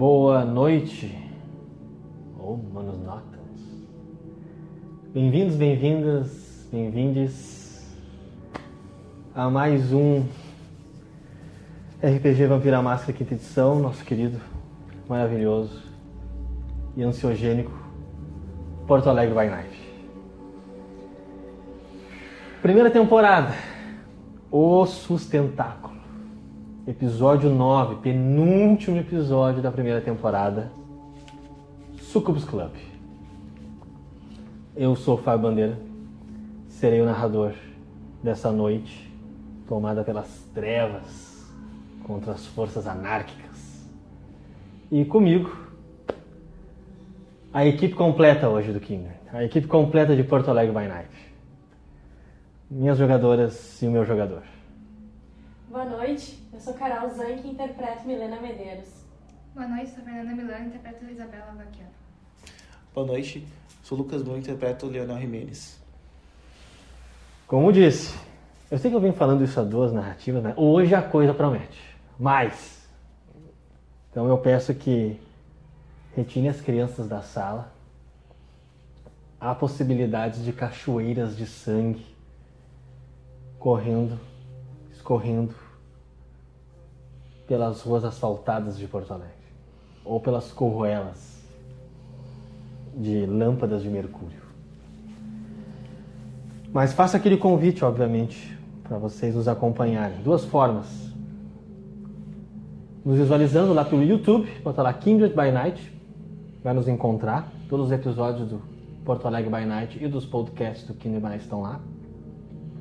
Boa noite, ou manos nocturnos. Bem-vindos, bem-vindas, bem-vindes a mais um RPG Vampira Máscara quinta edição, nosso querido, maravilhoso e ansiogênico Porto Alegre by Night. Primeira temporada, O Sustentáculo. Episódio 9, penúltimo episódio da primeira temporada. Sucubus Club. Eu sou o Fábio Bandeira, serei o narrador dessa noite, tomada pelas trevas contra as forças anárquicas. E comigo, a equipe completa hoje do Kingdom, a equipe completa de Porto Alegre by Night. Minhas jogadoras e o meu jogador. Boa noite, eu sou Carol Zanck e interpreto Milena Medeiros. Boa noite, sou Fernanda Milano, interpreto Isabela Vaquiano. Boa noite, sou Lucas Blum, interpreto Leonel Jimenez. Como disse, eu sei que eu venho falando isso a duas narrativas, mas hoje a coisa promete. Mais. Então eu peço que retine as crianças da sala. Há possibilidades de cachoeiras de sangue correndo, escorrendo pelas ruas asfaltadas de Porto Alegre ou pelas corruelas de lâmpadas de mercúrio. Mas faça aquele convite, obviamente, para vocês nos acompanharem. Duas formas. Nos visualizando lá pelo YouTube, bota lá Kindred by Night, vai nos encontrar. Todos os episódios do Porto Alegre by Night e dos podcasts do Kindred by Night estão lá.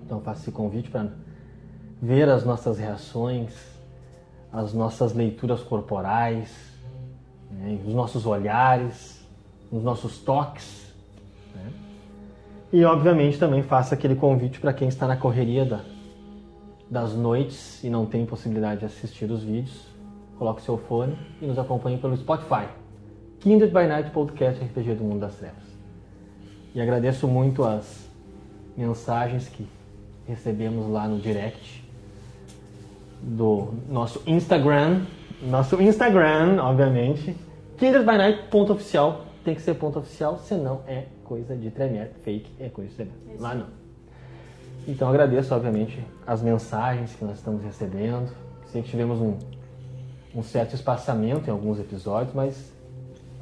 Então faço esse convite para ver as nossas reações, as nossas leituras corporais, né, os nossos olhares, os nossos toques. Né? E obviamente também faço aquele convite para quem está na correria da, das noites e não tem possibilidade de assistir os vídeos, coloque seu fone e nos acompanhe pelo Spotify. Kindred by Night Podcast RPG do Mundo das Trevas. E agradeço muito as mensagens que recebemos lá no direct do nosso Instagram. Nosso Instagram, obviamente. Kindred by Night, ponto oficial. Tem que ser ponto oficial, senão é coisa de tremer, fake, é coisa de tremer. Lá não. Então agradeço, obviamente, as mensagens que nós estamos recebendo. Sei que tivemos um, um certo espaçamento em alguns episódios, mas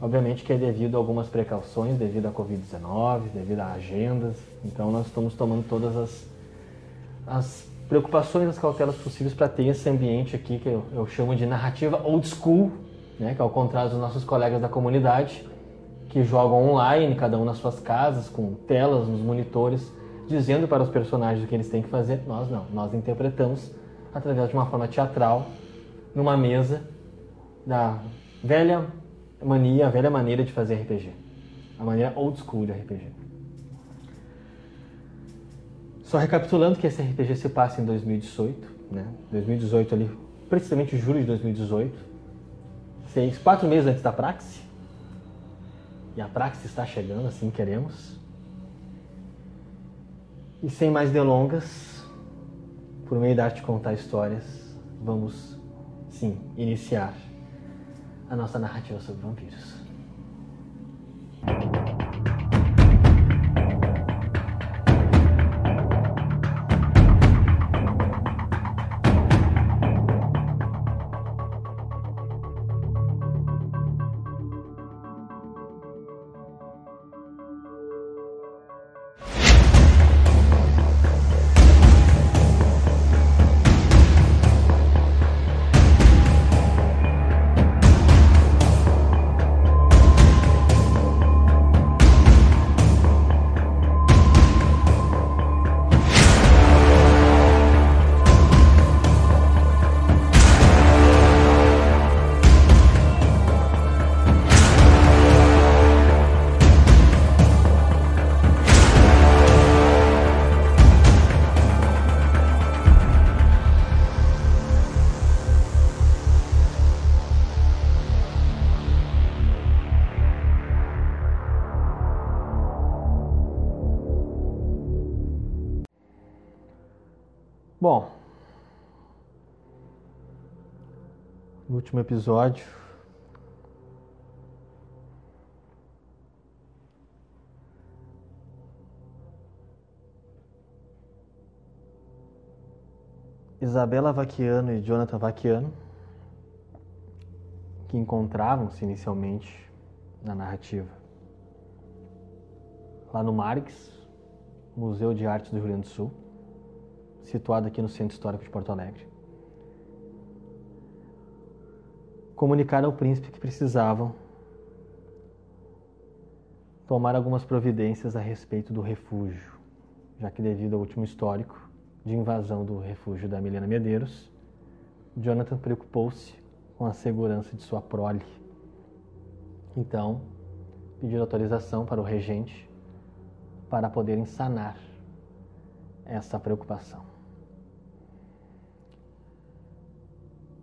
obviamente que é devido a algumas precauções, devido à Covid-19, devido a agendas. Então nós estamos tomando todas as, as preocupações, as cautelas possíveis para ter esse ambiente aqui que eu, eu, chamo de narrativa old school, né, que é ao contrário dos nossos colegas da comunidade, que jogam online, cada um nas suas casas, com telas nos monitores, dizendo para os personagens o que eles têm que fazer. Nós não, nós interpretamos através de uma forma teatral, numa mesa, da velha mania, a velha maneira de fazer RPG. A maneira old school de RPG. Só recapitulando que esse RPG se passa em 2018, né? 2018 ali, precisamente julho de 2018. Seis, quatro meses antes da Praxe. E a Praxe está chegando, assim queremos. E sem mais delongas, por meio da arte contar histórias, vamos sim iniciar a nossa narrativa sobre vampiros. último episódio. Isabela Vaquiano e Jonathan Vaquiano, que encontravam-se inicialmente na narrativa lá no Marx, Museu de Arte do Rio Grande do Sul, situado aqui no Centro Histórico de Porto Alegre. Comunicaram ao príncipe que precisavam tomar algumas providências a respeito do refúgio, já que devido ao último histórico de invasão do refúgio da Milena Medeiros, Jonathan preocupou-se com a segurança de sua prole. Então, pediu autorização para o regente para poderem sanar essa preocupação.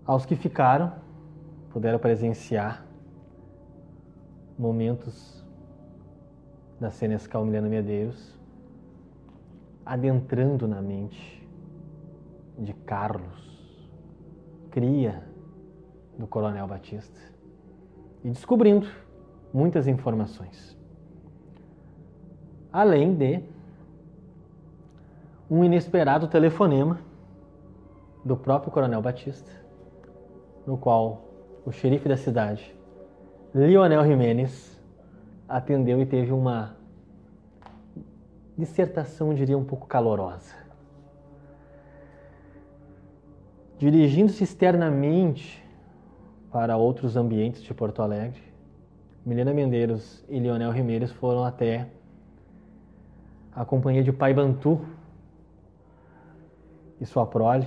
Aos que ficaram, puderam presenciar momentos da Senescal Milena Medeiros adentrando na mente de Carlos, cria do Coronel Batista, e descobrindo muitas informações. Além de um inesperado telefonema do próprio Coronel Batista, no qual o xerife da cidade, Lionel Jimenez, atendeu e teve uma dissertação, diria, um pouco calorosa. Dirigindo-se externamente para outros ambientes de Porto Alegre, Milena Mendeiros e Lionel Rimeires foram até a companhia de Pai Bantu e sua prole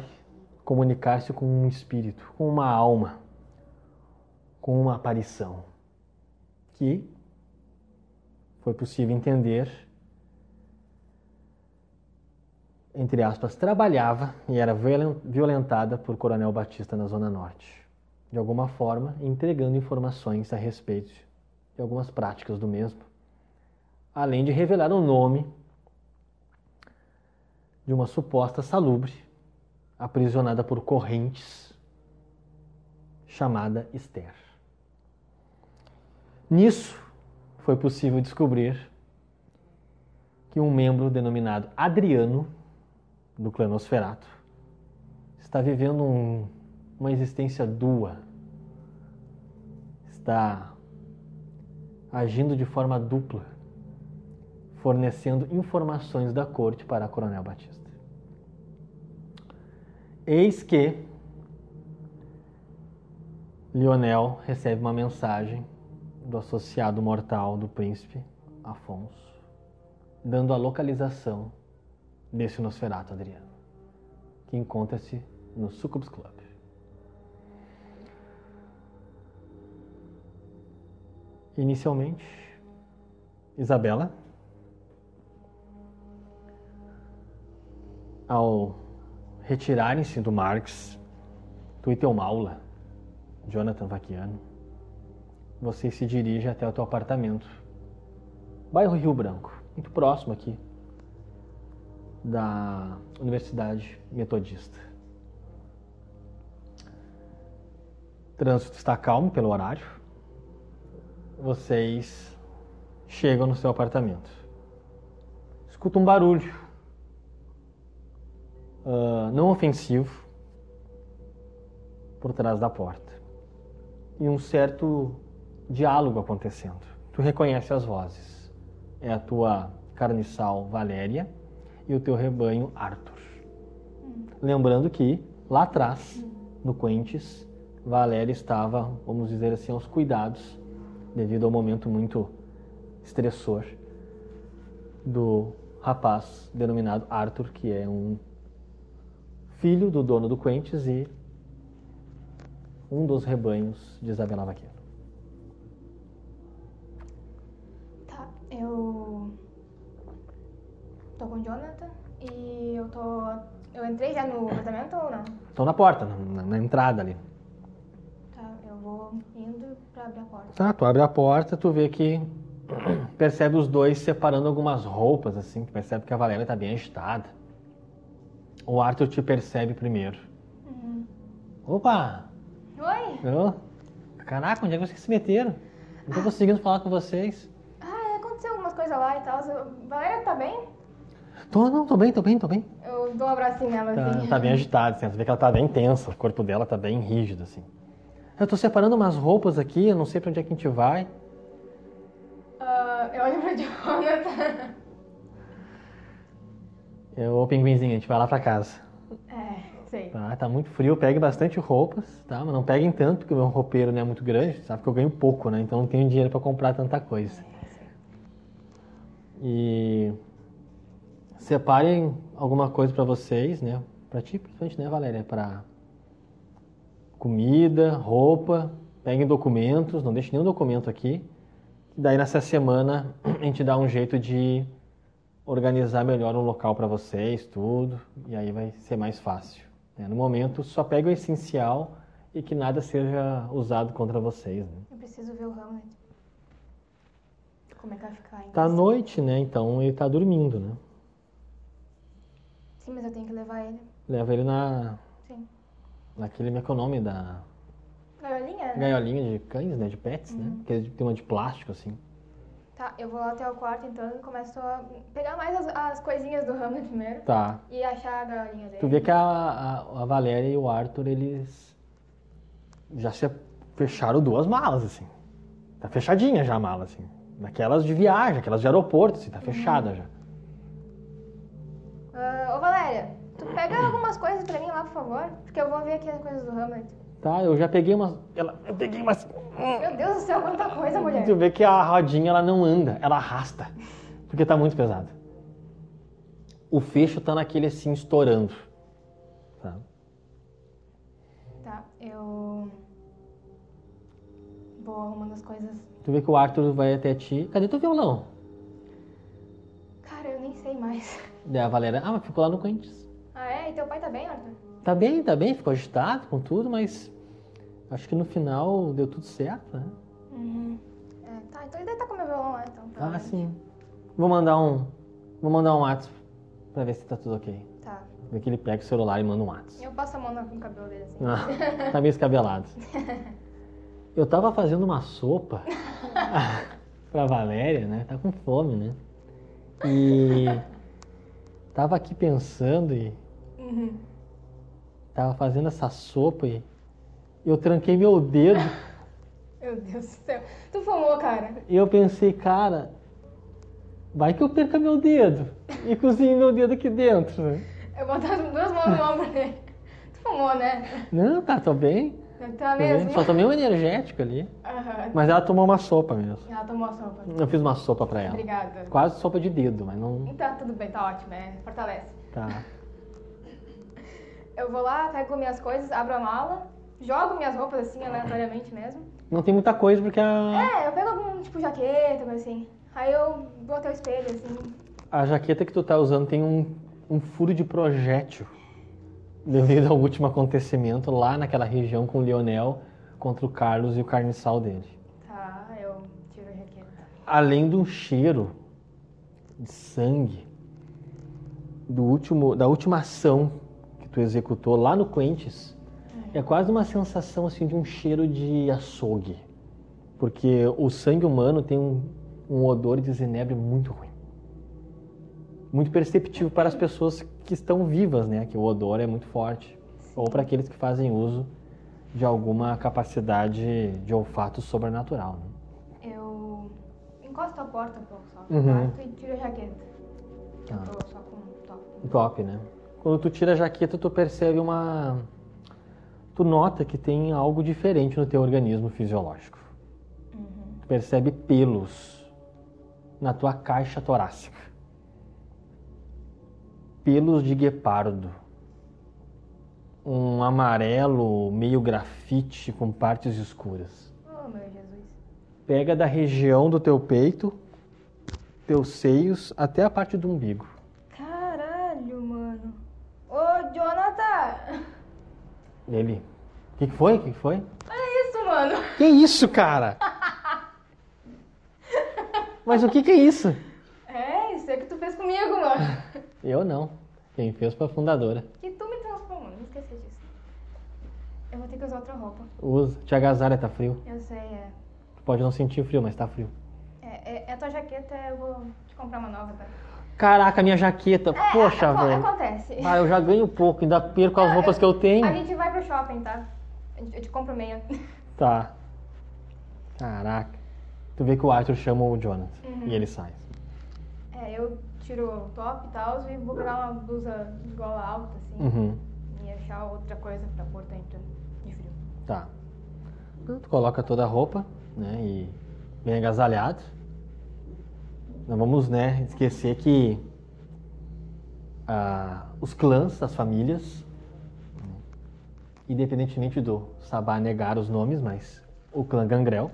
comunicar-se com um espírito, com uma alma, com uma aparição, que foi possível entender entre aspas, trabalhava e era violentada por Coronel Batista na Zona Norte, de alguma forma entregando informações a respeito de algumas práticas do mesmo, além de revelar o nome de uma suposta salubre aprisionada por correntes chamada Esther. Nisso foi possível descobrir que um membro denominado Adriano do clã Nosferato está vivendo um, uma existência dua, está agindo de forma dupla, fornecendo informações da corte para a Coronel Batista. Eis que Lionel recebe uma mensagem do associado mortal do príncipe Afonso, dando a localização desse Nosferato Adriano, que encontra-se no Succubus Club. Inicialmente, Isabela, ao retirarem-se do Marx, tu e teu Maula, Jonathan Vaquiano, você se dirige até o teu apartamento, bairro Rio Branco, muito próximo aqui da Universidade Metodista. O trânsito está calmo pelo horário. Vocês chegam no seu apartamento. Escuta um barulho uh, não ofensivo por trás da porta e um certo diálogo acontecendo. Tu reconhece as vozes. É a tua carniçal Valéria e o teu rebanho Arthur. Hum. Lembrando que lá atrás, hum. no Quentes, Valéria estava, vamos dizer assim, aos cuidados, devido ao momento muito estressor do rapaz denominado Arthur, que é um filho do dono do Quentes e um dos rebanhos de Isabela Vaqueiro. Eu tô com o Jonathan e eu tô. Eu entrei já no apartamento ou não? Estão na porta, na, na, entrada ali. Tá, eu vou indo pra abrir a porta. Tá, tu abre a porta, tu vê que percebe os dois separando algumas roupas, assim, percebe que a Valéria tá bem agitada. O Arthur te percebe primeiro. Uhum. Opa! Oi! Oh. Caraca, onde é que vocês se meteram? Não tô conseguindo falar com vocês. Coisas lá e tal. Valéria tá bem? Tô, não, tô bem, tô bem, tô bem. Eu dou um abracinho nela Tá, assim. tá bem agitada, assim. Você vê que ela tá bem tensa, o corpo dela tá bem rígido, assim. Eu tô separando umas roupas aqui, eu não sei pra onde é que a gente vai. Ah, eu olho pro Jonathan. Eu, ô pinguinzinho, a gente vai lá pra casa. É, sei. Tá, tá muito frio, pegue bastante roupas, tá? Mas não peguem tanto, porque o meu roupeiro não é muito grande, sabe que eu ganho pouco, né? Então não tenho dinheiro pra comprar tanta coisa. E separem alguma coisa pra vocês, né? Pra ti, principalmente, né, Valéria? Pra comida, roupa, peguem documentos, não deixe nenhum documento aqui. Daí nessa semana a gente dá um jeito de organizar melhor um local para vocês, tudo, e aí vai ser mais fácil. né? No momento, só pegue o essencial e que nada seja usado contra vocês. Né? Eu preciso ver o Hamlet. Como é que vai ficar ainda? Tá à noite, né? Então ele tá dormindo, né? Sim, mas eu tenho que levar ele. Leva ele na Sim. naquele como é que é o nome da Gaiolinha? né? gaiolinha de cães, né? De pets, né? Que tem uma de plástico assim. Tá, eu vou lá até o quarto então e começo a pegar mais as, as coisinhas do Hamlet primeiro Tá. e achar a gaiolinha dele. Tu vê que a, a, a Valéria e o Arthur, eles já se fecharam duas malas, assim. Tá fechadinha já a mala, assim. Daquelas de viagem, aquelas de aeroporto, assim, tá fechada já. Ah, ô Valéria, tu pega algumas coisas pra mim lá, por favor? Porque eu vou ver aqui as coisas do Hamlet. Tá, eu já peguei umas. Ela, eu peguei umas. Meu Deus do céu, quanta coisa, mulher. Tu vê que a rodinha ela não anda, ela arrasta. Porque tá muito pesado. O fecho tá naquele assim, estourando. Tá? Tá, eu vou arrumando as coisas. Tu vê que o Arthur vai até ti. Cadê teu violão? Cara, eu nem sei mais. Daí a Valéria, ah, mas ficou lá no Quentes. Ah, é? E teu pai tá bem, Arthur? Tá bem, tá bem, ficou agitado com tudo, mas acho que no final deu tudo certo, né? Uhum. É, tá, então ele deve estar com meu violão lá, então. Ah, sim. Vou mandar um. Vou mandar um WhatsApp pra ver se tá tudo ok. Tá. Vê que ele pega o celular e manda um WhatsApp. Eu passo a mão no cabelo dele assim. Ah, tá meio escabelado. Eu tava fazendo uma sopa pra Valéria, né? Tá com fome, né? E tava aqui pensando e Uhum. tava fazendo essa sopa e eu tranquei meu dedo Meu Deus do céu. Tu fumou, cara. e eu pensei, cara, vai que eu perca meu dedo e cozinhe meu dedo aqui dentro. né? Eu boto as duas mãos no ombro dele. Tu fumou, né? Não, tá, tô bem. Tá mesmo? Só tomei um energético ali. Aham. Mas ela tomou uma sopa mesmo. Ela tomou a sopa. Eu fiz uma sopa pra ela. Obrigada. Quase sopa de dedo, mas não. Tá tudo bem, tá ótimo, é. Fortalece. Tá. Eu vou lá, pego minhas coisas, abro a mala, jogo minhas roupas assim, aleatoriamente mesmo. Não tem muita coisa porque a, É, eu pego algum tipo jaqueta, coisa assim. Aí eu vou até o espelho, assim. a jaqueta que tu tá usando tem um, um furo de projétil devido ao último acontecimento lá naquela região com o Lionel contra o Carlos e o carniçal dele. Tá, eu tiro a jaqueta. Além de um cheiro de sangue do último, da última ação que tu executou lá no Quentes, é quase uma sensação assim de um cheiro de açougue, porque o sangue humano tem um, um odor de zenebre muito ruim, muito perceptível para as pessoas que estão vivas, né? Que o odor é muito forte, ou para aqueles que fazem uso de alguma capacidade de olfato sobrenatural. Né? Eu encosto a porta um pouco só Uhum. e tiro a jaqueta. Tá. Eu tô só com um top. Top, né? Quando tu tira a jaqueta, tu percebe uma. Tu nota que tem algo diferente no teu organismo fisiológico. Tu percebe pelos na tua caixa torácica. Pelos de guepardo. Um amarelo meio grafite com partes escuras. Oh, meu Jesus. Pega da região do teu peito, teus seios, até a parte do umbigo. Caralho, mano. Ô, Jonathan! Ele. O que, que foi? O que, que foi? Olha isso, mano! Que isso, cara? Mas o que, que é isso? É, isso é que tu fez comigo, mano. Eu não. Quem fez foi a fundadora. Que tu me transformou, não esqueci disso. Eu vou ter que usar outra roupa. Usa. Te agasalha, tá frio. Eu sei, é. Tu pode não sentir frio, mas tá frio. É, é, é a tua jaqueta, eu vou te comprar uma nova, tá? Caraca, minha jaqueta. Poxa, Aco- velho. Acontece. Ah, eu já ganho pouco, ainda perco as Não, roupas eu- que eu tenho. A gente vai pro shopping, tá? Eu te compro meia. Tá. Caraca. Tu vê que o Arthur chama o Jonathan Uhum. e ele sai. É, eu tiro o top e tal e vou pegar uma blusa de gola alta, assim. Uhum. E achar outra coisa pra pôr dentro de frio. Tá. Então, Tu coloca toda a roupa, né? E bem agasalhado. Não vamos, né, esquecer que ah, os clãs, as famílias, independentemente do Sabá negar os nomes, mas o clã Gangrel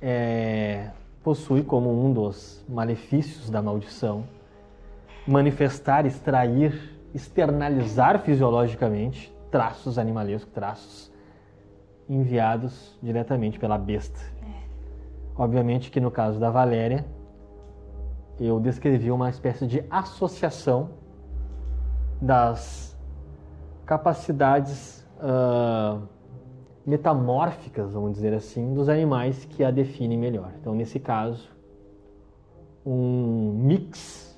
é, possui como um dos malefícios da maldição manifestar, extrair, externalizar fisiologicamente traços animalescos, traços enviados diretamente pela besta. Obviamente que no caso da Valéria, eu descrevi uma espécie de associação das capacidades ah, metamórficas, vamos dizer assim, dos animais que a definem melhor. Então, nesse caso, um mix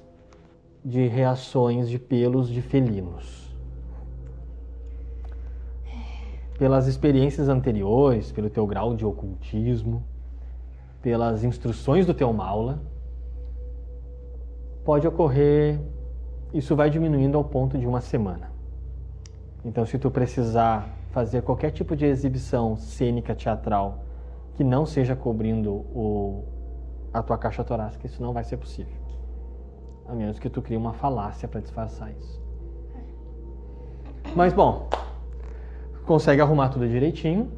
de reações de pelos de felinos. Pelas experiências anteriores, pelo teu grau de ocultismo, pelas instruções do teu maula, pode ocorrer, isso vai diminuindo ao ponto de uma semana. Então, se tu precisar fazer qualquer tipo de exibição cênica teatral que não seja cobrindo o, a tua caixa torácica, isso não vai ser possível. A menos que tu crie uma falácia para disfarçar isso. Mas bom, consegue arrumar tudo direitinho,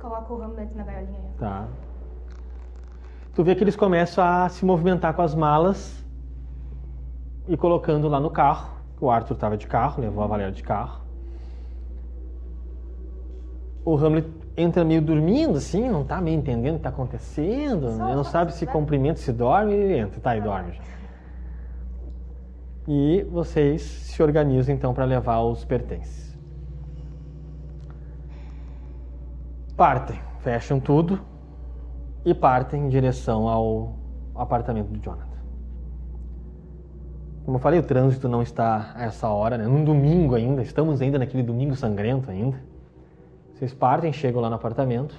Coloca o Hamlet na gaiolinha aí. Tá. Tu vê que eles começam a se movimentar com as malas e colocando lá no carro. O Arthur estava de carro, levou a Valéria de carro. O Hamlet entra meio dormindo, assim, não tá meio entendendo o que tá acontecendo, Só- ele não sabe se né? cumprimenta, se dorme, ele entra, tá, e dorme já. E vocês se organizam então para levar os pertences. Partem, fecham tudo e partem em direção ao apartamento do Jonathan. Como eu falei, o trânsito não está a essa hora, né? Num domingo ainda, estamos ainda naquele domingo sangrento ainda. Vocês partem, chegam lá no apartamento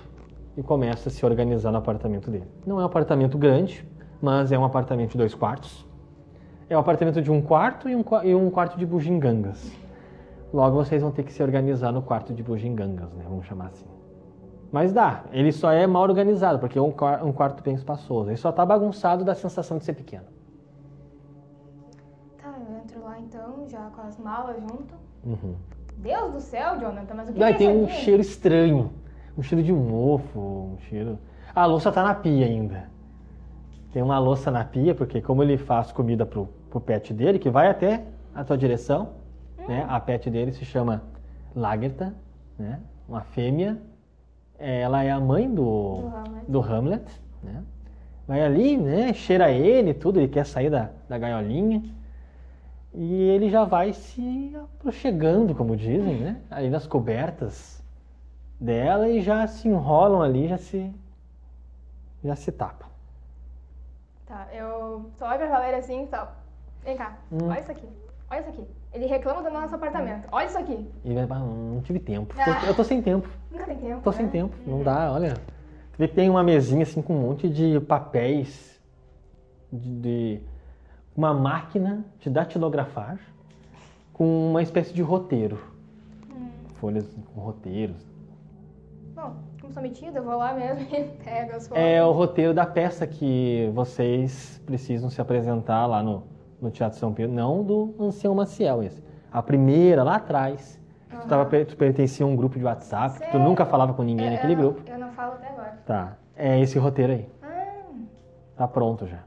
e começam a se organizar no apartamento dele. Não é um apartamento grande, mas é um apartamento de dois quartos. É um apartamento de um quarto e um, e um quarto de bugigangas. Logo vocês vão ter que se organizar no quarto de bugigangas, né? Vamos chamar assim. Mas dá, ele só é mal organizado, porque é um, um quarto bem espaçoso. Ele só tá bagunçado da sensação de ser pequeno. Tá, eu entro lá então, já com as malas junto. Uhum. Deus do céu, Jonathan, mas o que, Daí que é tem um isso aqui? cheiro estranho. Um cheiro de mofo, um cheiro. A louça tá na pia ainda. Tem uma louça na pia, porque como ele faz comida pro, pro pet dele, que vai até a tua direção, né? A pet dele se chama Lagerta, né? Uma fêmea. Ela é a mãe do, Do Hamlet. do Hamlet, né? Vai ali, né? Cheira ele e tudo, ele quer sair da, da gaiolinha. E ele já vai se aproxegando, como dizem, né? Ali nas cobertas dela e já se enrolam ali, já se já se tapam. Tá, eu só olho pra Valéria assim e tal. Vem cá, Hum. olha isso aqui. Olha isso aqui. Ele reclama do nosso apartamento. Olha isso aqui. E vai, "Ah, não tive tempo. Ah. Eu tô sem tempo. Nunca tem tempo. Tô sem né? tempo. Não dá, olha. Tu vê que tem uma mesinha assim com um monte de papéis de, de- uma máquina de datilografar com uma espécie de roteiro. Folhas com roteiros. Bom, como sou metida, eu vou lá mesmo e pego as fotos. É o roteiro da peça que vocês precisam se apresentar lá no, no Teatro São Pedro. Não do Ancião Maciel, esse. A primeira, lá atrás. Tu, tava, tu pertencia a um grupo de WhatsApp, tu nunca falava com ninguém Eu- naquele eu grupo. Eu não falo até agora. Tá. É esse roteiro aí. Ah, Tá pronto já.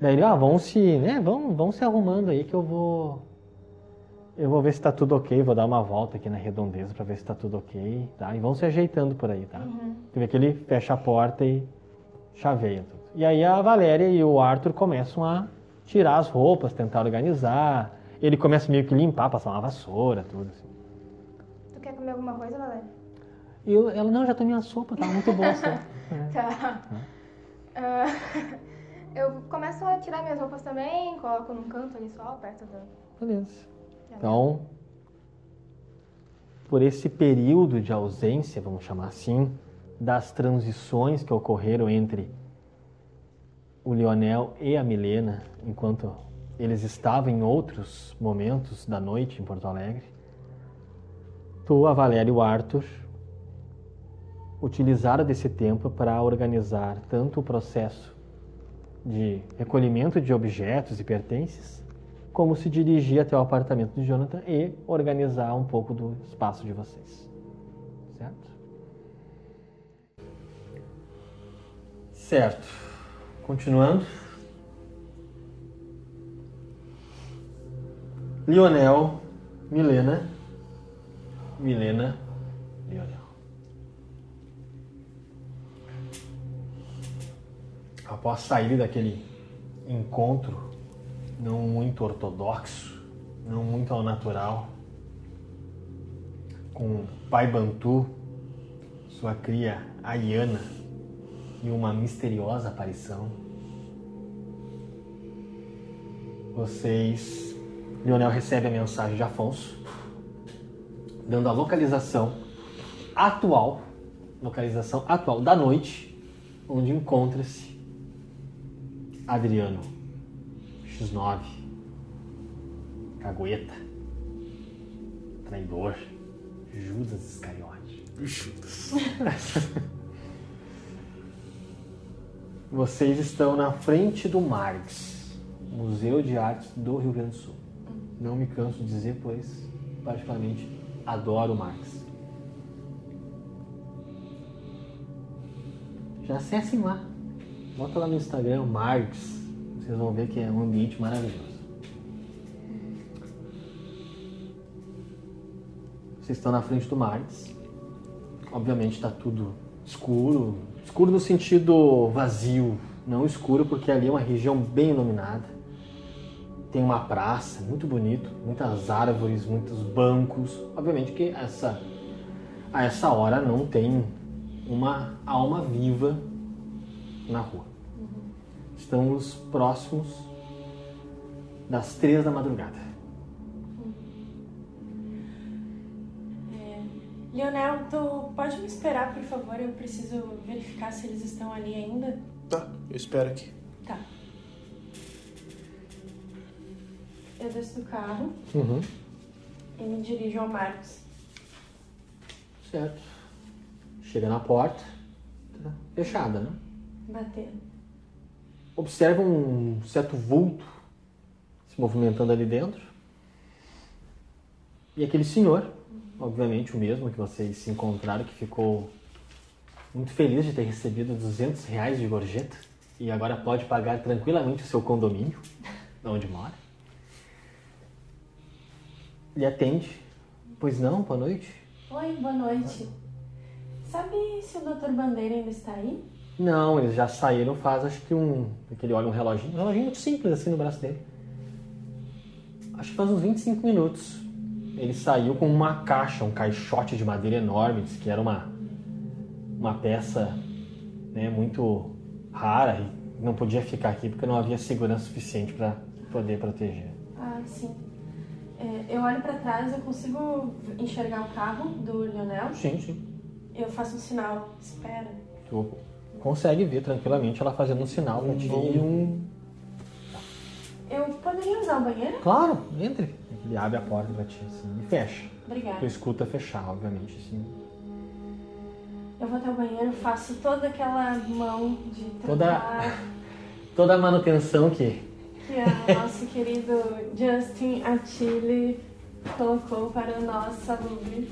Daí ele, ah, vão se, né, vão, vão se arrumando aí que eu vou eu vou ver se tá tudo ok, vou dar uma volta aqui na redondeza pra ver se tá tudo ok, tá? E vão se ajeitando por aí, tá? Tu vê que ele fecha a porta e chaveia tudo. E aí a Valéria e o Arthur começam a tirar as roupas, tentar organizar. Ele começa meio que limpar, passar uma vassoura, tudo assim. Tu quer comer alguma coisa, Valéria? Eu, ela, não, já tomei a sopa, tá muito boa a sopa. É. Tá. Ah, Eu começo a tirar minhas roupas também, coloco num canto ali só, perto da. Beleza. Então, por esse período de ausência, vamos chamar assim, das transições que ocorreram entre o Lionel e a Milena, enquanto eles estavam em outros momentos da noite em Porto Alegre, tu, a Valéria e o Arthur utilizaram desse tempo para organizar tanto o processo de recolhimento de objetos e pertences, como se dirigir até o apartamento de Jonathan e organizar um pouco do espaço de vocês. Certo? Certo. Continuando. Lionel, Milena, Milena, Após sair daquele encontro não muito ortodoxo, não muito ao natural, com pai Bantu, sua cria Ayana e uma misteriosa aparição, vocês Lionel recebe a mensagem de Afonso, dando a localização atual, localização atual da noite, onde encontra-se Adriano X9, Cagueta, Traidor, Judas Iscariote. Judas. Vocês estão na frente do Marx, Museu de Artes do Rio Grande do Sul. Não me canso de dizer, pois particularmente adoro Marx. Já acessem lá. Bota lá no Instagram Marx. Vocês vão ver que é um ambiente maravilhoso. Vocês estão na frente do Marx. Obviamente está tudo escuro. Escuro no sentido vazio. Não escuro porque ali é uma região bem iluminada tem uma praça muito bonito, muitas árvores, muitos bancos. Obviamente que essa a essa hora não tem uma alma viva na rua. Estamos próximos das três da madrugada. É, Leonel, tu pode me esperar, por favor? Eu preciso verificar se eles estão ali ainda. Tá, eu espero aqui. Tá. Eu desço do carro Uhum. e me dirijo ao Marcos. Certo. Chega na porta, tá fechada, né? Batendo. Observa um certo vulto se movimentando ali dentro. E aquele senhor, obviamente o mesmo que vocês se encontraram, que ficou muito feliz de ter recebido 200 reais de gorjeta e agora pode pagar tranquilamente o seu condomínio, onde mora. Lhe atende. Pois não, boa noite. Oi, boa noite. Sabe se o Dr. Bandeira ainda está aí? Não, eles já saíram faz acho que um. que ele olha um reloginho. Um reloginho muito simples assim no braço dele. Acho que faz uns 25 minutos. Ele saiu com uma caixa, um caixote de madeira enorme, disse que era uma, uma peça né, muito rara e não podia ficar aqui porque não havia segurança suficiente para poder proteger. Ah, sim. É, eu olho pra trás, eu consigo enxergar o carro do Lionel. Sim, sim. Eu faço um sinal, espera. Tu consegue ver tranquilamente ela fazendo um sinal pra ti e um. Eu poderia usar o banheiro? Claro, entre. Ele abre a porta pra ti assim e fecha. Tu Obrigada. escuta fechar, obviamente, assim. Eu vou até o banheiro, faço toda aquela mão de Toda- Toda a manutenção que que o nosso querido Justin Attili colocou para o nosso salubre.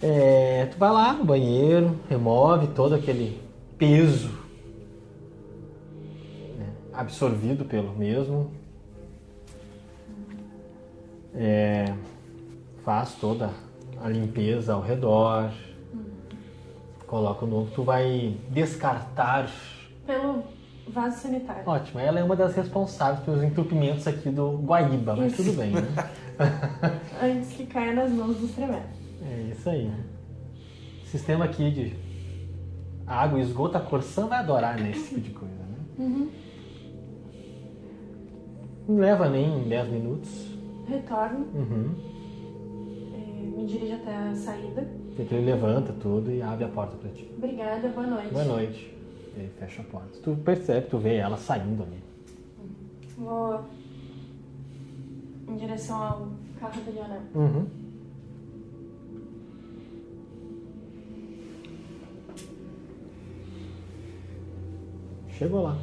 É, tu vai lá no banheiro, remove todo aquele peso né, absorvido pelo mesmo. É, faz toda a limpeza ao redor. Coloca o novo. Tu vai descartar. Pelo vaso sanitário. Ótimo, ela é uma das responsáveis pelos entupimentos aqui do Guaíba, mas Isso. tudo bem, né? Antes que caia nas mãos dos tremendos. É isso aí. Sistema aqui de água e esgoto, a Corsã vai adorar né, esse tipo de coisa, né? Uhum. Não leva nem 10 minutos. Retorno, Uhum. eh, me dirijo até a saída. Ele levanta tudo e abre a porta pra ti. Obrigada, boa noite. Boa noite. Ele fecha a porta. Tu percebe, tu vê ela saindo ali. Vou em direção ao carro do Lionel. Uhum. Chegou lá.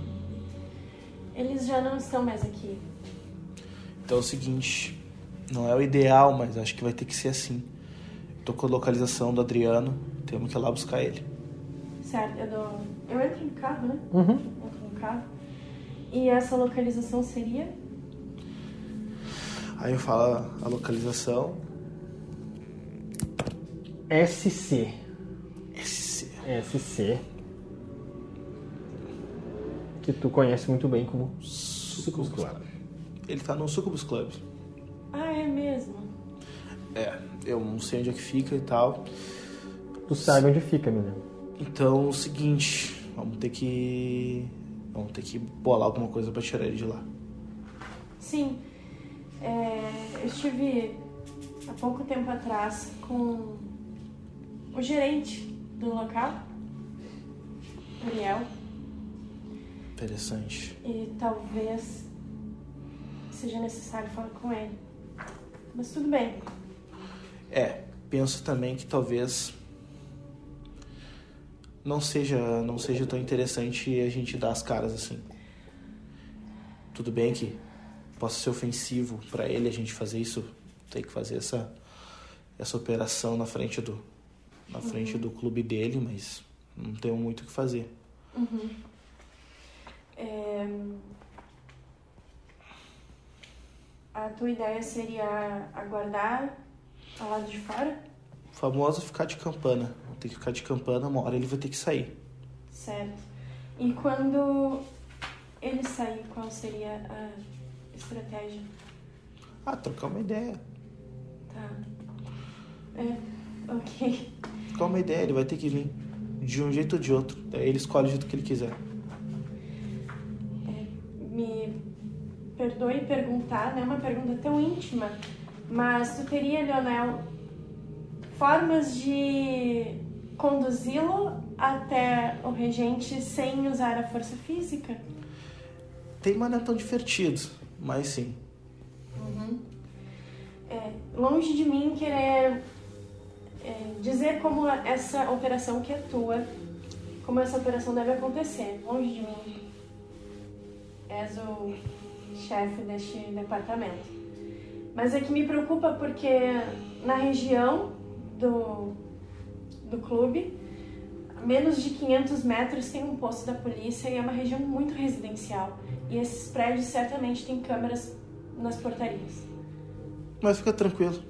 Eles já não estão mais aqui. Então é o seguinte, não é o ideal, mas acho que vai ter que ser assim. Tô com a localização do Adriano, temos que ir lá buscar ele. Certo, eu dou. Eu entro no carro, né? Uhum. Entro no carro. E essa localização seria? Aí eu falo a localização. SC. SC. SC. Que tu conhece muito bem como Sucubus Club. Ele tá no Sucubus Club. Ah, é mesmo. É, eu não sei onde é que fica e tal. Tu sabe onde fica, menino. Então é o seguinte, vamos ter que. Vamos ter que bolar alguma coisa pra tirar ele de lá. Sim. É, eu estive há pouco tempo atrás com o gerente do local, Uriel, Interessante. e talvez seja necessário falar com ele. Mas tudo bem. É, penso também que talvez não seja, não seja tão interessante a gente dar as caras assim. Tudo bem que possa ser ofensivo pra ele a gente fazer isso, ter que fazer essa essa operação na frente do na frente do clube dele, mas não tenho muito o que fazer. Uhum. É, A tua ideia seria aguardar ao lado de fora? O famoso ficar de campana. Tem que ficar de campana, uma hora ele vai ter que sair. Certo. E quando ele sair, qual seria a estratégia? Ah, trocar uma ideia. Tá. É, ok. Trocar uma ideia, ele vai ter que vir de um jeito ou de outro. Ele escolhe o jeito que ele quiser. Me perdoe perguntar, não é uma pergunta tão íntima, mas tu teria, Leonel, formas de conduzi-lo até o regente sem usar a força física? Tem, mas não é tão divertido. Mas sim. É, longe de mim querer é, dizer como essa operação que é tua, como essa operação deve acontecer. Longe de mim. És o chefe deste departamento. Mas é que me preocupa porque na região do, do clube, a menos de 500 metros tem um posto da polícia e é uma região muito residencial. E esses prédios certamente têm câmeras nas portarias. Mas fica tranquilo.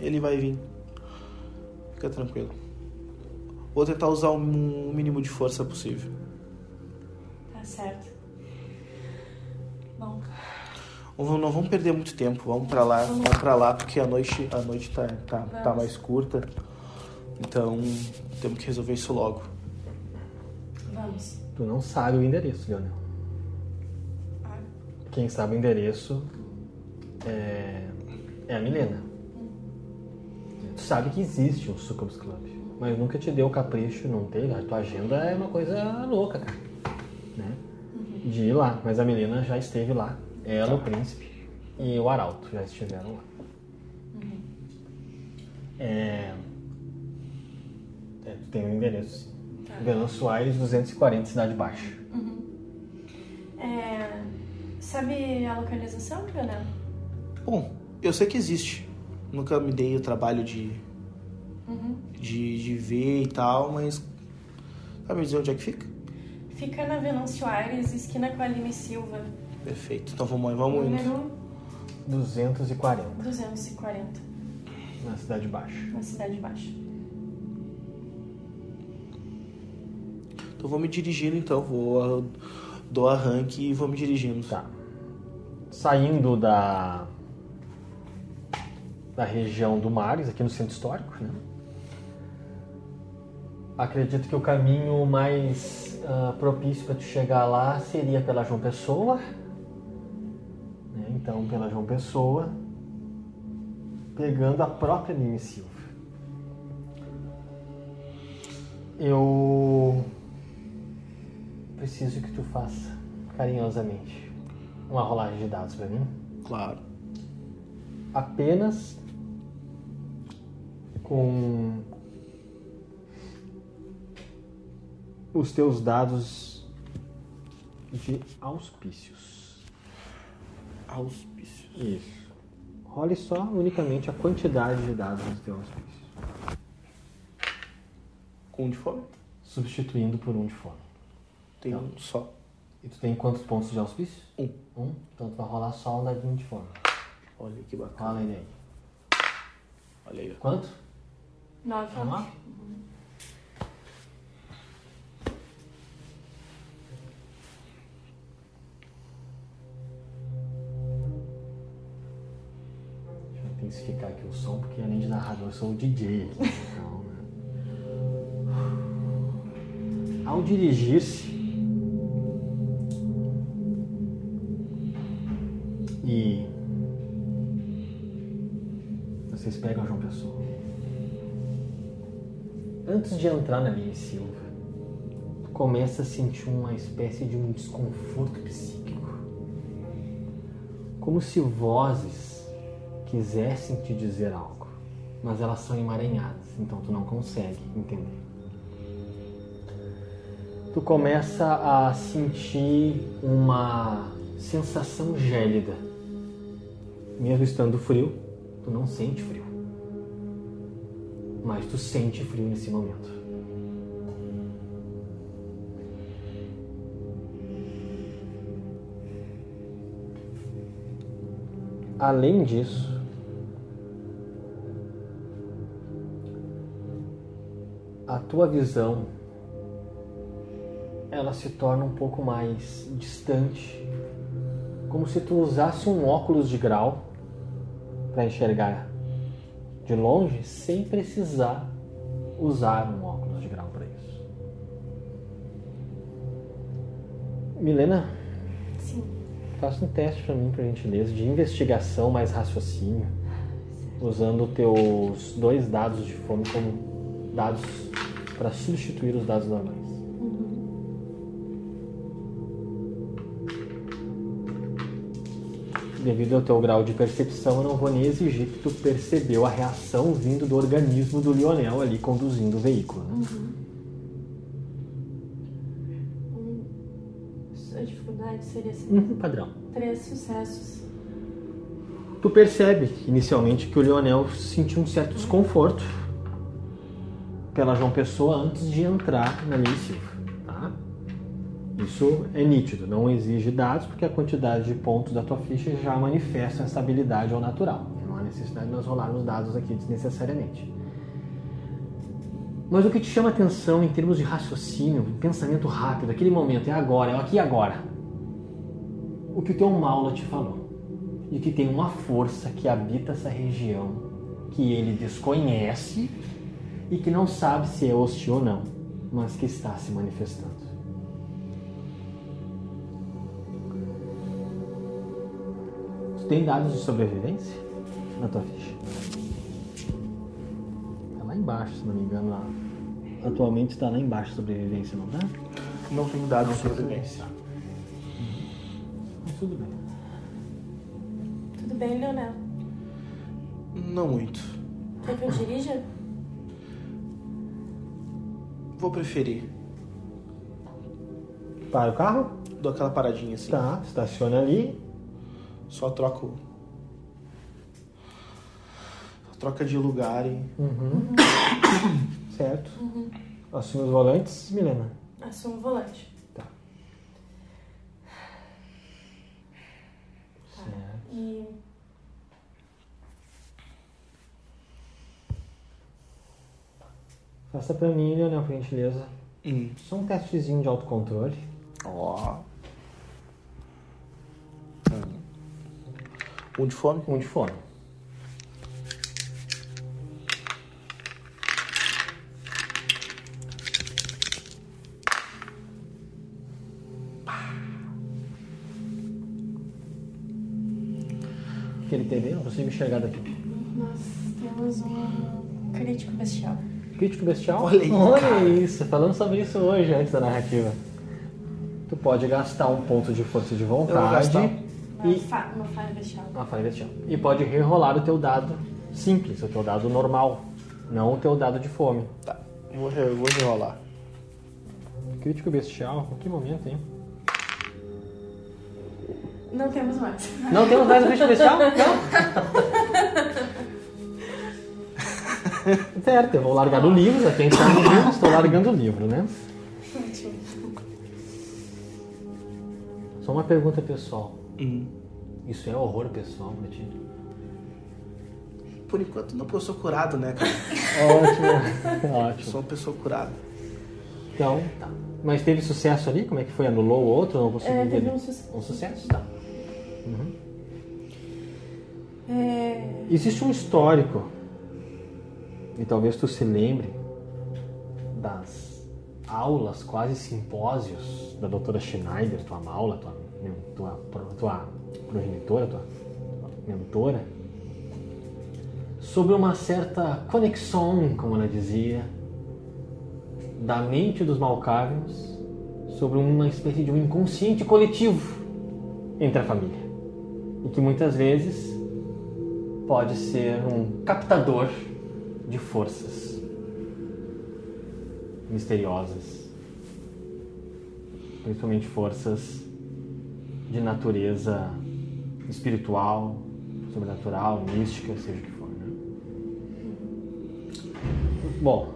Ele vai vir. Fica tranquilo. Vou tentar usar o mínimo de força possível. Tá certo. Bom, Não não vamos perder muito tempo. Vamos pra lá, vamos pra lá porque a noite, a noite tá, tá, tá mais curta. Então temos que resolver isso logo. vamos. Tu não sabe o endereço, Leonel. Ah, Quem sabe o endereço é, é a Milena. Tu sabe que existe um Succubus Club, mas nunca te deu capricho, não teve. A tua agenda é uma coisa louca, cara. De ir lá, mas a Milena já esteve lá. Ela, o príncipe e o Arauto já estiveram lá. É, é, tu tem o endereço, sim. Tá. Velan Soares, 240, Cidade Baixa. é, sabe a localização, Leonel? Bom, eu sei que existe. Nunca me dei o trabalho de, Uhum. de, de ver e tal, mas. Sabe dizer onde é que fica? Fica na Venâncio Aires, esquina com a Aline Silva. Perfeito. Então vamos, vamos indo. Número 240, 240, na Cidade Baixa. na Cidade Baixa. Então vou me dirigindo então. Vou ah, dou arranque e vou me dirigindo. Tá. Saindo da da região do Mares, aqui no centro histórico, né? Acredito que o caminho mais ah, propício para tu chegar lá seria pela João Pessoa. né? Então, pela João Pessoa, pegando a própria Mimi Silva. Eu preciso que tu faça carinhosamente uma rolagem de dados para mim. Claro. apenas com os teus dados de auspícios. Auspícios. Isso. Role só unicamente a quantidade de dados dos teus auspícios, Com um de fome? substituindo por um de fome. Tem Tá. um só. E tu tem quantos pontos de auspício? Um. Um? Então tu vai rolar só um dadinho de fome. Olha que bacana. Rola ele aí. Olha aí. Quanto? Nove. Vamos lá? Intensificar aqui o som, porque além de narrador, sou o DJ aqui. Então, né? Ao dirigir-se e vocês pegam João Pessoa. Antes de entrar na linha Silva, tu começa a sentir uma espécie de um desconforto psíquico. Como se vozes quisessem te dizer algo, mas elas são emaranhadas, então tu não consegue entender. Tu começa a sentir uma sensação gélida. Mesmo estando frio, tu não sente frio mas tu sente frio nesse momento. Além disso, tua visão ela se torna um pouco mais distante, como se tu usasse um óculos de grau para enxergar de longe sem precisar usar um óculos de grau para isso. Milena, Sim. faça um teste para mim, por gentileza, de investigação mais raciocínio, usando os teus dois dados de fome como dados para substituir os dados normais. Devido ao teu grau de percepção, eu não vou nem exigir que tu percebeu a reação vindo do organismo do Lionel ali conduzindo o veículo. Né? Um, a dificuldade seria assim, Uhum, padrão. três sucessos. Tu percebe inicialmente que o Lionel sentiu um certo desconforto pela João Pessoa antes de entrar na linha Silva. Tá? Isso é nítido, não exige dados porque a quantidade de pontos da tua ficha já manifesta essa habilidade ao natural. Não há necessidade de nós rolarmos dados aqui desnecessariamente. Mas o que te chama atenção em termos de raciocínio, pensamento rápido, aquele momento, é agora, é aqui e agora. O que o teu Maula te falou de que tem uma força que habita essa região que ele desconhece e que não sabe se é hostil ou não, mas que está se manifestando. Tu tem dados de sobrevivência na tua ficha? Tá lá embaixo, se não me engano. Lá. Atualmente está lá embaixo sobrevivência, não tá? Não tenho dados de sobrevivência. Mas tudo bem. Tudo bem, Leonel? Não muito. Quer que eu dirija? Vou preferir. Para o carro? Dou aquela paradinha assim. Tá, estaciona ali. Só troco. Só troca de lugar e. Uhum. certo. Assume os volantes, Milena. Assumo o volante. Tá. Certo. E Passa pra mim, Leonel, por gentileza. Hum. Só um testezinho de autocontrole. Ó. Oh. Hum. Um de fome? Um de fome. que ele eu Não consigo enxergar daqui. Nós temos um crítico bestial. Crítico bestial? Olha aí, Olha cara. isso, falamos sobre isso hoje antes da narrativa. Tu pode gastar um ponto de força de vontade. Uma, e fa uma falha bestial. uma falha bestial. E pode rerolar o teu dado simples, o teu dado normal, não o teu dado de fome. Tá, eu vou, eu vou enrolar. Crítico bestial, em que momento, hein? Não temos mais. Não temos mais o crítico bestial? Não. certo, eu vou largar o livro, quem está no livro, estou largando o livro, né? Só uma pergunta pessoal. Hum. Isso é horror pessoal pra ti? Por enquanto não, porque eu sou curado, né, cara? Ótimo, Eu ótimo. sou uma pessoa curada. Então, tá. Mas teve sucesso ali? Como é que foi? Anulou o outro? Não consegui É, ver. teve um sucesso. Um sucesso? Tá. É, Existe um histórico, e talvez tu se lembre, das aulas, quase simpósios da doutora Schneider, tua aula, tua, tua, tua progenitora, tua, tua mentora, sobre uma certa conexão, como ela dizia, da mente dos Malkavians sobre uma espécie de um inconsciente coletivo entre a família. E que muitas vezes pode ser um captador de forças misteriosas, principalmente forças de natureza espiritual, sobrenatural, mística, seja o que for. Né? Bom,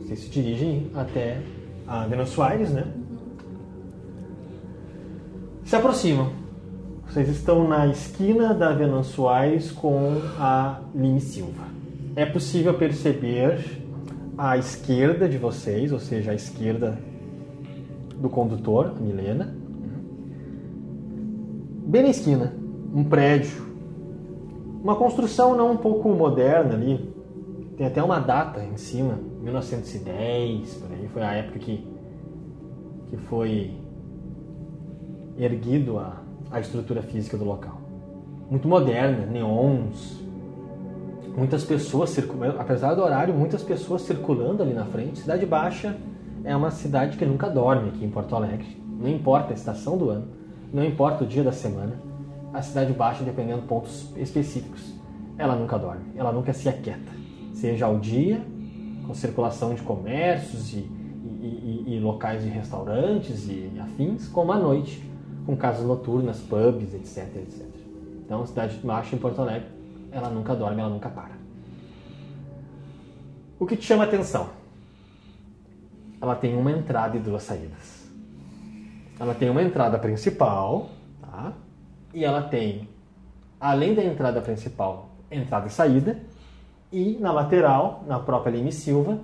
vocês se dirigem até a Venus Soares, né? Se aproximam. Vocês estão na esquina da Venus Soares com a Lime Silva. É possível perceber à esquerda de vocês, ou seja, à esquerda do condutor, a Milena, bem na esquina, um prédio, uma construção não um pouco moderna ali, tem até uma data em cima, 1910, por aí, foi a época que, que foi erguido a, a estrutura física do local. Muito moderna, neons, muitas pessoas circulando, apesar do horário, muitas pessoas circulando ali na frente. Cidade Baixa é uma cidade que nunca dorme aqui em Porto Alegre. Não importa a estação do ano, não importa o dia da semana, a Cidade Baixa, dependendo de pontos específicos, ela nunca dorme, ela nunca se aquieta. Seja ao dia, com circulação de comércios e, e, e, e locais de restaurantes e afins, como à noite, com casas noturnas, pubs, etc, etc. Então, Cidade Baixa em Porto Alegre, ela nunca dorme, ela nunca para. O que te chama a atenção? Ela tem uma entrada e duas saídas. Ela tem uma entrada principal, tá? E ela tem, além da entrada principal, entrada e saída. E na lateral, na própria Lime Silva,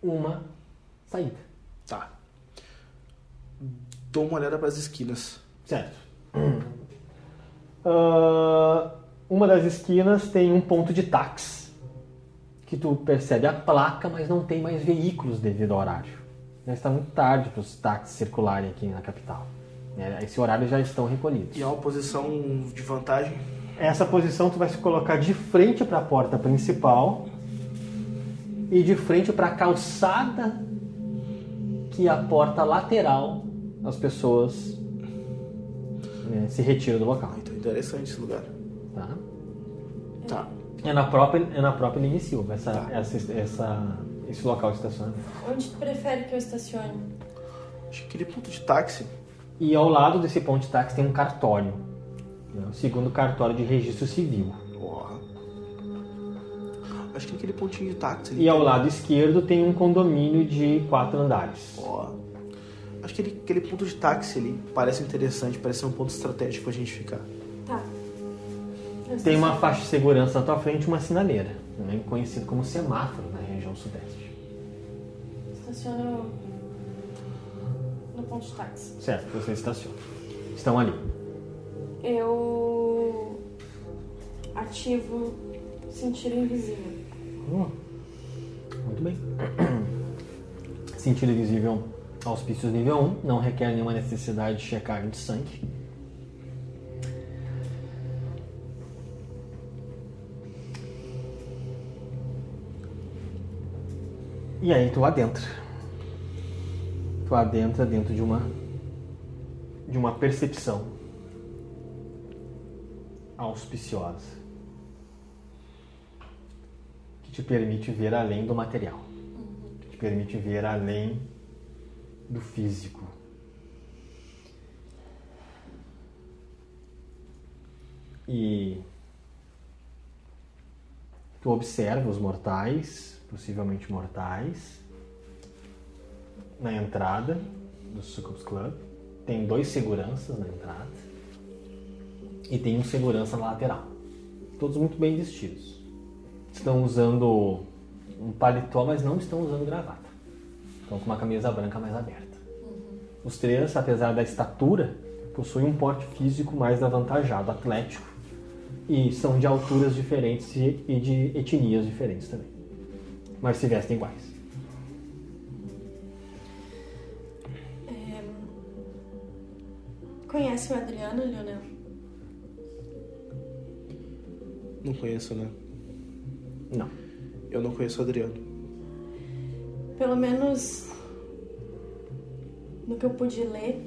uma saída. Tá. Dou uma olhada para as esquinas. Certo. Ah, uma das esquinas tem um ponto de táxi. Que tu percebe a placa, mas não tem mais veículos devido ao horário. Já está muito tarde para os táxis circularem aqui na capital. né? Esse horário já estão recolhidos. E é uma posição de vantagem. Essa posição tu vai se colocar de frente para a porta principal e de frente para a calçada que é a porta lateral as pessoas né, se retiram do local. Então, interessante esse lugar. Tá? Tá. É na própria, é na própria Lime Silva, essa, Tá. essa, essa- esse local de estacionamento. Onde tu prefere que eu estacione? Acho que aquele ponto de táxi. E ao lado desse ponto de táxi tem um cartório. né, O segundo cartório de registro civil. Porra. Acho que aquele pontinho de táxi ali. E ao lado esquerdo tem um condomínio de quatro andares. Ó. Acho que aquele, aquele ponto de táxi ali parece interessante, parece ser um ponto estratégico pra gente ficar. Tá. Tem uma faixa de segurança na tua frente e uma sinaleira, também conhecido como semáforo na região sudeste. Estaciono no ponto de táxi. Certo, você estaciona. Estão ali. Eu ativo sentir invisível. Hum, Muito bem. Sentido visível auspícios nível 1, não requer nenhuma necessidade de checagem de sangue. E aí tu adentra. Tu adentra dentro de uma de uma percepção auspiciosa que te permite ver além do material, que te permite ver além do físico. E tu observa os mortais, possivelmente mortais, na entrada do Sucubus Club. Tem dois seguranças na entrada e tem um segurança na lateral. Todos muito bem vestidos. Estão usando um paletó, mas não estão usando gravata. Estão com uma camisa branca mais aberta. Os três, apesar da estatura, possuem um porte físico mais avantajado, atlético, e são de alturas diferentes e e de etnias diferentes também. Mas se vestem iguais. É, Conhece o Adriano, Leonel? Não conheço, né? Não. Eu não conheço o Adriano. Pelo menos no que eu pude ler,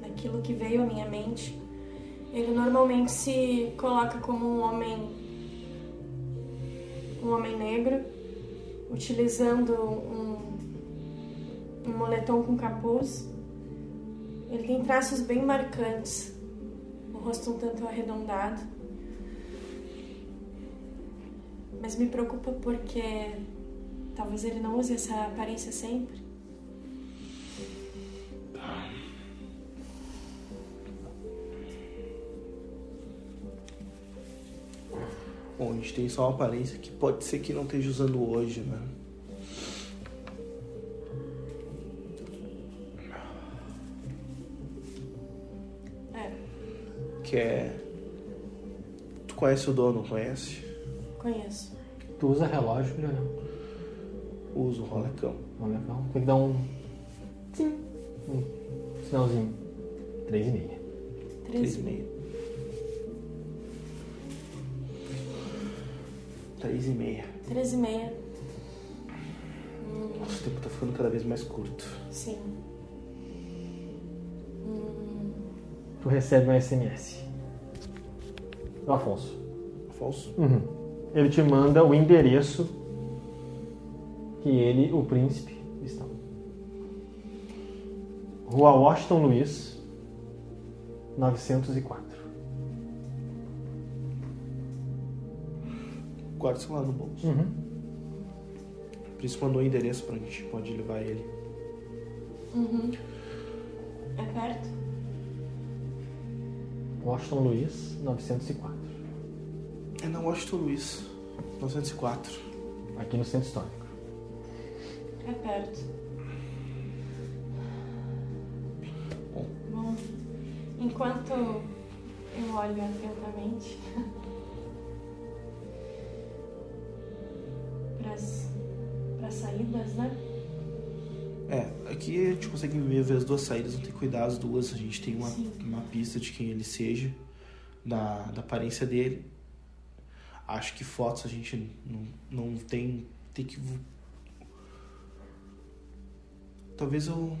naquilo que veio à minha mente, ele normalmente se coloca como um homem um homem negro, utilizando um, um moletom com capuz. Ele tem traços bem marcantes, o rosto um tanto arredondado. Mas me preocupa porque talvez ele não use essa aparência sempre. Bom, a gente tem só uma aparência que pode ser que não esteja usando hoje, né? É, Que é. Tu conhece o dono, conhece? conheço. Tu usa relógio, Leonel? Usa o rolecão. Legal. Tem que dar um. Sim. Um sinalzinho. Três e meia. Três Três e meia. Três e meia. Três e meia. Nossa, o tempo tá ficando cada vez mais curto. Sim. Tu recebe um SMS. Do Afonso. Afonso? Uhum. Ele te manda o endereço que ele, o príncipe, estão. Rua Washington Luiz, 904. Guarda o celular no bolso. Uhum. Por isso mandou o endereço pra gente pode levar ele. Uhum. É perto? Washington Luiz, 904. É na Washington Luiz, 904. Aqui no centro histórico. É perto. Bom, enquanto eu olho atentamente para as saídas, né? É, aqui a gente consegue ver as duas saídas, não tem que cuidar as duas. A gente tem uma, Sim. uma pista de quem ele seja, da, da aparência dele. Acho que fotos a gente não, não tem. Tem que. Talvez eu.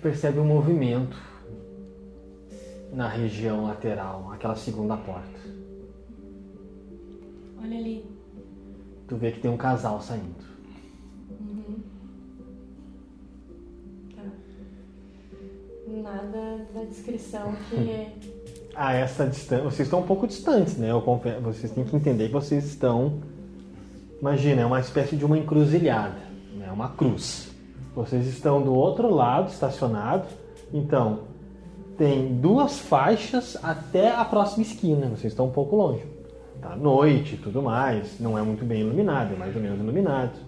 Percebe um movimento na região lateral, aquela segunda porta. Olha ali. Tu vê que tem um casal saindo. Tá. Nada da descrição que. a essa distância. Vocês estão um pouco distantes, né? Vocês têm que entender que vocês estão. Imagina, é uma espécie de uma encruzilhada, né? uma cruz. Vocês estão do outro lado, estacionados. Então, tem duas faixas até a próxima esquina. Vocês estão um pouco longe. Tá noite e tudo mais. Não é muito bem iluminado, é mais ou menos iluminado.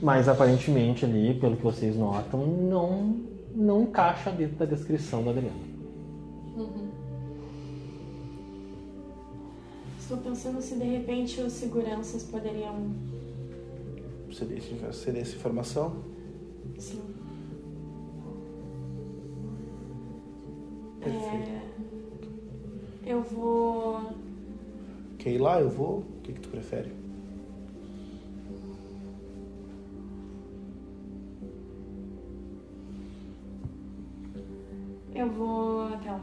Mas aparentemente ali, pelo que vocês notam, não, não encaixa dentro da descrição do Adriano. Estou pensando se de repente os seguranças poderiam. Desse, você desse informação? Sim. Perfeito. É, eu vou. Quer ir lá? Eu vou. O que, que tu prefere? Eu vou até lá.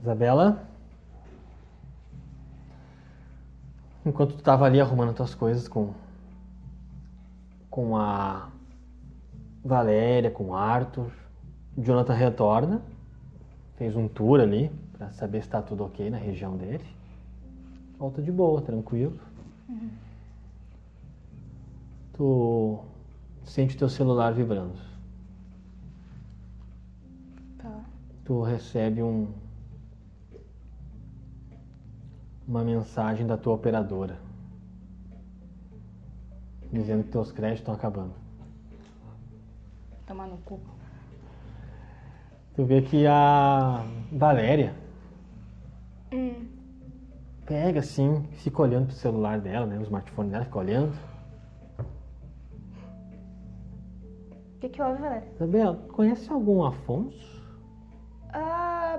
Isabela? Enquanto tu estava ali arrumando tuas coisas com com a Valéria, com o Arthur, Jonathan retorna, fez um tour ali, pra saber se tá tudo ok na região dele. Volta de boa, tranquilo. Tu sente teu celular vibrando. Tá. tu recebe um uma mensagem da tua operadora dizendo que teus créditos estão acabando. Tomar no cu. Tu vê que a Valéria Hum. pega assim, fica olhando pro celular dela, né, no smartphone dela, fica olhando. O que que houve, Valéria? Isabela, conhece algum Afonso? Ah.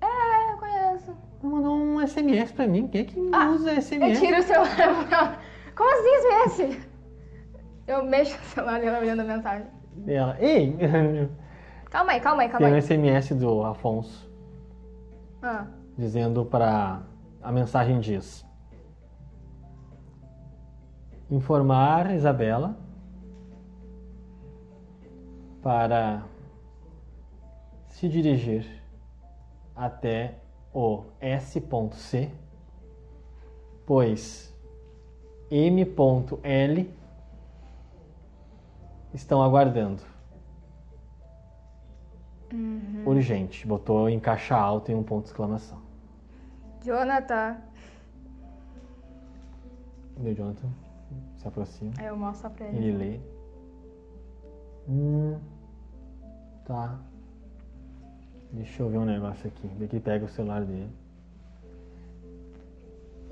É, eu conheço. Ela mandou um SMS pra mim. Quem é que Ah, usa Eu SMS? tiro o celular. Como assim, SMS? Eu mexo o celular e ela olhando a mensagem. Ela, ei, Calma aí, calma aí, calma tem um aí. SMS do Afonso. Ah. Dizendo para a mensagem diz informar Isabela para se dirigir até o S.C, pois M.L estão aguardando. Urgente. Botou em caixa alta e um ponto de exclamação. Jonathan. E o Jonathan se aproxima. Aí eu mostro pra ele. Ele lê. Hum. Tá. Deixa eu ver um negócio aqui. Ele pega o celular dele.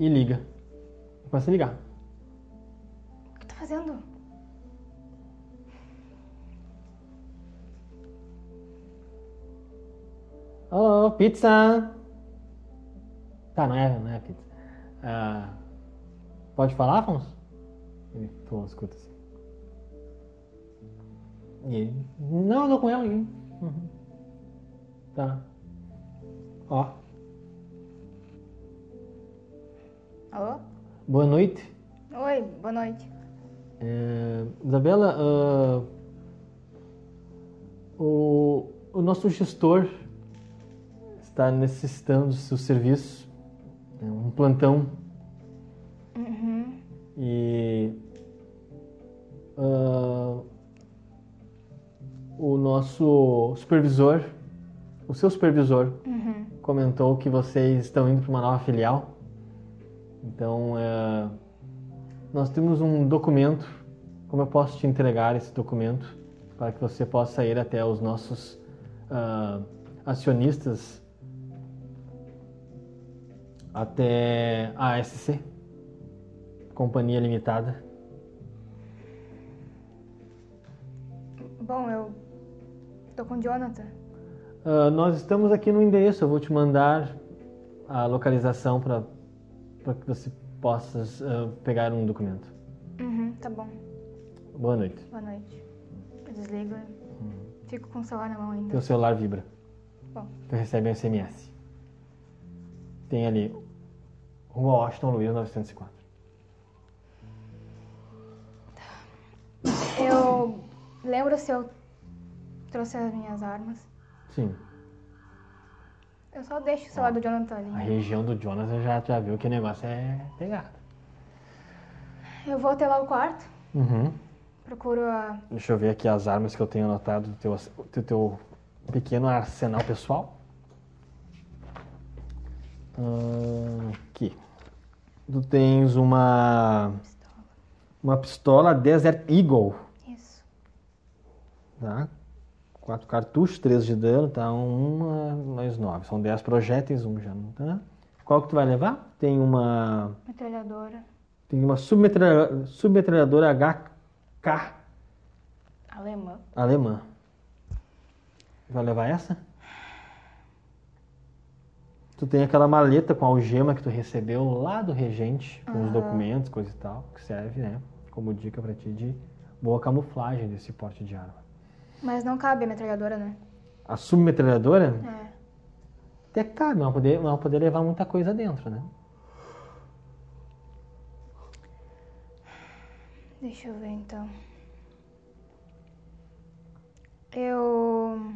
E liga. Começa a ligar. O que tá fazendo? Alô, pizza! Tá, não é, não é pizza. Ah, pode falar, Afonso? Ele tu escuta assim. E ele, não, eu tô com ela aqui. Uhum. Tá. Ó, Alô? boa noite. Oi, boa noite. É, Isabela, ah, o, o nosso gestor está necessitando do seu serviço, é um plantão, Uhum. e ah, o nosso supervisor, o seu supervisor, Uhum. comentou que vocês estão indo para uma nova filial. Então, é, nós temos um documento. Como eu posso te entregar esse documento para que você possa ir até os nossos ah, acionistas, até a ASC, Companhia Limitada. Bom, eu tô com o Jonathan. Ah, nós estamos aqui no endereço. Eu vou te mandar a localização para que você possa ah, pegar um documento. Uhum, tá bom. Boa noite. Boa noite. Eu desligo e fico com o celular na mão ainda. Teu celular vibra. Bom. Tu recebe um SMS. Tem ali Rua Washington Luiz 904. Eu lembro se eu trouxe as minhas armas. Sim. Eu só deixo o celular do Jonathan A ali. região do Jonas eu já, já viu que o negócio é pegado. Eu vou até lá o quarto, Uhum. procuro a. Deixa eu ver aqui as armas que eu tenho anotado do teu, do teu pequeno arsenal pessoal. Aqui. Tu tens uma, uma pistola Desert Eagle. Isso. Tá? Quatro cartuchos, três de dano, tá? Uma mais nove. São dez projéteis, um já não tá. Qual que tu vai levar? Tem uma. Metralhadora. Tem uma submetralhadora, submetralhadora HK Alemã. alemã. Vai levar essa? Tu tem aquela maleta com a algema que tu recebeu lá do regente, com os documentos, coisa e tal, que serve, né? Como dica pra ti de boa camuflagem desse porte de arma. Mas não cabe a metralhadora, né? A submetralhadora É. até que cabe, vai poder, não vai poder levar muita coisa dentro, né? Deixa eu ver então. Eu.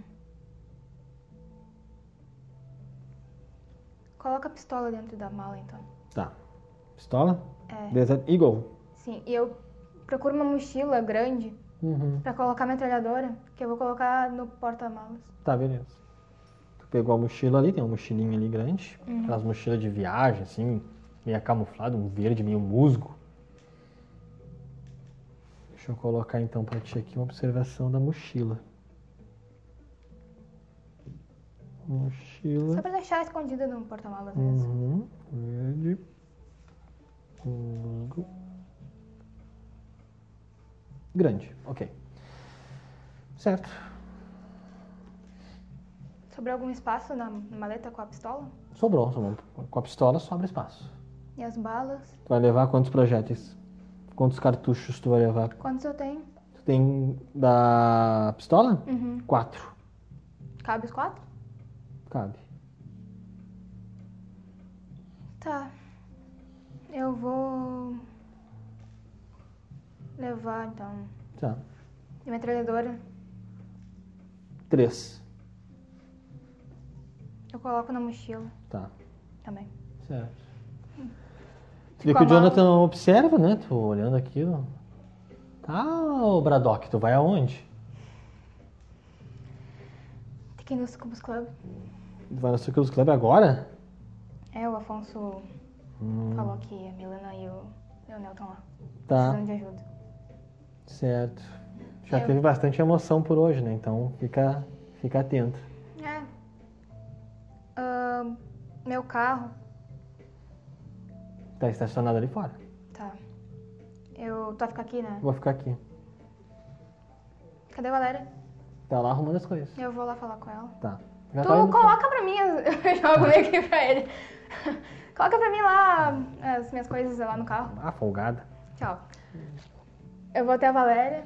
Coloca a pistola dentro da mala então. Tá. Pistola? É. Desert Eagle. Sim, e eu procuro uma mochila grande Uhum. pra colocar a metralhadora, que eu vou colocar no porta-malas. Tá, beleza. Tu pegou a mochila ali, tem uma mochilinha ali grande. Aquelas mochilas de viagem, assim, meio camuflado, um verde meio musgo. Deixa eu colocar então pra ti aqui uma observação da mochila. Mochila. Só pra deixar escondida no porta-malas mesmo. Uhum. Verde. Musgo. Grande, ok. Certo. Sobrou algum espaço na na maleta com a pistola? Sobrou, sobrou. Com a pistola sobra espaço. E as balas? Tu vai levar quantos projéteis? Quantos cartuchos tu vai levar? Quantos eu tenho? Tu tem da pistola? Uhum. Quatro. Cabe os quatro? Cabe. Tá. Eu vou levar então. Tá. E metralhadora Três. eu coloco na mochila Tá. também. Certo. Tu vê que o Jonathan observa, né? Tu olhando aquilo. Tá, ô Braddock, tu vai aonde? Tem que ir no Sucubus Club. Vai no Circus Club agora? É, o Afonso Hum, falou que a Milena e o Leonel estão lá. tá, Precisando de ajuda. certo. Já Eu- teve bastante emoção por hoje, né? Então fica, fica atento. É. Ahn, meu carro. Tá estacionado ali fora. Tá. Eu. Tu vai ficar aqui, né? Vou ficar aqui. Cadê a Valéria? Tá lá arrumando as coisas. Eu vou lá falar com ela. Tá. Já Tu tá indo- coloca pra mim, eu jogo meio aqui pra ele. coloca pra mim lá as minhas coisas lá no carro. Ah, folgada. Tchau. Eu vou até a Valéria,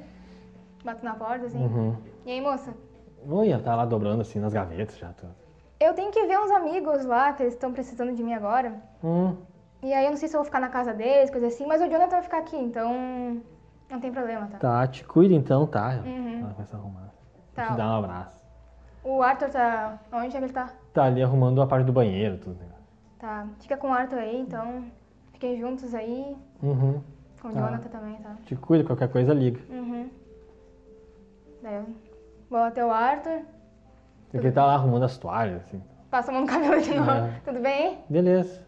bato na porta assim. Uhum. E aí, moça? Oi, ela tá lá dobrando assim nas gavetas já. Tô... Eu tenho que ver uns amigos lá que eles estão precisando de mim agora. Hum, E aí eu não sei se eu vou ficar na casa deles, coisa assim, mas o Jonathan vai ficar aqui, então não tem problema, tá? tá, te cuida então, tá? Uhum. Ela começa a arrumar. Tá. Te dá um abraço. O Arthur tá. Onde é que ele tá? Tá ali arrumando a parte do banheiro, tudo. né? Tá. Fica com o Arthur aí, então. Fiquem juntos aí. Uhum. Com o Tá. Jonathan também, tá? Te cuida, qualquer coisa liga. Uhum. Daí eu vou até o Arthur, ele tá lá arrumando as toalhas, assim. passo a mão no cabelo de novo. É. Tudo bem? Beleza.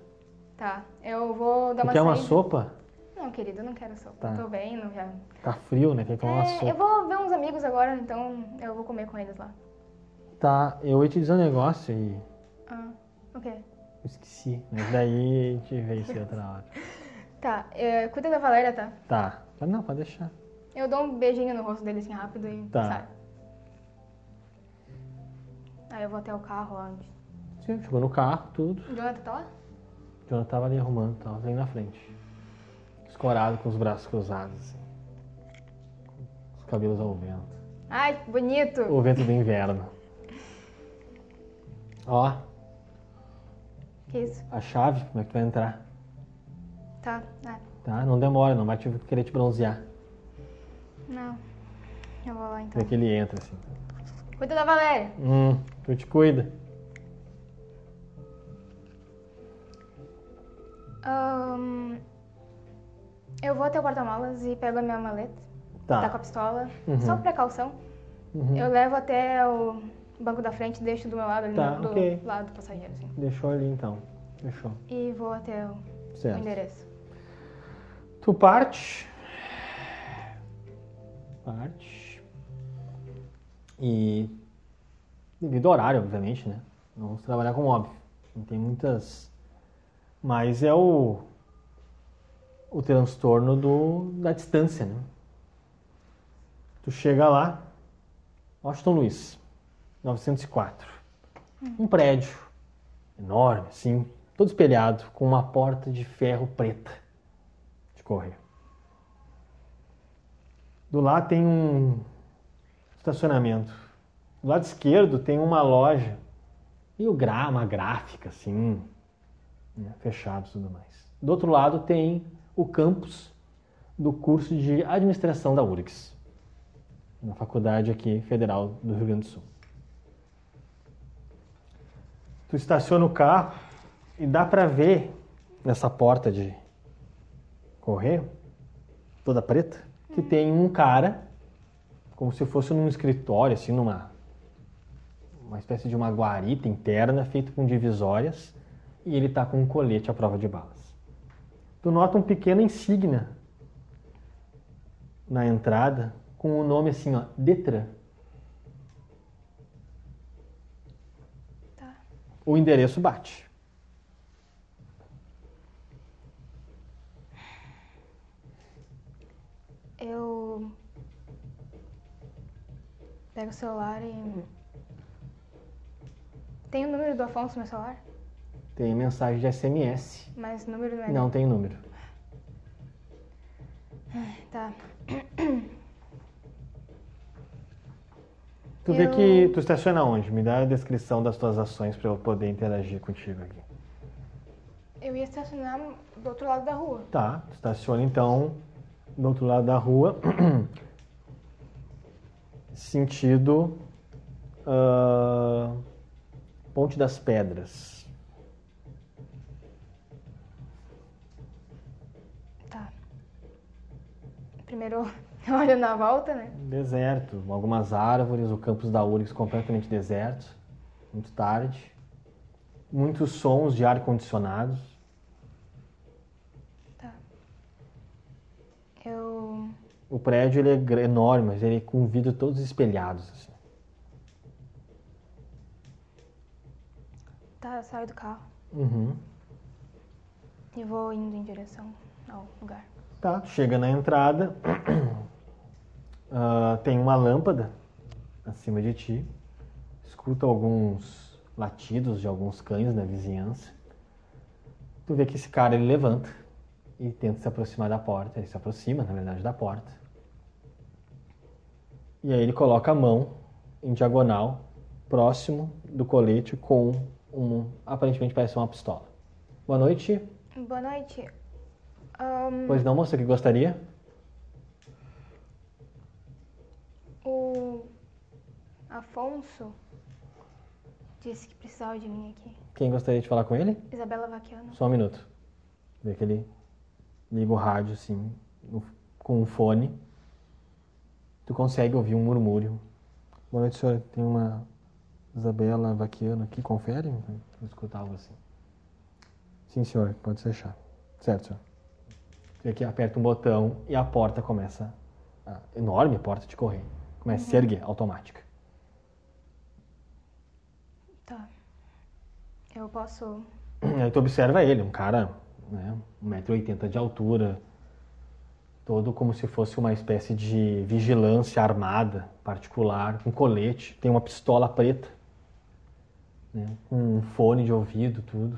Tá. Eu vou dar Tu uma quer uma saída. sopa? Não, querido, eu não quero sopa. Tá. Tô bem, não já. Tá frio, né? Tem que tomar uma É, sopa. eu vou ver uns amigos agora, então eu vou comer com eles lá. Tá, eu ia te dizer um negócio e Ah, o quê? esqueci. Mas daí a gente vê isso outra hora. Tá, é, cuida da Valéria, tá? Tá. Não, pode deixar. Eu dou um beijinho no rosto dele assim rápido e Tá. saio. Aí eu vou até o carro lá onde. Sim, chegou no carro, tudo. O Jonathan tá lá? O Jonathan tava ali arrumando, tava ali na frente. Escorado com os braços cruzados, assim. Os cabelos ao vento. Ai, que bonito! O vento do inverno. Ó, Que isso? a chave, como é que tu vai entrar? Tá, ah, Tá? Não demora, não vai te querer te bronzear. não. Eu vou lá então. É que ele entra, assim. Cuida da Valéria! Hum, tu te cuida. Eu vou até o porta-malas e pego a minha maleta. Tá com a Tá. pistola. Uhum. Só por precaução. Uhum. Eu levo até o banco da frente, deixo do meu lado ali, Tá, do ok. lado do passageiro, assim. Deixou ali então. Fechou. E vou até o, o Certo. endereço. Tu parte. Parte. E. Devido ao horário, obviamente, né? Não vamos trabalhar com óbvio. Não tem muitas. Mas é o. O transtorno do, da distância, né? Tu chega lá, Washington Luiz, 904. Um prédio enorme, assim, todo espelhado, com uma porta de ferro preta de correr. Do lado tem um estacionamento. Do lado esquerdo tem uma loja e o gra, uma gráfica assim, né, fechado e tudo mais. Do outro lado tem o campus do curso de administração da URGS, na faculdade aqui federal do Rio Grande do Sul. Tu estaciona o carro e dá para ver nessa porta de correio, toda preta, que tem um cara, como se fosse num escritório, assim, numa uma espécie de uma guarita interna feita com divisórias e ele está com um colete à prova de balas. Tu nota um pequeno insígnia na entrada com o nome assim, ó, Detran. Tá. O endereço bate. Eu pego o celular e. Tem o número do Afonso no meu celular? Tem mensagem de SMS. Mas número não é Não tem número. Tá. Tu vê Eu- que tu estaciona onde? Me dá a descrição das tuas ações para eu poder interagir contigo aqui. Eu ia estacionar do outro lado da rua. Tá, tu estaciona então do outro lado da rua, sentido ah, Ponte das Pedras. Tá. Primeiro eu olho na volta, né? Deserto, algumas árvores, o campus da URGS completamente deserto, muito tarde. Muitos sons de ar-condicionados. Tá. Eu. O prédio ele é enorme, mas ele é com vidro todos espelhados. Assim. Tá, eu saio do carro Uhum. e vou indo em direção ao lugar. Tá, chega na entrada, ah, tem uma lâmpada acima de ti, escuta alguns latidos de alguns cães na vizinhança. Tu vê que esse cara ele levanta e tenta se aproximar da porta, ele se aproxima, na verdade, da porta. E aí ele coloca a mão em diagonal, próximo do colete, com um, aparentemente parece uma pistola. Boa noite. Boa noite. Ahn, Pois não, moça, que gostaria? O Afonso disse que precisava de mim aqui. Quem gostaria de falar com ele? Isabela Vaquiano. Só um minuto. Vê que ele liga o rádio assim, com um fone. Tu consegue ouvir um murmúrio. Boa noite, senhor. Tem uma Isabela Vaquiano aqui, confere? Eu escutar algo assim. Sim, senhor, pode fechar. Certo, senhor. Que aperta um botão e a porta começa. A enorme porta de correio. Começa a se erguer, automática. Tá. Eu posso. Aí tu observa ele, um cara, né, 1,80m de altura, todo como se fosse uma espécie de vigilância armada, particular, com colete, tem uma pistola preta, né, um fone de ouvido, tudo.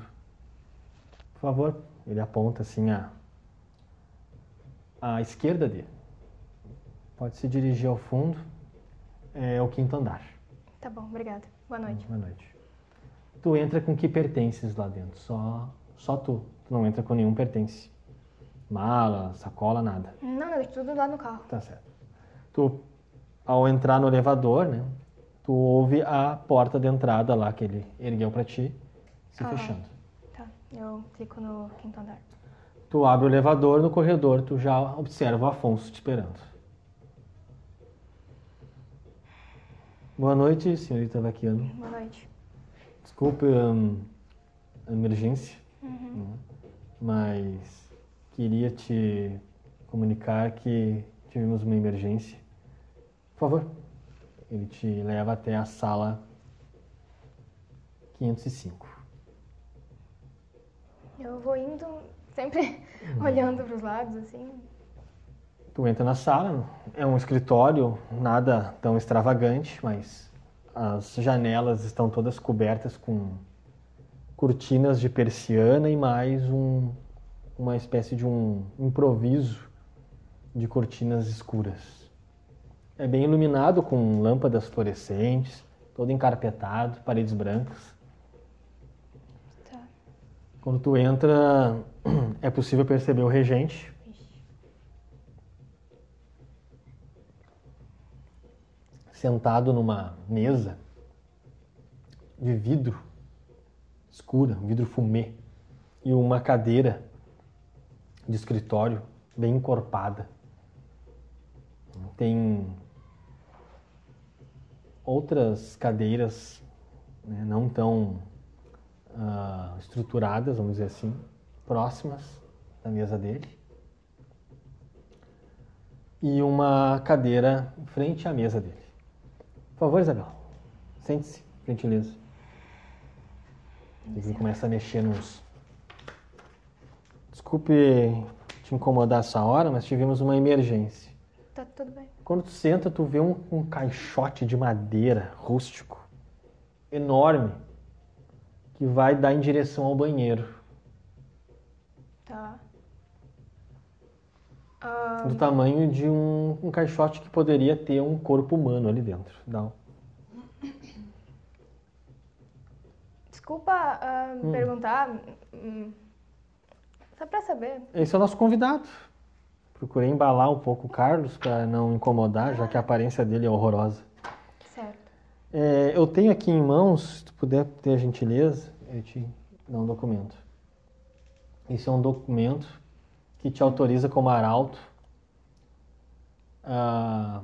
Por favor, ele aponta assim a, a esquerda dele. Pode se dirigir ao fundo, é o quinto andar. Tá bom, obrigada. Boa noite. Boa noite. Tu entra com que pertences lá dentro? Só, só tu. Tu não entra com nenhum pertence. Mala, sacola, nada. Não, deixo tudo lá no carro. Tá certo. Tu, ao entrar no elevador, né? Tu ouve a porta de entrada lá que ele ergueu pra ti se Aham. fechando. Tá. Eu fico no quinto andar. Tu abre o elevador, no corredor tu já observa o Afonso te esperando. Boa noite, senhorita Vaquiano. Boa noite. Desculpe hum, a emergência, né? mas queria te comunicar que tivemos uma emergência. Por favor, ele te leva até a sala 505. Eu vou indo sempre olhando para os lados, assim. Tu entra na sala, é um escritório, nada tão extravagante, mas as janelas estão todas cobertas com cortinas de persiana e mais um, uma espécie de um improviso de cortinas escuras. é bem iluminado com lâmpadas fluorescentes, todo encarpetado, paredes brancas. Tá. Quando tu entra, é possível perceber o regente. Sentado numa mesa de vidro escura, um vidro fumê, e uma cadeira de escritório bem encorpada. Tem outras cadeiras né, não tão ah, estruturadas, vamos dizer assim, próximas da mesa dele. E uma cadeira em frente à mesa dele. Por favor, Isabel, sente-se, gentileza. Ele começa a mexer nos. Desculpe te incomodar essa hora, mas tivemos uma emergência. Tá tudo bem. Quando tu senta, tu vê um, um caixote de madeira rústico, enorme, que vai dar em direção ao banheiro. Tá. Ah, Do tamanho de um, um caixote que poderia ter um corpo humano ali dentro. Um- desculpa ah, perguntar. hum, Só pra saber. Esse é o nosso convidado. Procurei embalar um pouco o Carlos para não incomodar, já que a aparência dele é horrorosa. Certo. É, eu tenho aqui em mãos, se tu puder ter a gentileza, eu te dar um documento. Esse é um documento que te autoriza como arauto a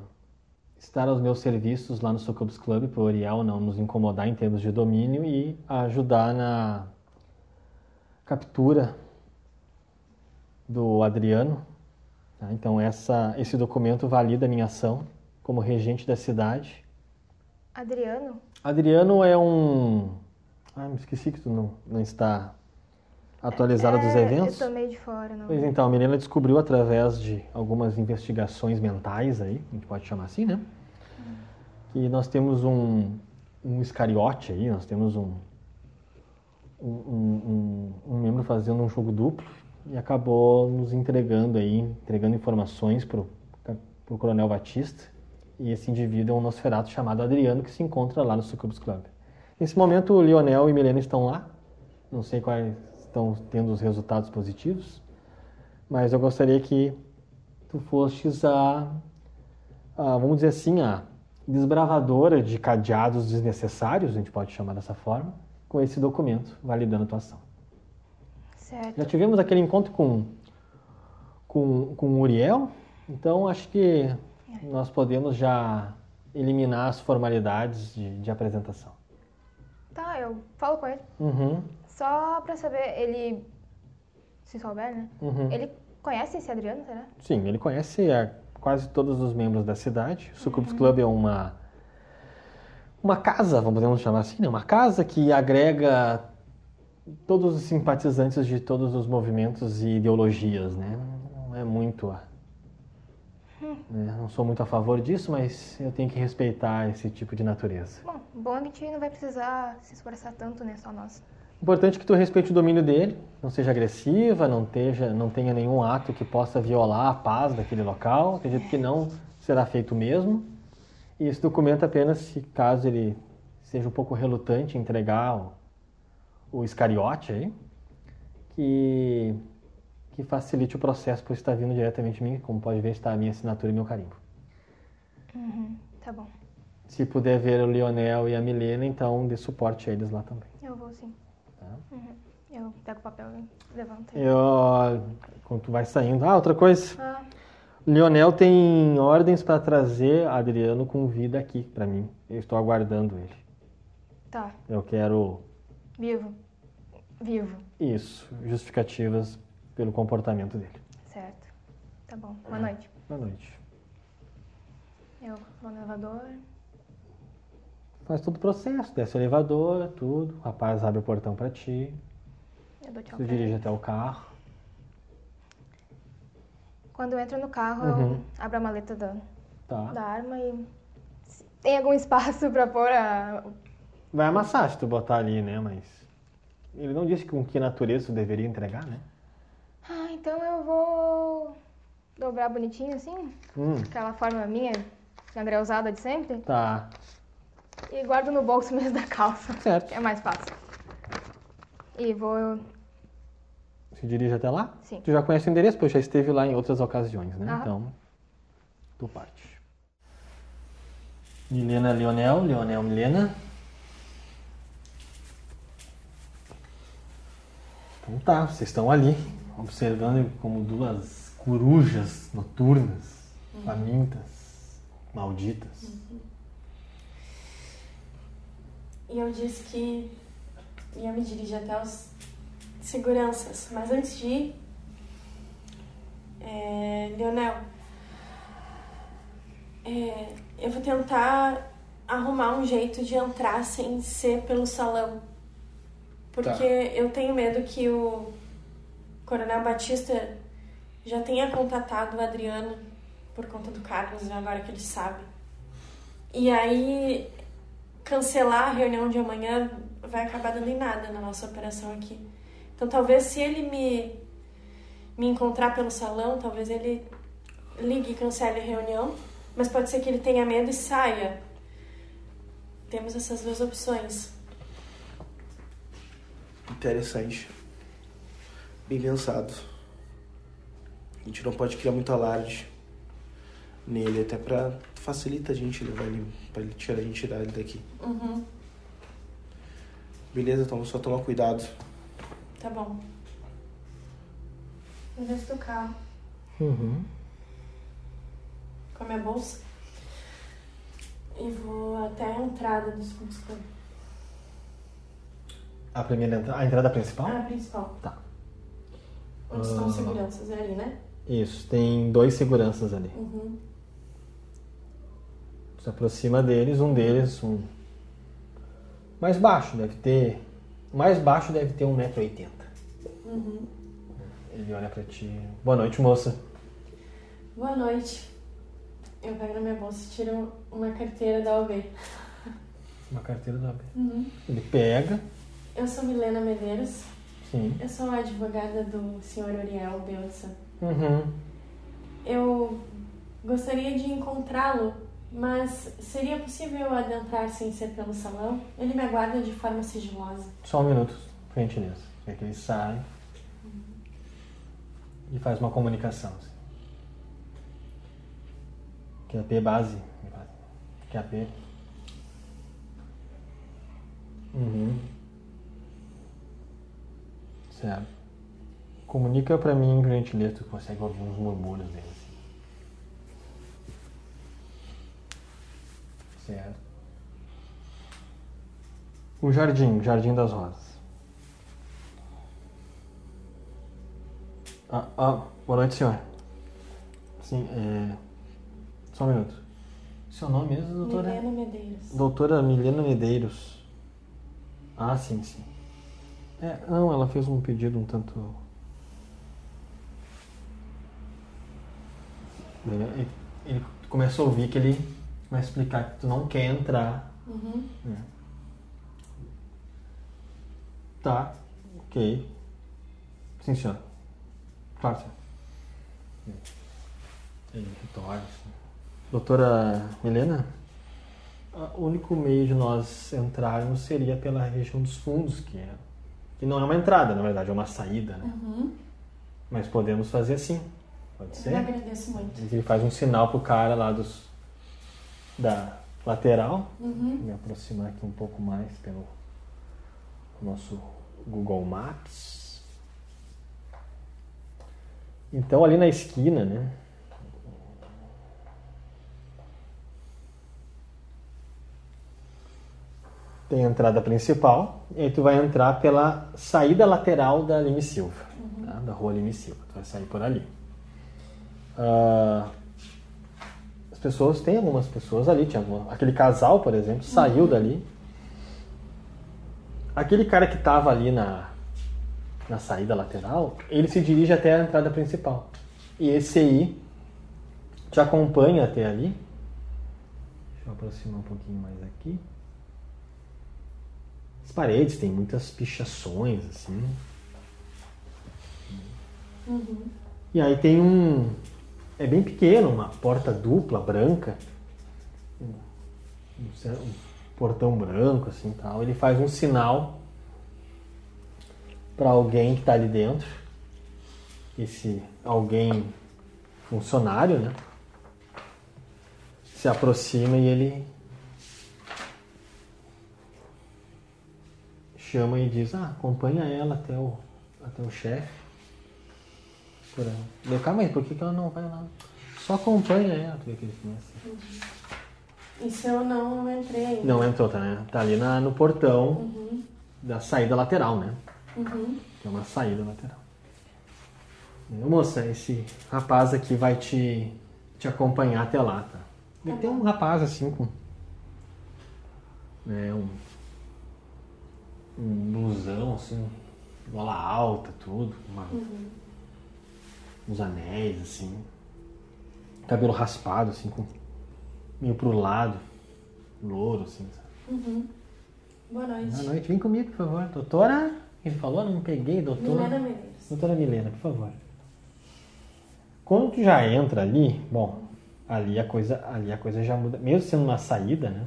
estar aos meus serviços lá no Sucubus Club, para o Oriel não nos incomodar em termos de domínio e ajudar na captura do Adriano. tá? Então essa, esse documento valida a minha ação como regente da cidade. Adriano? Adriano é um. Ah, me esqueci que tu não, não está atualizada dos É, eventos. Eu tô meio de fora, não. Pois então, a Milena descobriu através de algumas investigações mentais aí, a gente pode chamar assim, né? Que nós temos um, um escariote aí, nós temos um, um, um, um- membro fazendo um jogo duplo e acabou nos entregando aí, entregando informações pro, pro Coronel Batista. E esse indivíduo é um Nosferatu chamado Adriano que se encontra lá no Sucubus Club. Nesse momento, o Lionel e Milena estão lá. Não sei quais estão tendo os resultados positivos, mas eu gostaria que tu fostes a, a, vamos dizer assim, a desbravadora de cadeados desnecessários, a gente pode chamar dessa forma, com esse documento validando a tua ação. Certo. Já tivemos aquele encontro com, com, com o Uriel, então acho que nós podemos já eliminar as formalidades de, de apresentação. Tá, eu falo com ele. Uhum, Só pra saber, ele. Se souber, né? uhum. Ele conhece esse Adriano, será? Sim, ele conhece a, quase todos os membros da cidade. O Sucubus Club é uma uma casa, vamos podemos chamar assim, né? uma casa que agrega todos os simpatizantes de todos os movimentos e ideologias, né? Não é muito, a- né? não sou muito a favor disso, mas eu tenho que respeitar esse tipo de natureza. Bom, bom a gente não vai precisar se esforçar tanto, né? Só nós. Importante que tu respeite o domínio dele, não seja agressiva, não, teja, não tenha nenhum ato que possa violar a paz daquele local. Acredito que não será feito mesmo. E esse documento apenas se caso ele seja um pouco relutante em entregar o, o escariote aí, que, que facilite o processo por estar vindo diretamente de mim. Como pode ver, está a minha assinatura e meu carimbo. Uhum, tá bom. Se puder ver o Lionel e a Milena, então dê suporte a eles lá também. Eu vou sim. Uhum. Eu pego o papel e levanto. Eu, quando tu vai saindo. Ah, outra coisa. Ah, Lionel tem ordens para trazer Adriano com vida aqui para mim. Eu estou aguardando ele. tá. Eu quero Vivo. Vivo. isso, justificativas pelo comportamento dele. Certo. Tá bom. Boa noite. Boa noite. Eu vou no elevador. Faz todo o processo, desce o elevador, tudo. O rapaz abre o portão para ti. Eu dou tchau Tu dirige ele. até o carro. Quando eu entro no carro, Uhum. eu abro a maleta da, Tá. da arma e. Tem algum espaço pra pôr a. Vai amassar se tu botar ali, né? Mas ele não disse com que natureza tu deveria entregar, né? Ah, então eu vou dobrar bonitinho assim. Hum, Aquela forma minha André usada de sempre. Tá. E guardo no bolso mesmo da calça. Certo. É mais fácil. E vou. Se dirige até lá? Sim. Tu já conhece o endereço, pois já esteve lá em outras ocasiões, né? Aham. Então, tu parte. Milena Leonel, Leonel Milena. Então tá, vocês estão ali, observando como duas corujas noturnas, famintas, malditas. E eu disse que ia me dirigir até os seguranças. Mas antes de ir, é, Leonel, é, eu vou tentar arrumar um jeito de entrar sem ser pelo salão. Porque Tá. eu tenho medo que o Coronel Batista já tenha contatado o Adriano por conta do Carlos, agora que ele sabe. E aí cancelar a reunião de amanhã vai acabar dando em nada na nossa operação aqui. Então talvez se ele me, me encontrar pelo salão, talvez ele ligue e cancele a reunião, mas pode ser que ele tenha medo e saia. Temos essas duas opções. Interessante. Bem pensado. A gente não pode criar muito alarde nele, até pra facilita a gente levar ele, pra ele tirar a gente tirar ele daqui. Uhum, Beleza, então só toma cuidado. tá bom. Eu desço do carro. Uhum. Com a minha bolsa. E vou até a entrada dos Club. A primeira entrada, a entrada principal? Ah, a principal. Tá. Onde estão Ah. os seguranças? É ali, né? Isso, tem dois seguranças ali. Uhum. Se aproxima deles, um deles, um mais baixo, deve ter. Mais baixo deve ter 1,80m. Uhum. Ele olha pra ti. Boa noite, moça. Boa noite. Eu pego na minha bolsa e tiro uma carteira da OB. Uma carteira da AB. Uhum. Ele pega. Eu sou Milena Medeiros. Sim. Eu sou a advogada do Sr. Uriel Belsa. Uhum. Eu gostaria de encontrá-lo, mas seria possível adentrar sem ser pelo salão? Ele me aguarda de forma sigilosa. Só um minuto, por gentileza. É que ele sai e faz uma comunicação. Assim. QAP base. QAP. Uhum. Certo. Comunica pra mim, por gentileza, tu consegue ouvir uns murmúrios dele. Certo. O jardim, Jardim das Rosas. Ah, ah, boa noite, senhor. Sim, é... Só um minuto. Seu nome mesmo, doutora? Milena Medeiros. Doutora Milena Medeiros. Ah, sim, sim. É, não, ela fez um pedido um tanto. Ele, ele começa a ouvir que ele vai explicar que tu não quer entrar. Uhum. Tá, ok. Sim, senhor. Claro, senhor. Ele retorna. assim. Doutora Milena? ah, O único meio de nós entrarmos seria pela região dos fundos, que, é, que não é uma entrada, na verdade, é uma saída, né? Uhum. Mas podemos fazer assim. Pode Eu ser? agradeço muito. Ele faz um sinal pro cara lá dos da lateral. Uhum. Me aproximar aqui um pouco mais pelo nosso Google Maps. Então ali na esquina, né? Tem a entrada principal e aí tu vai entrar pela saída lateral da Lime Silva, tá? da rua Lime Silva. Tu vai sair por ali. As pessoas, tem algumas pessoas ali, tinha alguma- aquele casal, por exemplo, saiu dali. Aquele cara que estava ali na, na saída lateral, ele se dirige até a entrada principal. E esse aí te acompanha até ali. Deixa eu aproximar um pouquinho mais aqui. As paredes têm muitas pichações, assim. E aí tem um. É bem pequeno, uma porta dupla, branca. um, portão branco assim tal. Ele faz um sinal para alguém que está ali dentro. Esse alguém funcionário, né? Se aproxima e ele chama e diz, ah, acompanha ela até o, até o chefe. Por aí. Calma aí, por que, que ela não vai lá? Só acompanha ela, tu vê que ele começa. Isso eu não entrei ainda. Não entrou, tá, né? Tá ali na, no portão Uhum. da saída lateral, né? Uhum. Que é uma saída lateral. Moça, esse rapaz aqui vai te, te acompanhar até lá, tá? E Tá tem bom. um rapaz assim com. Né, um. Um blusão assim, gola alta, tudo, uma- Uhum. Uns anéis assim. Cabelo raspado, assim, com. meio pro lado, louro, assim, sabe? Uhum. Boa noite. Boa noite, vem comigo, por favor. Doutora. Ele falou, não peguei, doutora. Milena Medeiros. Doutora Milena, por favor. Quando tu já entra ali, bom, ali a coisa, ali a coisa já muda. Mesmo sendo uma saída, né?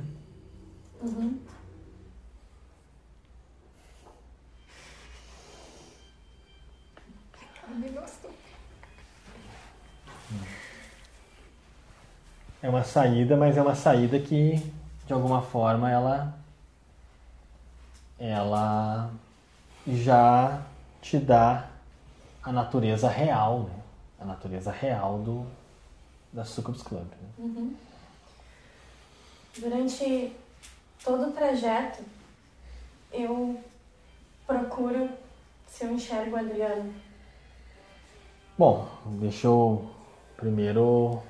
Uhum. Me gostou. É uma saída, mas é uma saída que, de alguma forma, ela, ela já te dá a natureza real, né? A natureza real do da Sucubus Club. Né? Uhum. Durante todo o trajeto, eu procuro se eu enxergo o Adriano. Bom, deixa eu primeiro.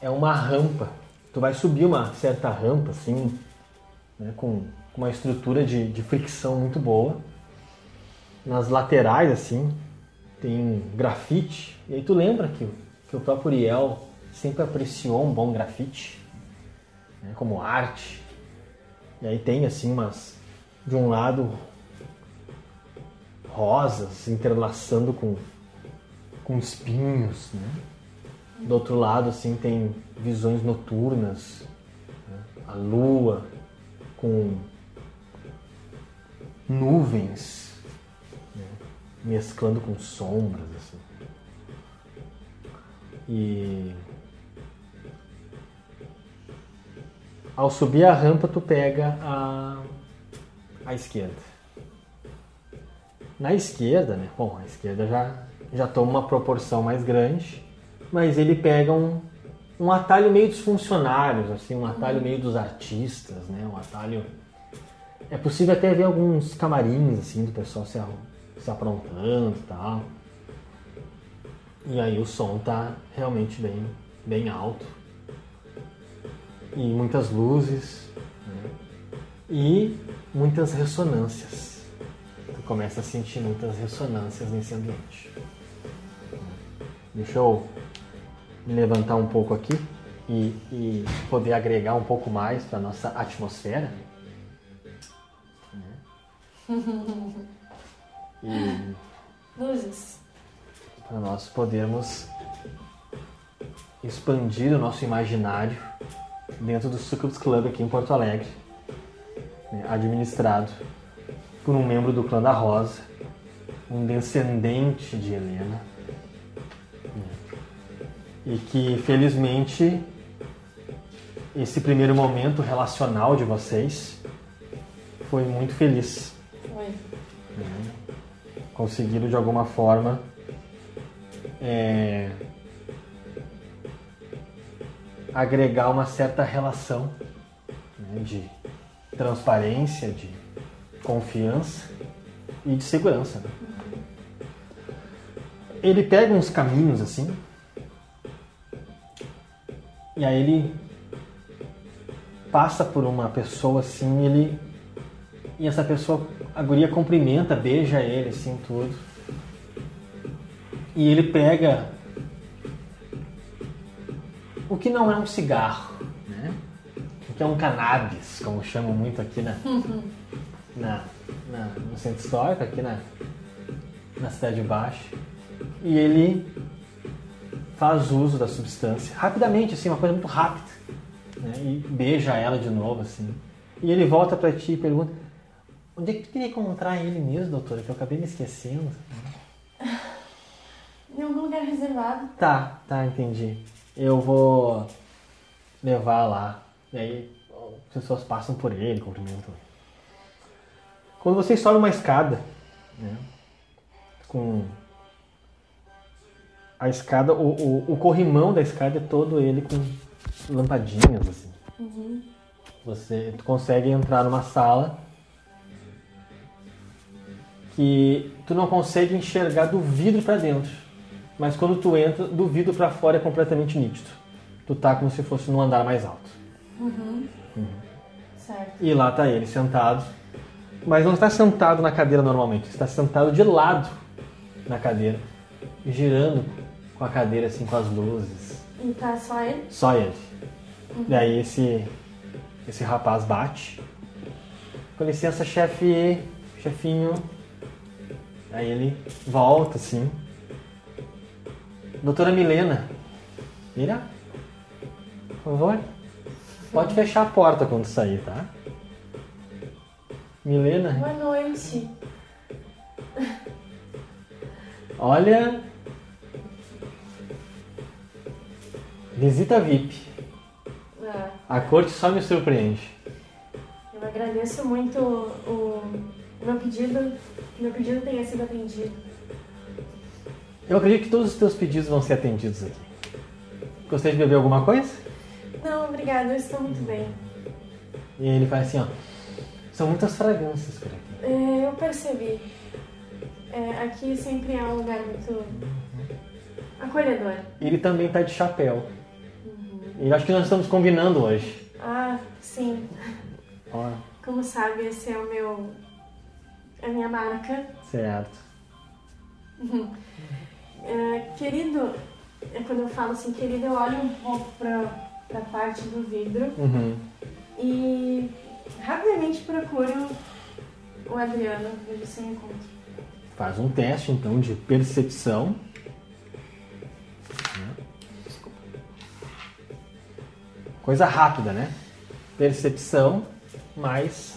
É uma rampa. Tu vai subir uma certa rampa, assim, né, com, uma estrutura de, de fricção muito boa. Nas laterais, assim, tem grafite. E aí tu lembra que, o- que o próprio Uriel sempre apreciou um bom grafite, né, como arte. E aí tem, assim, umas. De um lado, rosas se entrelaçando com, com espinhos, né? Do outro lado, assim, tem visões noturnas, né? a lua com nuvens, né? mesclando com sombras, assim. E ao subir a rampa, tu pega a, a esquerda. Na esquerda, né? Bom, a esquerda já, já toma uma proporção mais grande, mas ele pega um, um atalho meio dos funcionários, assim, um atalho meio dos artistas, né? Um atalho. É possível até ver alguns camarins, assim, do pessoal se, se aprontando e tal. E aí o som tá realmente bem, bem alto. E muitas luzes, né? E muitas ressonâncias tu começa a sentir muitas ressonâncias nesse ambiente. Deixa eu me levantar um pouco aqui e, e poder agregar um pouco mais para nossa atmosfera. E Luzes. para nós podermos expandir o nosso imaginário dentro do Sucubus Club aqui em Porto Alegre, né, administrado por um membro do clã da Rosa, um descendente de Helena, e que felizmente esse primeiro momento relacional de vocês foi muito feliz Oi. conseguiram de alguma forma é, agregar uma certa relação né, de transparência, de confiança e de segurança. né? Ele pega uns caminhos assim e aí ele passa por uma pessoa assim, ele e essa pessoa, a guria cumprimenta, beija ele assim tudo. E ele pega o que não é um cigarro, né? O que é um cannabis, como chamam muito aqui na, na, na- no centro histórico, aqui na, na cidade baixa. E ele faz uso da substância rapidamente, assim, uma coisa muito rápida, né? E beija ela de novo, assim. E ele volta pra ti e pergunta: Onde é que tu queria encontrar ele mesmo, doutora? Que eu acabei me esquecendo. Em algum lugar reservado. Tá, tá, entendi. Eu vou levar lá. E aí as pessoas passam por ele, cumprimentam ele. Quando vocês sobem uma escada, né? Com a escada, o, o, o corrimão da escada é todo ele com lampadinhas, assim. Você tu consegue entrar numa sala que tu não consegue enxergar do vidro pra dentro. Mas quando tu entra, do vidro pra fora é completamente nítido. Tu tá como se fosse num andar mais alto. Certo. E lá tá ele sentado. Mas não está sentado na cadeira normalmente, está sentado de lado na cadeira, girando com a cadeira assim com as luzes. E tá só ele? Só ele. E aí esse esse rapaz bate. Com licença, chefe, chefinho. Aí ele volta assim. Doutora Milena. Mira. Por favor. Pode fechar a porta quando sair, tá? Milena. Boa noite. Olha. Visita VIP. Ah, A corte só me surpreende. eu agradeço muito o, o meu pedido. Que meu pedido tenha sido atendido. Eu acredito que todos os teus pedidos vão ser atendidos aqui. Gostaria de beber alguma coisa? Não, obrigada, eu estou muito bem. E ele faz assim, ó. São muitas fragrâncias por aqui. É, eu percebi. É, aqui sempre é um lugar muito acolhedor. Ele também tá de chapéu. E acho que nós estamos combinando hoje. Ah, sim. Ó, Como sabe, esse é o meu. a minha marca. certo. É, querido, é quando eu falo assim, querido, eu olho um pouco pra, pra parte do vidro Uhum. e rapidamente procuro o Adriano, vejo se eu encontro. Faz um teste então de percepção. Coisa rápida, né? Percepção mais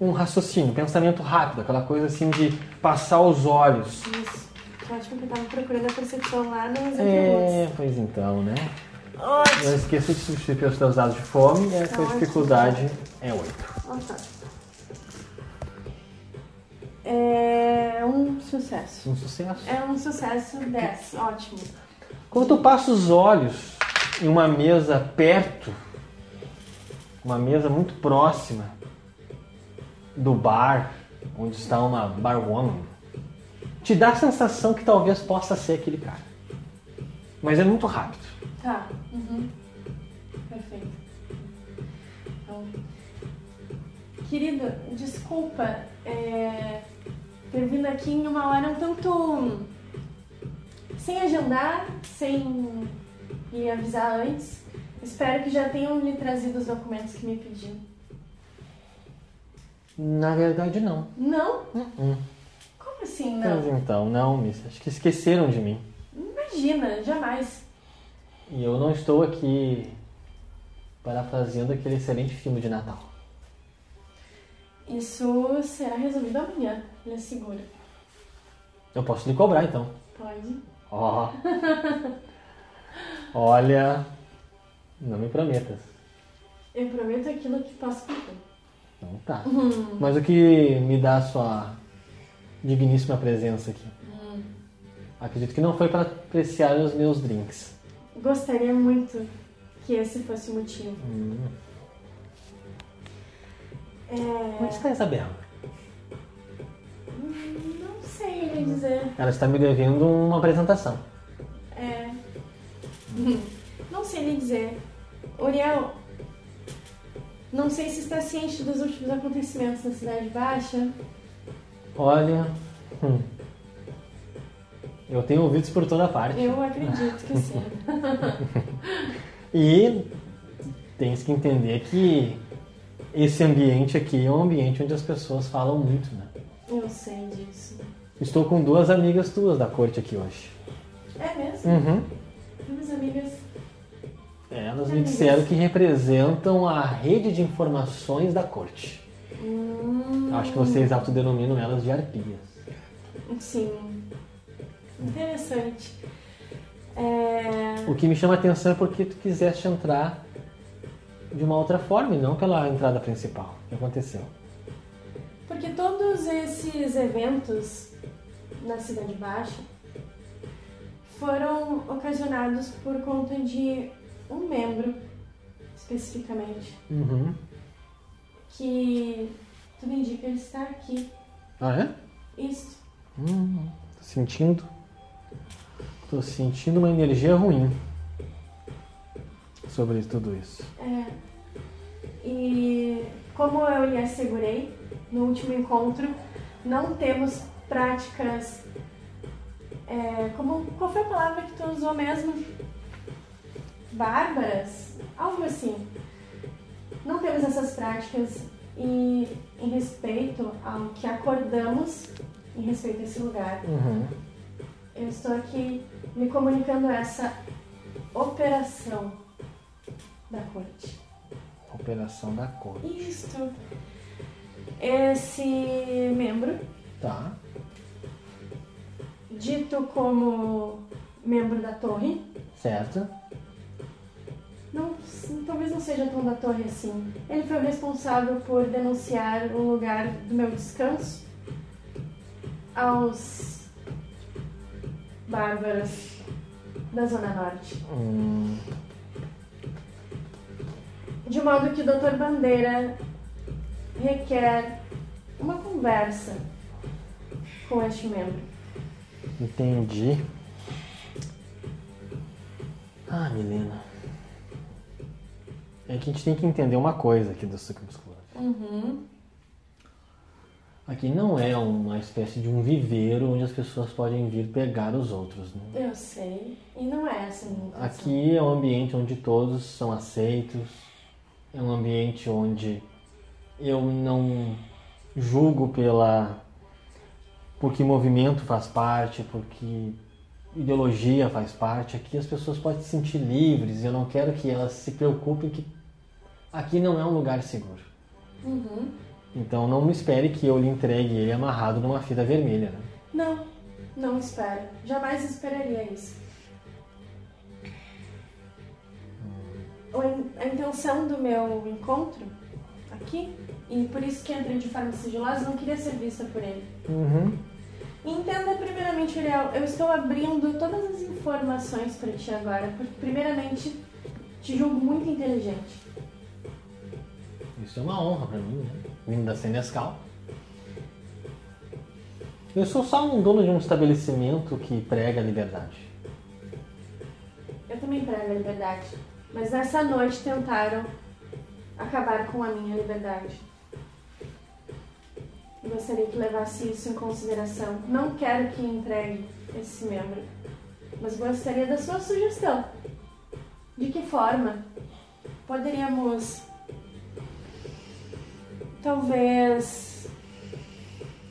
um raciocínio, pensamento rápido, aquela coisa assim de passar os olhos. Isso. Eu acho que eu tava procurando a percepção lá atributos. É, pois então, né? Não esqueça de substituir os teus dados de fome e a Ótimo. dificuldade é 8. Nossa. É um sucesso. Um sucesso. É um sucesso 10. Ótimo. Quando tu passa os olhos em uma mesa perto, uma mesa muito próxima do bar, onde está uma barwoman, te dá a sensação que talvez possa ser aquele cara. Mas é muito rápido. Tá. Uhum. Perfeito. Então, querido, desculpa é, ter vindo aqui em uma hora um tanto sem agendar, sem me avisar antes. Espero que já tenham lhe trazido os documentos que me pediu. Na verdade, não. Não? Hum. Como assim Mas não? então, não, miss. Acho que esqueceram de mim. Imagina, jamais. E eu não estou aqui parafraseando aquele excelente filme de Natal. Isso será resolvido amanhã, lhe asseguro. Eu posso lhe cobrar então. Pode? Ó. Olha, não me prometas. Eu prometo aquilo que posso cumprir. Então tá. Mas o que me dá a sua digníssima presença aqui? Acredito que não foi para apreciar os meus drinks. Gostaria muito que esse fosse o motivo. Como está a Isabela? Não sei lhe dizer. Ela está me devendo uma apresentação. É. Não sei lhe dizer. Uriel, não sei se está ciente dos últimos acontecimentos na Cidade Baixa. Olha, hum, eu tenho ouvidos por toda parte. Eu acredito que sim. E tens que entender que esse ambiente aqui é um ambiente onde as pessoas falam muito, né? Eu sei disso. Estou com duas amigas tuas da corte aqui hoje. É mesmo? Uhum. Minhas amigas. É, elas me disseram que representam a rede de informações da corte. Hum, Acho que vocês autodenominam elas de arpias. sim. Interessante. É, O que me chama a atenção é porque tu quiseste entrar de uma outra forma e não pela entrada principal. O que aconteceu? Porque todos esses eventos na Cidade Baixa foram ocasionados por conta de um membro, especificamente, Uhum. que tudo indica ele estar aqui. Ah, é? Isso. Hum, tô sentindo. Tô sentindo uma energia ruim sobre tudo isso. É. E como eu lhe assegurei no último encontro, não temos práticas. É, como, qual foi a palavra que tu usou mesmo? Bárbaras? Algo assim. Não temos essas práticas e em respeito ao que acordamos em respeito a esse lugar. Uhum. Eu estou aqui me comunicando essa operação da corte. Operação da cor. Isto. Esse membro, Tá. Dito como membro da torre, Certo. não, talvez não seja tão da torre assim. Ele foi o responsável por denunciar o lugar do meu descanso aos bárbaros da Zona Norte. Hum, De modo que o Dr. Bandeira requer uma conversa com este membro. Entendi. Ah, Milena. É que a gente tem que entender uma coisa aqui do Sucubus Club. Uhum. Aqui não é uma espécie de um viveiro onde as pessoas podem vir pegar os outros. Né? Eu sei. E não é essa a minha intenção. Aqui é um ambiente onde todos são aceitos, é um ambiente onde eu não julgo pela porque movimento faz parte, porque ideologia faz parte. Aqui as pessoas podem se sentir livres eu não quero que elas se preocupem que aqui não é um lugar seguro. Uhum. Então não me espere que eu lhe entregue ele amarrado numa fita vermelha. Né? Não, não espero. Jamais esperaria isso. A intenção do meu encontro aqui, e por isso que entrei de forma sigilosa, não queria ser vista por ele. Uhum. Entenda primeiramente, Uriel, eu estou abrindo todas as informações para ti agora, porque primeiramente te julgo muito inteligente. Isso é uma honra pra mim, né? Vindo da Senescal. Eu sou só um dono de um estabelecimento que prega a liberdade. Eu também prego a liberdade, mas nessa noite tentaram acabar com a minha liberdade. Eu gostaria que levasse isso em consideração. Não quero que entregue esse membro, mas gostaria da sua sugestão. De que forma poderíamos, talvez,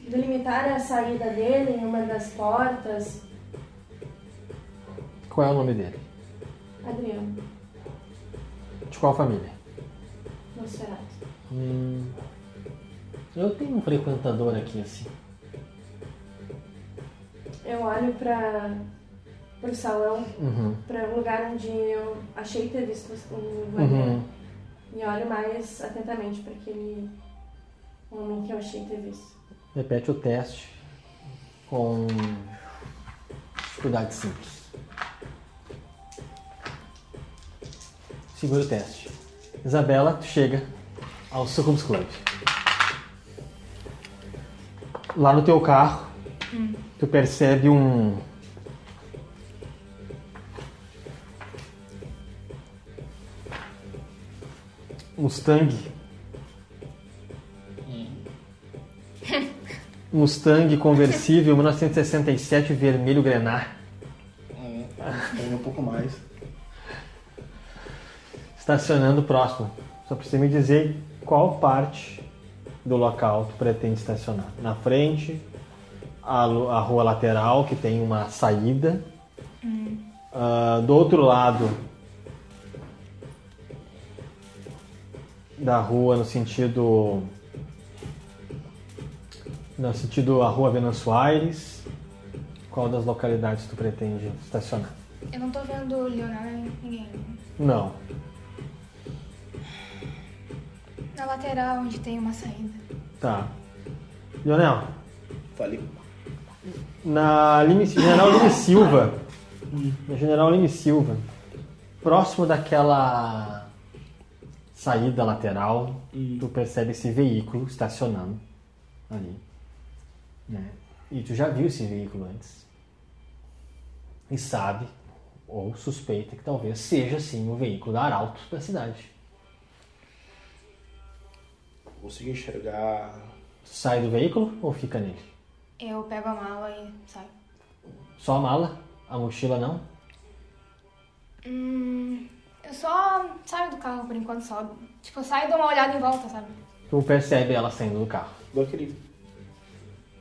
delimitar a saída dele em uma das portas? Qual é o nome dele? Adriano, De qual família? Nosferatu. Hum, eu tenho um frequentador aqui assim. Eu olho para o salão, Uhum. para o lugar onde eu achei ter visto o banheiro. Uhum. E olho mais atentamente para aquele homem que eu achei ter visto. Repete o teste com dificuldade simples. Segura o teste. Isabela, tu chega ao Sucubus Club. Lá no teu carro, tu percebe um. Mustang. Mustang conversível 1967 vermelho grenar. Tem um pouco mais. Estacionando próximo. Só precisa me dizer qual parte do local tu pretende estacionar. Na frente, a, a rua lateral que tem uma saída, Ah, do outro lado da rua, no sentido. No sentido a rua Venâncio Aires, qual das localidades tu pretende estacionar? Eu não tô vendo Leonardo ninguém. Não. Na lateral, onde tem uma saída. Tá. Leonel, Falei. na Lime, General Lime Silva, na General Lime Silva, próximo daquela saída lateral, tu percebe esse veículo estacionando ali. Né? E tu já viu esse veículo antes. E sabe, ou suspeita, que talvez seja sim o veículo da Arauto da cidade. Consegui enxergar. Tu sai do veículo ou fica nele? Eu pego a mala e saio. Só a mala? A mochila não? Hum, eu só saio do carro por enquanto só. Tipo, eu saio e dou uma olhada em volta, sabe? Tu percebe ela saindo do carro. Dou aquele.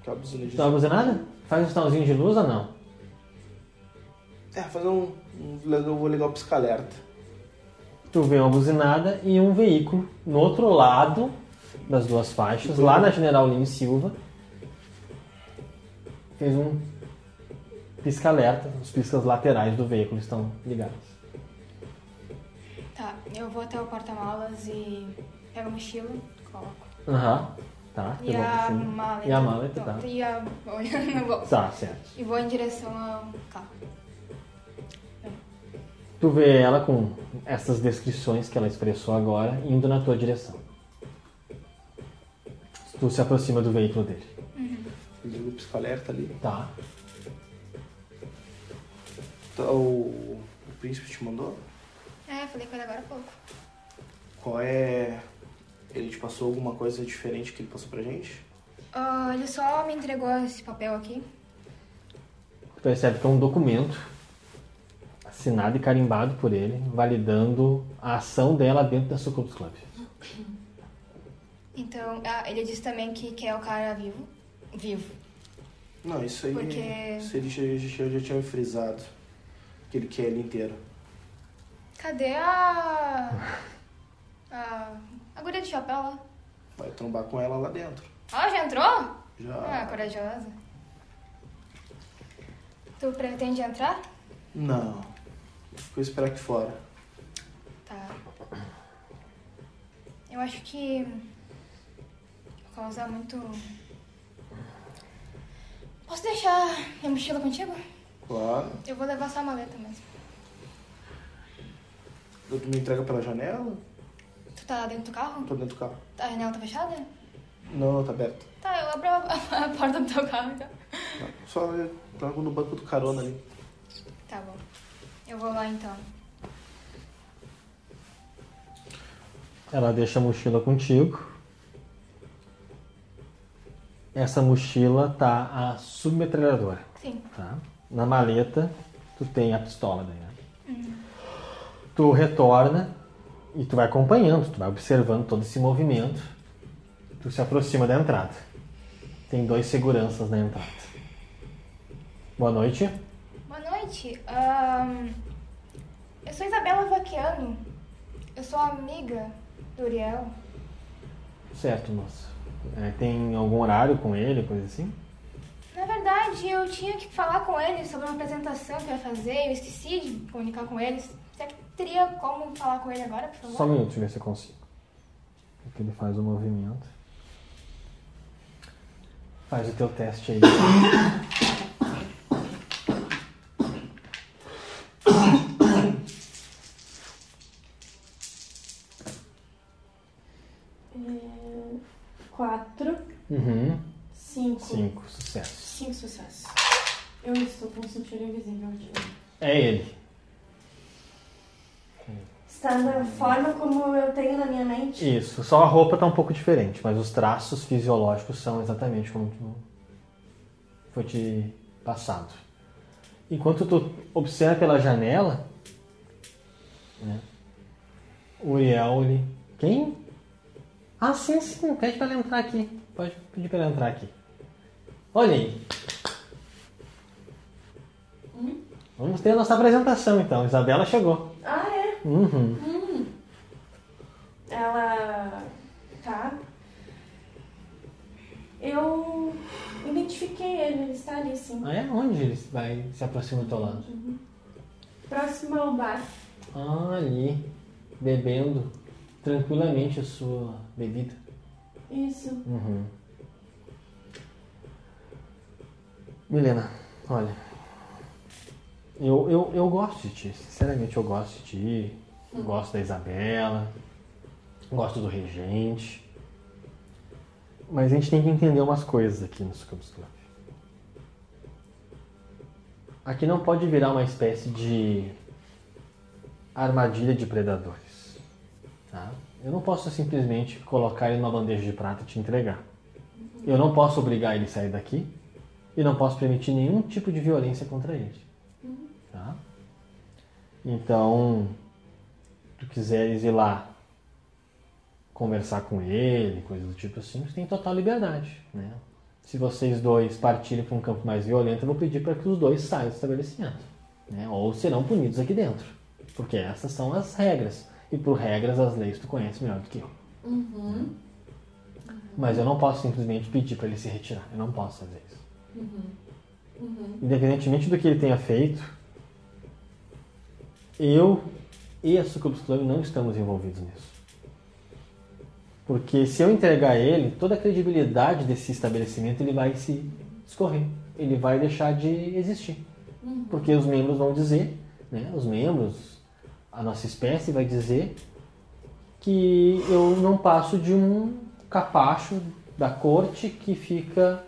Aquela buzina de. Tá buzinada? Faz um sinalzinho de luz ou não? É, fazer um. um eu vou ligar o pisca-alerta. Tu vê uma buzinada e um veículo no outro lado das duas faixas, lá na General Lima Silva. Fez um pisca-alerta, os piscas laterais do veículo estão ligados. Tá, eu vou até o porta-malas e pego a mochila, coloco. Aham, tá. E a maleta. E a maleta, Não, tá. E a olhando no bolso. Tá, certo. E vou em direção ao carro. Tu vê ela com essas descrições que ela expressou agora indo na tua direção. Tu se aproxima do veículo dele. Liga o pisca-alerta ali. Tá. Tá, o, o príncipe te mandou? É, falei com ele agora há pouco. Qual é. Ele te passou alguma coisa diferente que ele passou pra gente? Ah, ele só me entregou esse papel aqui. Tu percebe que é um documento assinado e carimbado por ele, validando a ação dela dentro da Sucubus Club. Então, ah, ele disse também que quer o cara vivo. Vivo. Não, isso aí. Porque- Isso ele já, já, já tinha frisado. Que ele quer ele inteiro. Cadê a. A. A guria de chapéu lá? Vai trombar com ela lá dentro. Ah, já entrou? Ah, Já. corajosa. Tu pretende entrar? Não. Vou esperar aqui fora. Tá. Eu acho que. Vou causar muito. Posso deixar minha mochila contigo? Claro. Eu vou levar só a maleta mesmo. Tu me entrega pela janela? Tu tá dentro do carro? Tô dentro do carro. A janela tá fechada? Não, tá aberto. Tá, eu abro a, a porta do teu carro então. Não, Só eu trago no banco do carona ali. Tá bom. Eu vou lá então. Ela deixa a mochila contigo. Essa mochila tá a submetralhadora, Sim. tá? Na maleta, tu tem a pistola daí, né? Tu retorna e tu vai acompanhando, tu vai observando todo esse movimento. Tu se aproxima da entrada. Tem dois seguranças na entrada. Boa noite. Boa noite. Ahn, eu sou Isabela Vaquiano. Eu sou amiga do Uriel. Certo, moço. É, tem algum horário com ele, coisa assim? Na verdade, eu tinha que falar com ele sobre uma apresentação que eu ia fazer eu esqueci de comunicar com ele. Será que teria como falar com ele agora, por favor? Só um minuto, deixa eu ver se eu consigo. Aqui ele faz o movimento. Faz o teu teste aí. cinco. Cinco, sucesso. Cinco sucessos. Eu estou com o cinturão invisível aqui. É ele. Está da forma como eu tenho na minha mente. Isso, só a roupa tá um pouco diferente, mas os traços fisiológicos são exatamente como foi te passado. Enquanto tu observa pela janela, né, o Uriel, ele... Quem? Ah, sim, sim, pede pra ela entrar aqui. Pode pedir pra ela entrar aqui. Olha aí. Vamos ter a nossa apresentação então. Isabela chegou. Ah, é? Uhum. Ela. Tá. Eu identifiquei ele, ele está ali sim. Ah, é? Onde ele vai se aproxima do teu lado? Próximo ao bar. Ah, ali. Bebendo tranquilamente a sua bebida. Isso. Uhum. Milena, olha. Eu, eu, eu gosto de ti, sinceramente eu gosto de ti. Eu Gosto da Isabela. Gosto do regente. Mas a gente tem que entender umas coisas aqui no Sucubus Club. Aqui não pode virar uma espécie de armadilha de predadores. Tá? Eu não posso simplesmente colocar ele numa bandeja de prata e te entregar. Eu não posso obrigar ele a sair daqui e não posso permitir nenhum tipo de violência contra ele. Tá? Então, se tu quiseres ir lá conversar com ele, coisas do tipo assim, você tem total liberdade. Né? Se vocês dois partirem para um campo mais violento, eu vou pedir para que os dois saiam do estabelecimento. Né? Ou serão punidos aqui dentro. Porque essas são as regras. E por regras, as leis tu conhece melhor do que eu. Mas eu não posso simplesmente pedir para ele se retirar. Eu não posso fazer isso. Independentemente do que ele tenha feito, eu e a Sucubus Club não estamos envolvidos nisso. Porque se eu entregar ele, toda a credibilidade desse estabelecimento ele vai se escorrer. Ele vai deixar de existir. Porque os membros vão dizer, né, os membros, a nossa espécie vai dizer que eu não passo de um capacho da corte que fica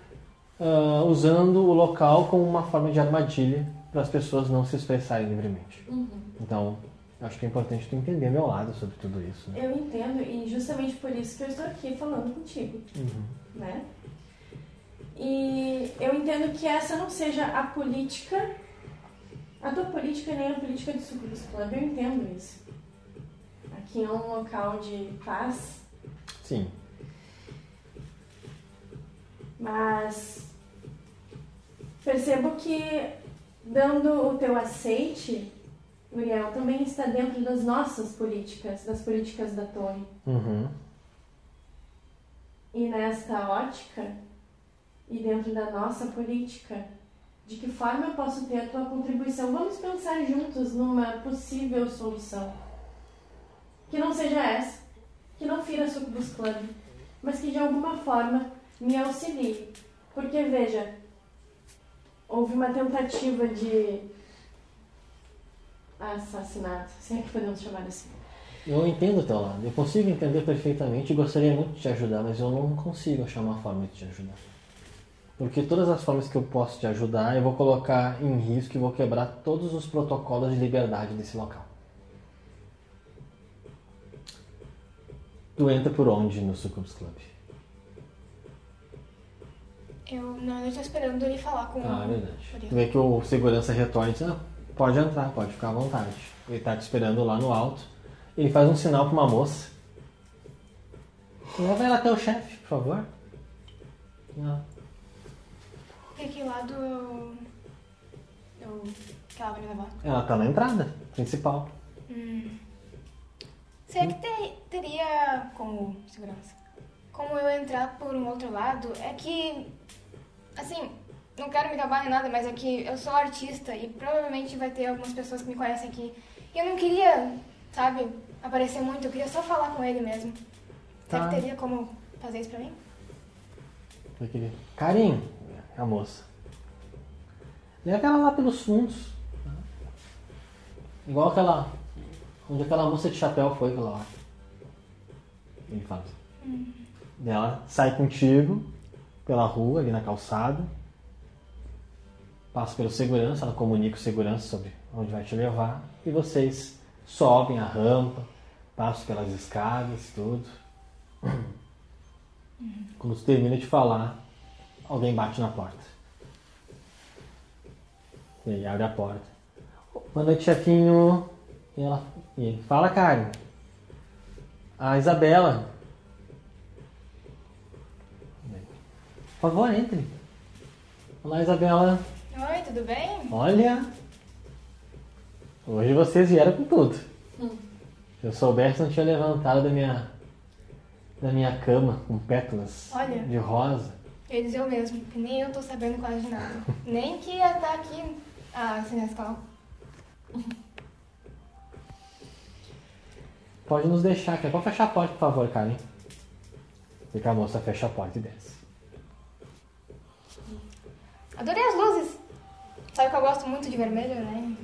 ah, usando o local como uma forma de armadilha para as pessoas não se expressarem livremente. Então, acho que é importante tu entender meu lado sobre tudo isso. Né? Eu entendo e justamente por isso que eu estou aqui falando contigo, né? E eu entendo que essa não seja a política, a tua política nem a política do Sucubus Club, eu entendo isso. Aqui é um local de paz, Sim. mas percebo que dando o teu aceite, Uriel, também está dentro das nossas políticas, das políticas da torre. Uhum. E nesta ótica, e dentro da nossa política, de que forma eu posso ter a tua contribuição? Vamos pensar juntos numa possível solução. Que não seja essa, que não fira Sucubus Club, mas que de alguma forma me auxilie. Porque, veja, houve uma tentativa de assassinato, se é que podemos chamar assim. Eu entendo teu lado. Eu consigo entender perfeitamente e gostaria muito de te ajudar, mas eu não consigo achar uma forma de te ajudar. Porque todas as formas que eu posso te ajudar, eu vou colocar em risco e vou quebrar todos os protocolos de liberdade desse local. Tu entra por onde no Sucubus Club? Eu, não, eu tô esperando ele falar com Ah, é o verdade. Vê que o segurança retorna e diz, não, pode entrar, pode ficar à vontade. Ele tá te esperando lá no alto. Ele faz um sinal pra uma moça. Leva ela até o chefe, por favor. Ah, De que lado eu. eu que ela vai me levar? Ela tá na entrada principal. Será que te- teria como segurança? Como eu entrar por um outro lado? É que. Assim, não quero me gabar nem nada, mas é que eu sou artista e provavelmente vai ter algumas pessoas que me conhecem aqui. E eu não queria, sabe, aparecer muito, eu queria só falar com ele mesmo. Será Tá. que teria como fazer isso pra mim? Aquele, Karim, é a moça. Leva ela lá pelos fundos. Igual aquela. Onde aquela moça de chapéu foi aquela hora. Ele fala. assim. Daí Ela sai contigo pela rua, ali na calçada. Passa pelo segurança, ela comunica o segurança sobre onde vai te levar. E vocês sobem a rampa, passam pelas escadas, tudo. Quando tu termina de falar, alguém bate na porta. E aí abre a porta. Boa noite, chefinho. E ela. E ele, fala, Karen. A Isabela. Por favor, entre. Olá, Isabela. Oi, tudo bem? Olha. Hoje vocês vieram com tudo. Se eu soubesse, não tinha levantado da minha, da minha cama com pétalas Olha. de rosa. Dizer eu mesmo, que nem eu tô sabendo quase de nada. nem que ia estar aqui a Sinescal. Pode nos deixar aqui. Pode fechar a porta, por favor, Karen. Fica a moça, fecha a porta e desce. Adorei as luzes. Sabe que eu gosto muito de vermelho, né?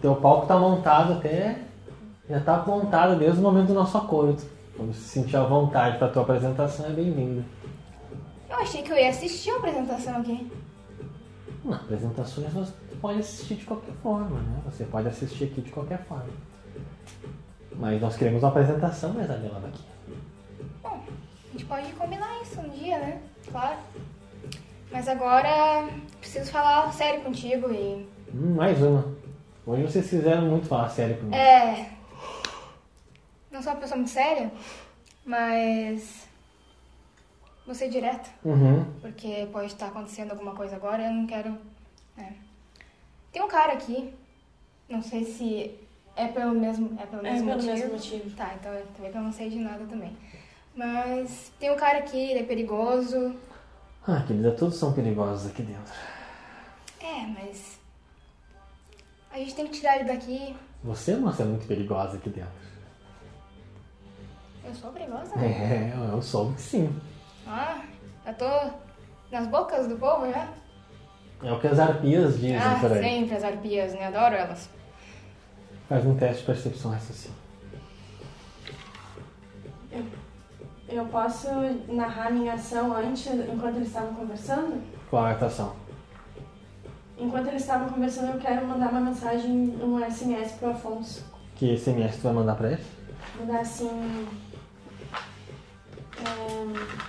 Teu palco tá montado até. Já tá montado desde o momento do nosso acordo. Quando se sentir à vontade pra tua apresentação, é bem-vindo. Eu achei que eu ia assistir a apresentação aqui. Não, apresentações você pode assistir de qualquer forma, né? Você pode assistir aqui de qualquer forma. Mas nós queremos uma apresentação da Isabela daqui. Bom, a gente pode combinar isso um dia, né? Claro. Mas agora preciso falar sério contigo e. Hum, mais uma. Hoje vocês fizeram muito falar sério comigo. É. Não sou uma pessoa muito séria, mas. Vou ser direta, Uhum. porque pode estar acontecendo alguma coisa agora e eu não quero. né. Tem um cara aqui, não sei se é pelo mesmo, é pelo É mesmo pelo motivo. mesmo motivo. Tá, então é- também que eu não sei de nada também. Mas tem um cara aqui, ele é perigoso. Ah, querida, todos são perigosos aqui dentro. É, mas. A gente tem que tirar ele daqui. Você, moça, é muito perigosa aqui dentro. Eu sou perigosa? É, eu soube que sim. Ah, eu tô nas bocas do povo já? É o que as arpias dizem ah, por aí. sempre as arpias, né? Adoro elas. Faz um teste de percepção raciocínio. Eu posso narrar minha ação antes, enquanto eles estavam conversando? Qual é a atuação? Enquanto eles estavam conversando, eu quero mandar uma mensagem, um SMS pro Afonso. Que SMS tu vai mandar pra ele? Mandar assim. é,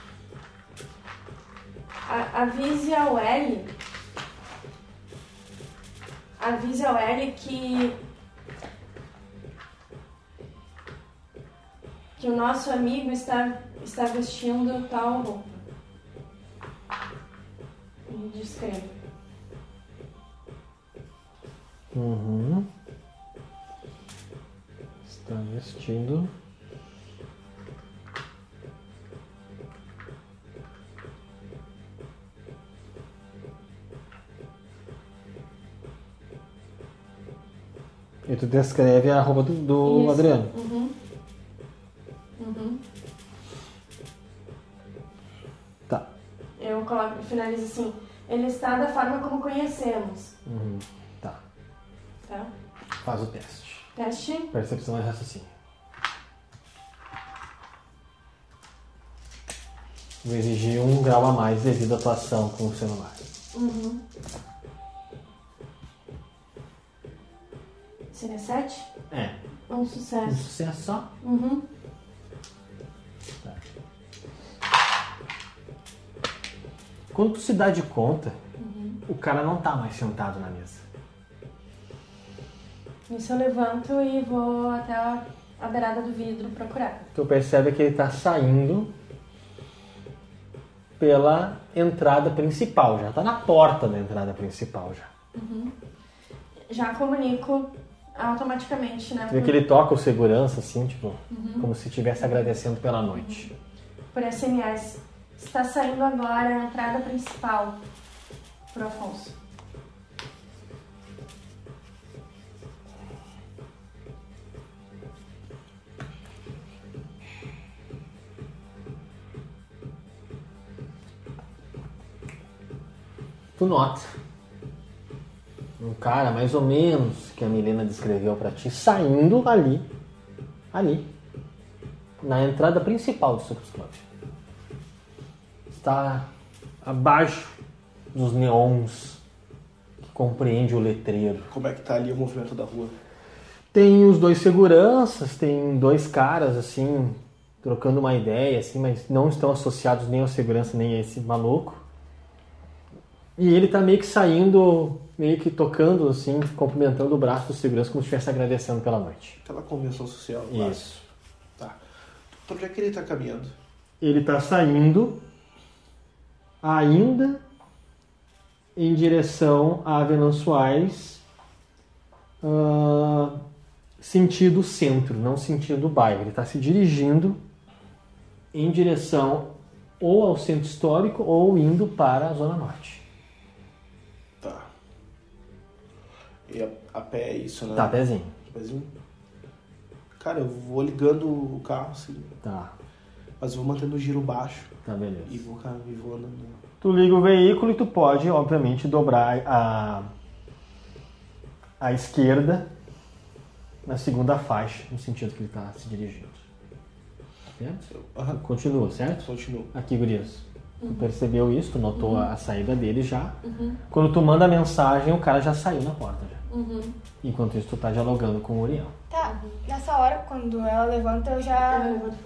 a- avise ao L. Avise ao L que. Que o nosso amigo está, está vestindo tal roupa. E descreva. Uhum. Está vestindo. E tu descreve a roupa do, do. Adriano. Uhum. Uhum. Tá. Eu coloco, finalizo assim. Ele está da forma como conhecemos. Uhum. Tá. Tá? Faz o teste. Teste. Percepção e raciocínio. Vou exigir um grau a mais devido à atuação com o celular. Uhum. Seria sete? É. Um Um sucesso. sucesso só? Uhum. Quando tu se dá de conta, o cara não tá mais sentado na mesa. Nisso eu levanto e vou até a, a beirada do vidro procurar. Tu percebe que ele tá saindo pela entrada principal, já tá na porta da entrada principal já. Já comunico automaticamente, né? Tu vê que ele toca o segurança assim, tipo, como se estivesse agradecendo pela noite. Por SMS. Está saindo agora a entrada principal pro Afonso. Tu nota um cara mais ou menos que a Milena descreveu pra ti saindo ali, ali, na entrada principal do Sucos Club. Está abaixo dos neons que compreende o letreiro. Como é que tá ali o movimento da rua? Tem os dois seguranças, tem dois caras assim, trocando uma ideia, assim, mas não estão associados nem ao segurança nem a esse maluco. E ele tá meio que saindo, meio que tocando, assim, cumprimentando o braço do segurança como se estivesse agradecendo pela noite. Aquela convenção social. Isso. Tá. Pra onde é que ele tá caminhando? Ele tá saindo ainda em direção a Venançoais, ah, sentido centro, não sentido bairro. Ele está se dirigindo em direção ou ao centro histórico ou indo para a Zona Norte. Tá. E a, a pé é isso, né? Tá, pezinho. Pezinho. Cara, eu vou ligando o carro, assim, Tá, mas eu vou mantendo o giro baixo tá, beleza. e vou, cara, e vou andando. Tu liga o veículo e tu pode, obviamente, dobrar a, a esquerda na segunda faixa, no sentido que ele está se dirigindo. Certo? Continua, certo? continuo. Aqui, gurias. Tu percebeu isso, tu notou a, a saída dele já. Quando tu manda a mensagem, o cara já saiu na porta já. Enquanto isso, tu tá dialogando com o Uriel. Tá, nessa hora, quando ela levanta, eu já.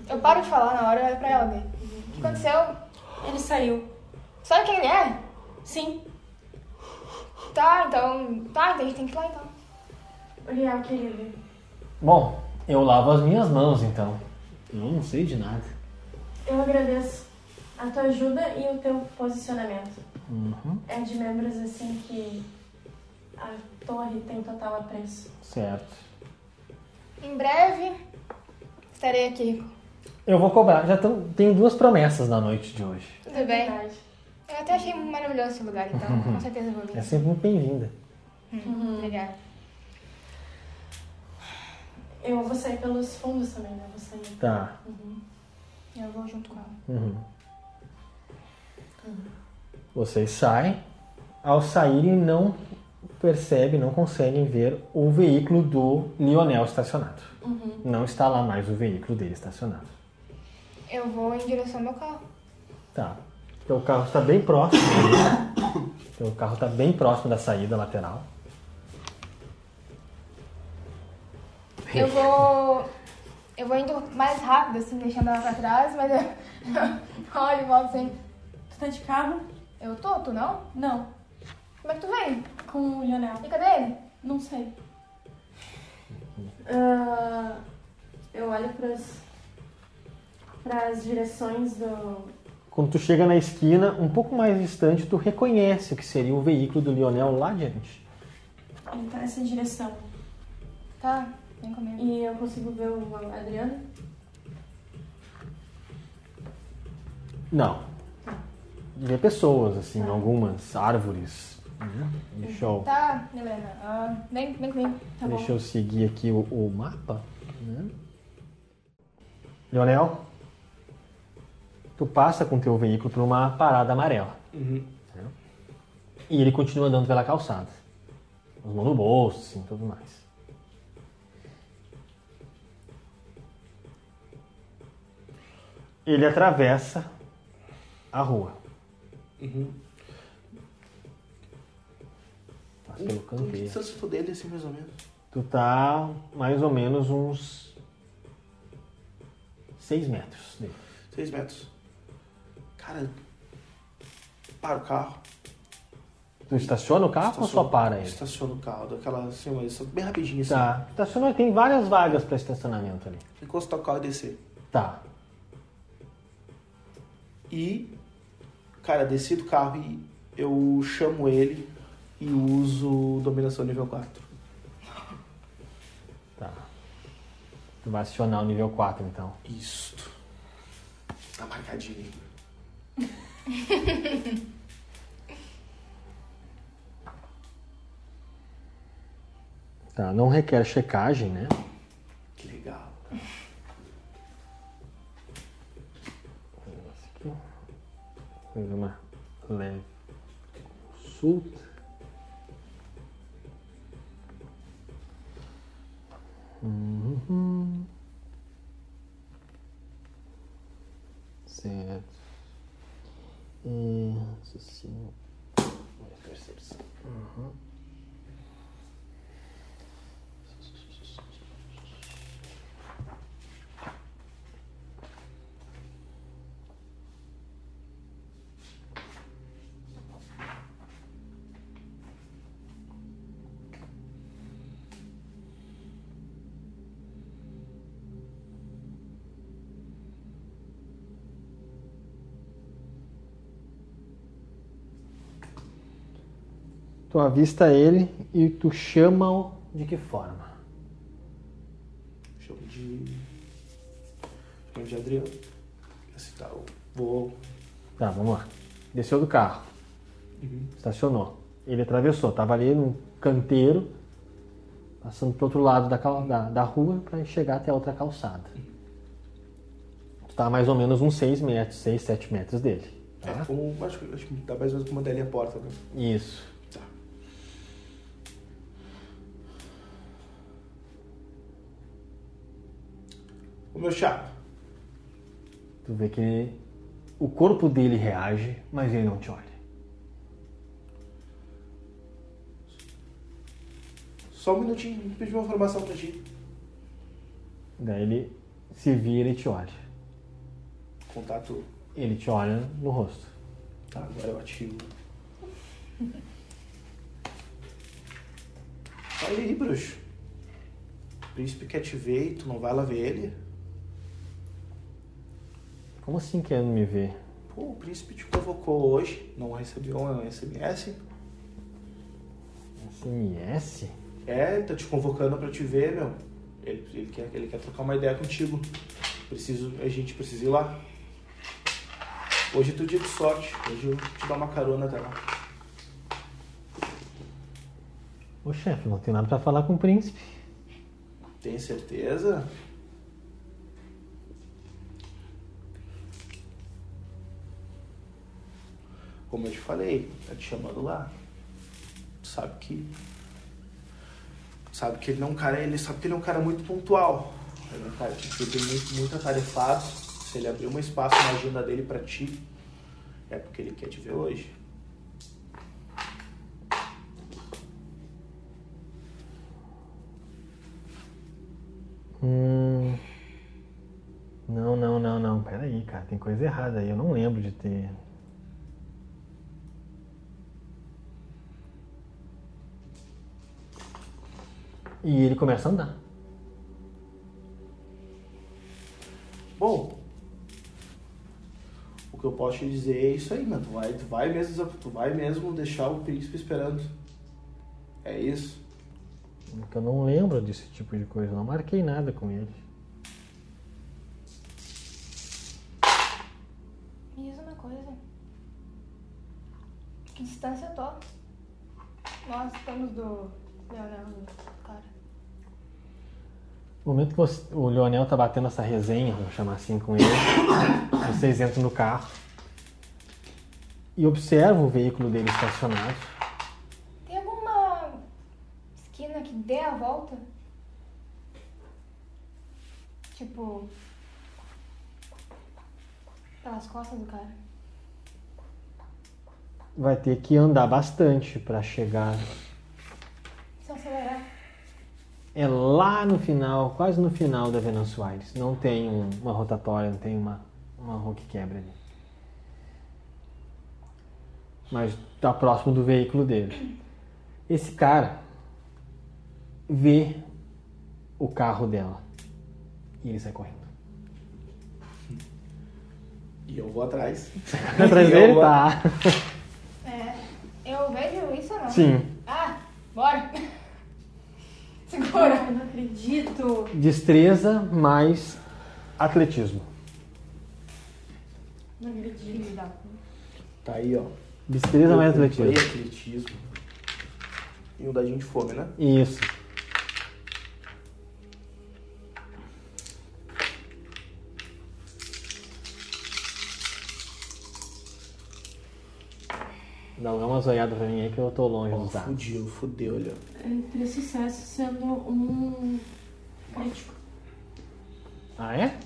Eu paro de falar na hora e olho pra ela ver. O que aconteceu? Ele saiu. Sabe quem ele é? Sim. Tá, então. Tá, então a gente tem que ir lá então. Uriel, querido. Bom, eu lavo as minhas mãos então. Eu não sei de nada. Eu agradeço a tua ajuda e o teu posicionamento. Uhum, É de membros assim que a torre tem total apreço. certo. Em breve, estarei aqui. Eu vou cobrar. Já tão, tenho duas promessas na noite de hoje. Tudo bem? Verdade. Eu até achei maravilhoso esse lugar, então com certeza vou É vir. sempre muito bem-vinda. Hum, Obrigada. Eu vou sair pelos fundos também, né? Vou sair. Tá. Eu vou junto com ela. Uhum. Vocês saem. Ao saírem, não percebem, não conseguem ver o veículo do Lionel estacionado. Não está lá mais o veículo dele estacionado. Eu vou em direção ao meu carro. Tá. Teu carro está bem próximo. Teu carro está bem próximo da saída lateral. Eu vou. Eu vou indo mais rápido, assim, deixando ela pra trás, mas eu. Olha e volto assim. Tu tá de carro? Eu tô, tu não? Não. Como é que tu vem? Com o Lionel. E cadê ele? Não sei. Ah, eu olho pras, pras direções do. Quando tu chega na esquina, um pouco mais distante, tu reconhece o que seria o veículo do Lionel lá adiante. Ele tá nessa direção. Tá, vem comigo. E eu consigo ver o Adriano? Não. Vê pessoas, assim, algumas árvores. Uhum. Deixa eu, Tá, Helena. ah, vem, vem comigo. Tá deixa bom. eu seguir aqui o, o mapa. Né? Leonel, tu passa com teu veículo por uma parada amarela. Uhum. E ele continua andando pela calçada. As mãos no bolso, assim, tudo mais. Ele atravessa a rua. Uhum. Pelo Que canteiro. distância dele, assim, mais ou menos? Tu tá mais ou menos uns 6 metros dele. Seis metros. Cara, para o carro. Tu estaciona o carro ou só para ele? Estaciona o carro, daquela assim, bem rapidinho assim. Tá. Estaciona, tem várias vagas para estacionamento ali. Encostar o carro e descer. Tá. E, cara, desci do carro e eu chamo ele e uso dominação nível 4. Tá. Tu vai acionar o nível 4 então. Isto. Tá marcadinho. Tá, não requer checagem, né? Que legal. Fazer uma leve consulta. Uhum. Certo. Hum, raciocínio. Mais percepção. Uhum. Tu avista ele e tu chama-o de que forma? Chamo de. Chamo de Adriano. Assim tá, vou. Tá, vamos lá. Desceu do carro, estacionou. Ele atravessou, tava ali no canteiro, passando pro outro lado da, cal- da, da rua para chegar até a outra calçada. Tu tá a mais ou menos uns 6 metros, 6, 7 metros dele. É, Tá? como. Acho, que- acho que dá mais ou menos como dali a porta, né? Isso. Meu chapa. Tu vê que o corpo dele reage, mas ele não te olha. Só um minutinho, vou pedir uma informação pra ti. Daí ele se vira e te olha. Contato. Ele te olha no rosto. Tá, agora eu ativo. Olha aí, bruxo. O príncipe quer te ver e tu não vai lá ver ele? Como assim querendo me ver? Pô, o príncipe te convocou hoje, não recebeu um SMS? SMS? É, tá te convocando pra te ver, meu. Ele, ele, quer, ele quer trocar uma ideia contigo. Preciso, a gente precisa ir lá. Hoje é teu dia de sorte. Hoje eu te dou uma carona até lá. Ô chefe, não tem nada pra falar com o príncipe. Tem certeza? Como eu te falei, tá te chamando lá. Sabe que. Sabe que ele não é um cara. Ele sabe que ele é um cara muito pontual. Ele é um cara que tem muito, muito atarefado. Se ele abrir um espaço na agenda dele pra ti, é porque ele quer te ver hoje. Hum. Não, não, não, não. Pera aí, cara. Tem coisa errada aí. Eu não lembro de ter. E ele começa a andar. Bom, o que eu posso te dizer é isso aí, mano. Tu vai, tu vai mesmo, tu vai mesmo deixar o príncipe esperando. É isso. Eu não lembro desse tipo de coisa. Não marquei nada com ele. Me diz uma coisa. Que distância eu tô? Nós estamos do Leonel, cara. No momento que você- o Leonel tá batendo essa resenha, vamos chamar assim com ele, vocês entram no carro e observam o veículo dele estacionado. Tem alguma esquina que dê a volta? Tipo. Pelas costas do cara. Vai ter que andar bastante para chegar. É lá no final, quase no final da Venâncio Aires. Não tem um- uma rotatória, não tem uma, uma rua que quebra ali. Mas tá próximo do veículo dele. Esse cara vê o carro dela e ele sai correndo. E eu vou atrás. Atrás dele vou- tá. É. Eu vejo isso ou não? Sim. Ah, bora! Segura! Ai, não acredito. Destreza mais atletismo. Não acredito. Tá aí, ó. Destreza mais Eu atletismo. atletismo. E um dadinho de fome, né? Isso. Dá uma zoiada pra mim aí que eu tô longe Ó, dos dados. fudeu, fudeu, olha. Entre sucesso sendo um crítico. Ah, é?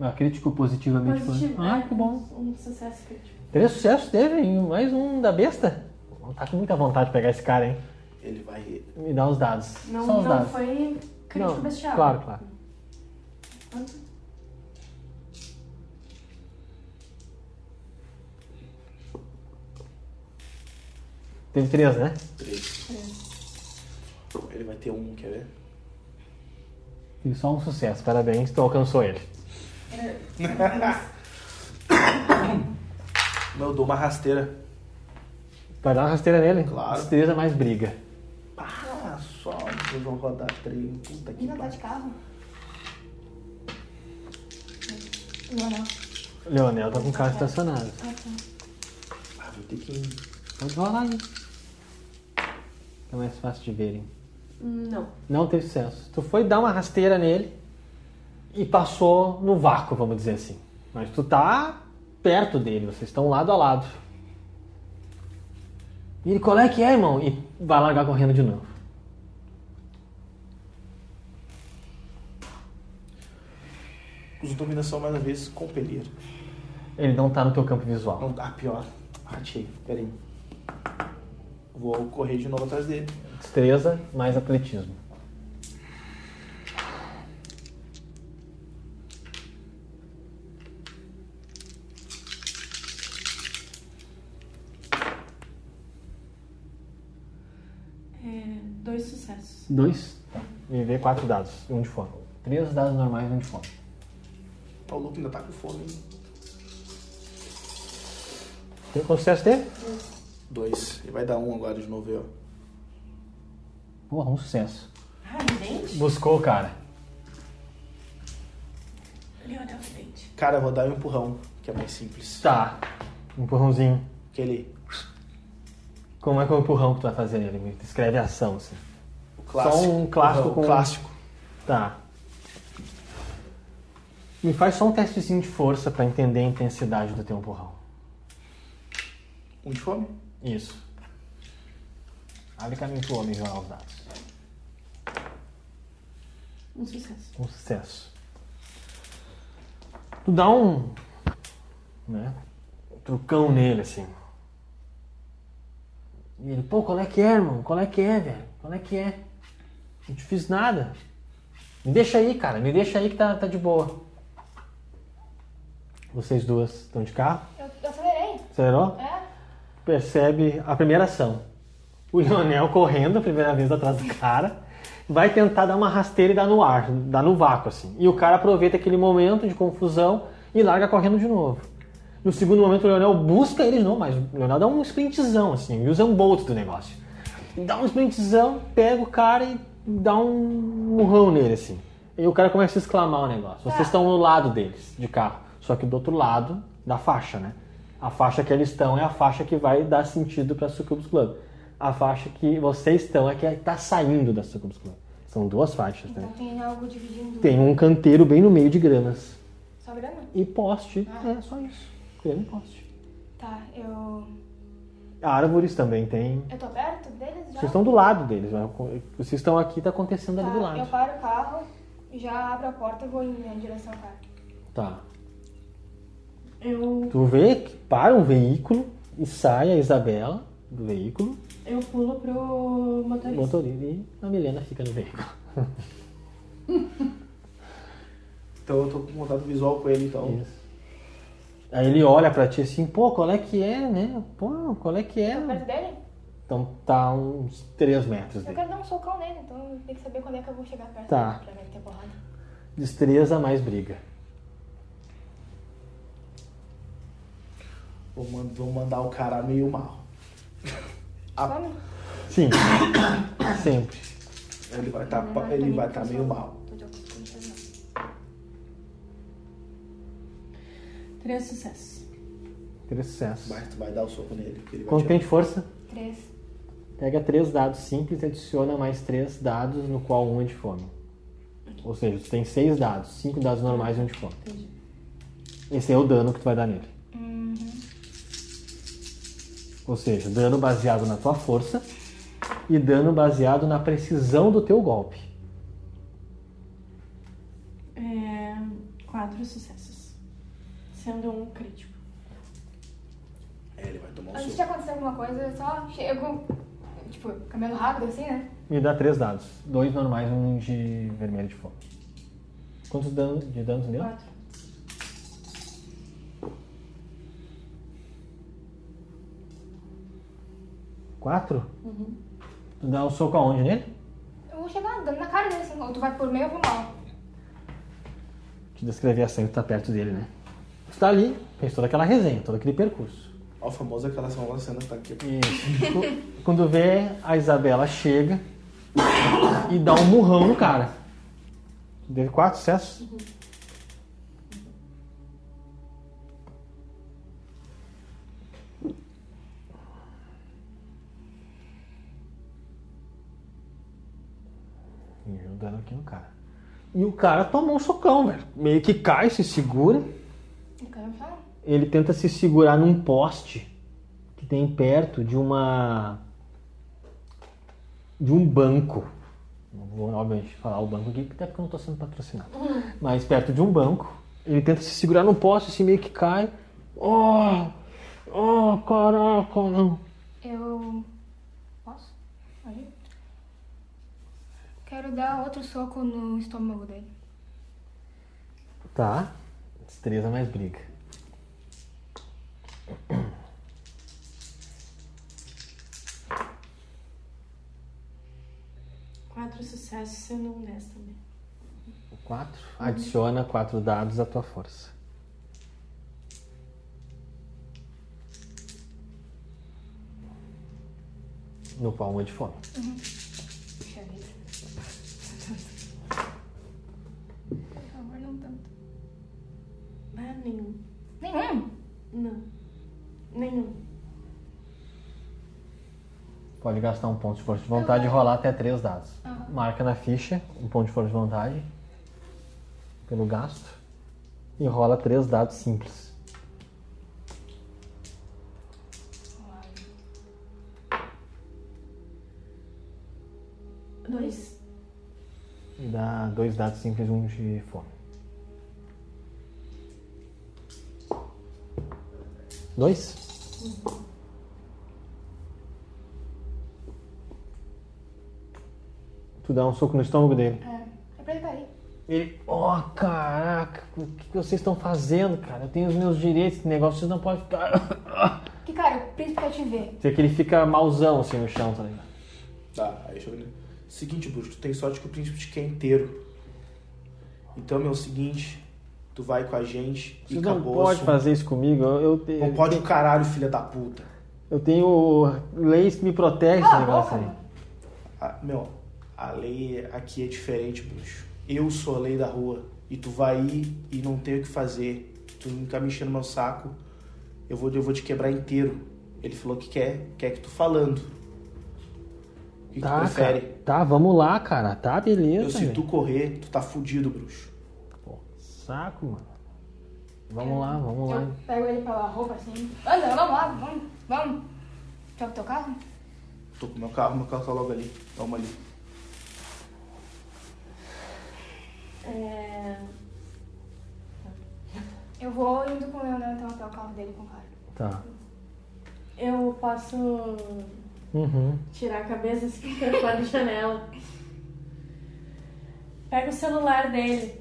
Ah, crítico positivamente. Positivo. falando. Ah, é, que bom. Um sucesso crítico. Três sucessos teve, hein? mais um da besta. Tá com muita vontade de pegar esse cara, hein? Ele vai. Me dá os dados. Não, Só os não dados. foi crítico Não, bestial. Claro, claro. Quanto? Teve três, né? Três. Ele vai ter um, quer ver? Teve só um sucesso. Parabéns, tu alcançou ele. Eu dou uma rasteira. Vai dar uma rasteira nele? Claro. Destreza mais briga. Ah, só vocês vão rodar trem. Puta que Ainda tá pariu. de carro? Não. Leonel tá com o carro estacionado. Ah, tá. Ah, vou ter que. Pode rolar aí. É mais fácil de verem. Não. Não teve sucesso. Tu foi dar uma rasteira nele e passou no vácuo, vamos dizer assim. Mas tu tá perto dele, vocês estão lado a lado. E ele, qual é que é, irmão? E vai largar correndo de novo. Uso dominação mais uma vez, compelir. Ele não tá no teu campo visual. Não, ah, pior. Achei, peraí. Vou correr de novo atrás dele. Destreza mais atletismo. É, dois sucessos. Dois. E vê quatro dados, um de fome. Três dados normais e um de fome. O Luke ainda tá com fome. hein? Tem quanto sucesso teve? Dois. Ele vai dar um agora de novo, aí, ó. Porra, um sucesso. Ah, vidente? Buscou cara. Leonel. Cara, eu vou dar um empurrão, que é mais simples. Tá. Um empurrãozinho. Aquele. Como é que é o empurrão que tu vai fazer nele? Me descreve a ação, assim. O clássico. Só um clássico empurrão, com- Clássico. Tá. Me faz só um testezinho de força pra entender a intensidade do teu empurrão. Um de fome? Isso. Abre caminho pro homem jogar os dados. Um sucesso. Um sucesso. Tu dá um. né? Um trucão nele, assim. E ele, pô, qual é que é, irmão? Qual é que é, velho? Qual é que é? Não te fiz nada. Me deixa aí, cara. Me deixa aí que tá, tá de boa. Vocês duas estão de carro? Eu, eu acelerei. Acelerou? É? Percebe a primeira ação. O Lionel correndo a primeira vez atrás do cara, vai tentar dar uma rasteira e dar no ar, dar no vácuo assim. E o cara aproveita aquele momento de confusão e larga correndo de novo. No segundo momento o Lionel busca ele de novo, mas o Lionel dá um sprintzão assim, usa um bolt do negócio. Dá um sprintzão, pega o cara e dá um murrão nele assim. E o cara começa a exclamar o negócio. Vocês estão no lado deles, de carro. Só que do outro lado da faixa, né? A faixa que eles estão é a faixa que vai dar sentido para a Sucubus Club. A faixa que vocês estão é que está saindo da Sucubus Club. São duas faixas, né? Então tem algo dividindo. Tem um canteiro bem no meio de gramas. Só grama? E poste. Ah. É só isso. Grama e poste. Tá, eu. Árvores também tem. Eu tô perto deles já? Vocês estão do lado deles. né? Vocês estão aqui, tá acontecendo ali Tá, do Eu lado. paro o carro, já abro a porta e vou em em direção ao carro. Tá. Eu, Tu vê que para um veículo e sai a Isabela do veículo, eu pulo pro o motorista. motorista e a Milena fica no veículo. Então eu tô com contato visual com ele, então. Isso. Aí ele olha pra ti assim, pô, qual é que é, né? Pô, qual é que Tô perto é? dele? Então tá uns 3 metros Eu dele. quero dar um socão nele, então tem que saber quando é que eu vou chegar perto Tá. dele pra meter porrada. Destreza mais briga. Vou, man- vou mandar o cara meio mal. Come? Sim, sempre. Ele vai estar Não, não, ele vai mim, tá eu meio mal. Três sucessos. Três sucessos. Mas tu vai dar o soco nele. que ele vai Quanto tem de força? Três. Pega três dados simples e adiciona mais três dados, no qual um é de fome. Ou seja, tu tem seis dados, cinco dados normais e um de fome. Entendi. Esse é o dano que tu vai dar nele. Ou seja, dano baseado na tua força e dano baseado na precisão do teu golpe. É, quatro sucessos. Sendo um crítico. É, ele vai tomar um Antes de acontecer alguma coisa, eu só chego, tipo, caminhando rápido assim, né? Me dá três dados. Dois normais e um de vermelho de fome. Quantos dano, de danos deu? Quatro. Quatro? Tu dá um soco aonde nele? Eu vou chegar dando na cara dele assim, ou tu vai por meio ou por mal. Te descrever a ação que tá perto dele, né? Tu tá ali, fez toda aquela resenha, todo aquele percurso. Ó, o famoso aquela cena que tá aqui. Isso. Qu- Quando vê, a Isabela chega e dá um murrão no cara. Deu quatro sucessos. E aqui no cara. E o cara tomou um socão, velho. Meio que cai, se segura. Eu quero falar. Ele tenta se segurar num poste que tem perto de uma. de um banco. Não vou, obviamente, falar o banco aqui, até porque eu não estou sendo patrocinado. Mas perto de um banco. Ele tenta se segurar num poste, assim meio que cai. Oh! Oh, caraca, não. Eu. Posso? Aí. Quero dar outro soco no estômago dele. Tá. Destreza mais briga. Quatro sucessos sendo um 10 também. Quatro. Adiciona quatro dados à tua força. No palmo de fome. Puxa Ah, nenhum. Nenhum! Não. Nenhum. Pode gastar um ponto de força de vontade e rolar até três dados. Marca na ficha um ponto de força de vontade pelo gasto e rola três dados simples. Dois. E dá dois dados simples e um de fome. Dois? Tu dá um soco no estômago dele. É. É pra ele cair. Ele, ó, caraca, o que vocês estão fazendo, cara? Eu tenho os meus direitos, esse negócio vocês não podem ficar. Que cara, o príncipe quer te ver. Sei que ele fica malzão assim no chão, tá ligado? Tá, aí deixa eu ver. Seguinte, bruxo, tu tem sorte que o príncipe te quer inteiro. Então, meu, é o seguinte, tu vai com a gente Você e não acabou. pode fazer isso comigo. Eu, eu, te- Não pode o caralho, filha da puta. eu tenho leis que me protegem esse Cala a negócio aí. Ah, meu, a lei aqui é diferente, bruxo. Eu sou a lei da rua. E tu vai ir e não tem o que fazer. Tu não tá me enchendo meu saco. Eu vou, eu vou te quebrar inteiro. Ele falou que quer, quer que tu falando. O que, que tu Tá, prefere? cara. Tá, vamos lá, cara. Tá, beleza. Eu, se tu correr, tu tá fudido, bruxo. Saco, mano. Vamos lá, vamos lá. Eu pego ele pela roupa assim. Anda, vamos lá, vamos, vamos. Joga o teu carro? Tô com meu carro, meu carro tá logo ali. Toma ali. É... Eu vou indo com o Leonel então até o carro dele com o cara. Tá. Eu posso Uhum. tirar a cabeça assim fora da janela. Pega o celular dele.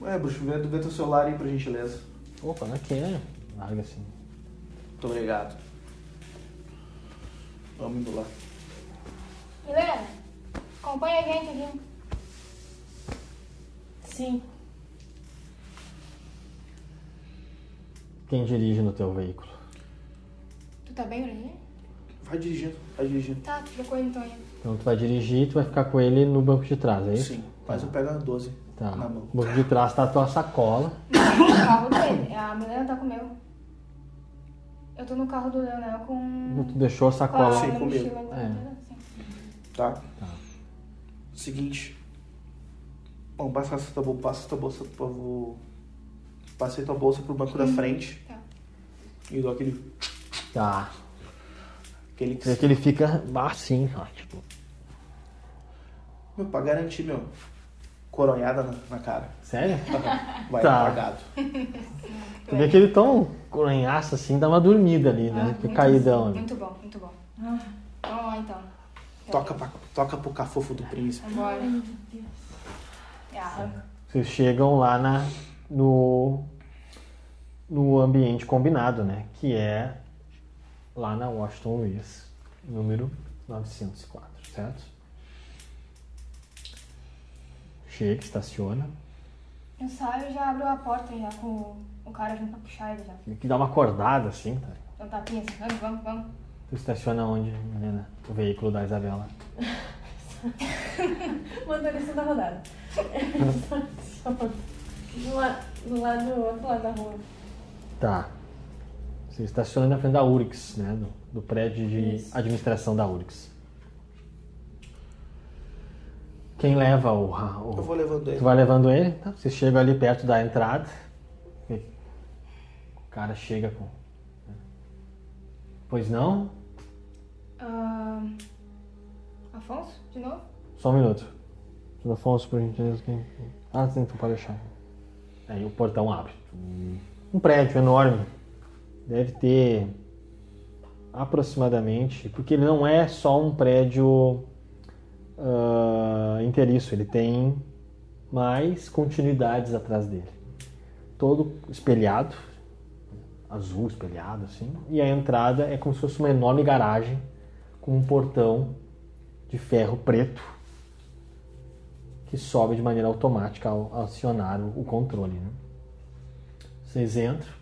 Ué, bruxo, vê, vê teu celular aí, por gentileza. Opa, não é que é. Larga assim. Muito obrigado. Vamos indo lá. Helena, acompanha a gente aqui. Sim. Quem dirige no teu veículo? Tu tá bem, Bruninho? Vai dirigindo, vai dirigindo. Tá, fica com ele então aí. Então tu vai dirigir e tu vai ficar com ele no banco de trás, é isso? Sim, mas eu pego a 12 Tá. na mão. No banco de trás tá a tua sacola. O carro dele. A Milena tá com o meu. Eu tô no carro do Leonel com. Tu deixou a com a sacola. Sim, comigo. É. assim. Tá? Tá. Seguinte. Bom, passa essa tua bolsa, passa tua bolsa pro povo. Passei tua bolsa pro banco da frente Tá. e dou aquele. Tá. aquele Vê que ele fica assim, ó, tipo. Meu, pra garantir, meu. Coronhada na, na cara. Sério? Vai Tá. apagado. Tu vê que ele tão coronhaço assim, dá uma dormida ali, né? Ah, Fica muito- caidão ali. Muito bom, muito bom. Vamos lá então. Toca, pra, toca pro cafofo do príncipe. E arranca. Vocês chegam lá na, no, no ambiente combinado, né? Que é lá na Washington Luiz, número 904, certo? Chega, estaciona. Eu saio e já abro a porta já com o cara vindo pra puxar ele já. Tem que dar uma acordada assim, tá? Então tapinha assim, vamos, vamos, vamos. Tu estaciona onde, Helena? O veículo da Isabela. Motorista da rodada. do, la, do lado do outro lado da rua. Tá. Você estaciona na frente da URIX, né? Do, do prédio de Isso. administração da URIX. Quem leva o, o- Eu vou levando ele. Tu vai levando ele, tá? Você chega ali perto da entrada. O cara chega com. Pois não? Ah, Afonso, de novo? Só um minuto. Afonso, por gentileza, quem. Ah, sim, tu pode deixar. Aí o portão abre. Um prédio enorme. Deve ter aproximadamente. Porque ele não é só um prédio inteiriço, ele tem mais continuidades atrás dele. Todo espelhado, azul espelhado assim, e a entrada é como se fosse uma enorme garagem com um portão de ferro preto que sobe de maneira automática ao acionar o controle. né? Vocês entram,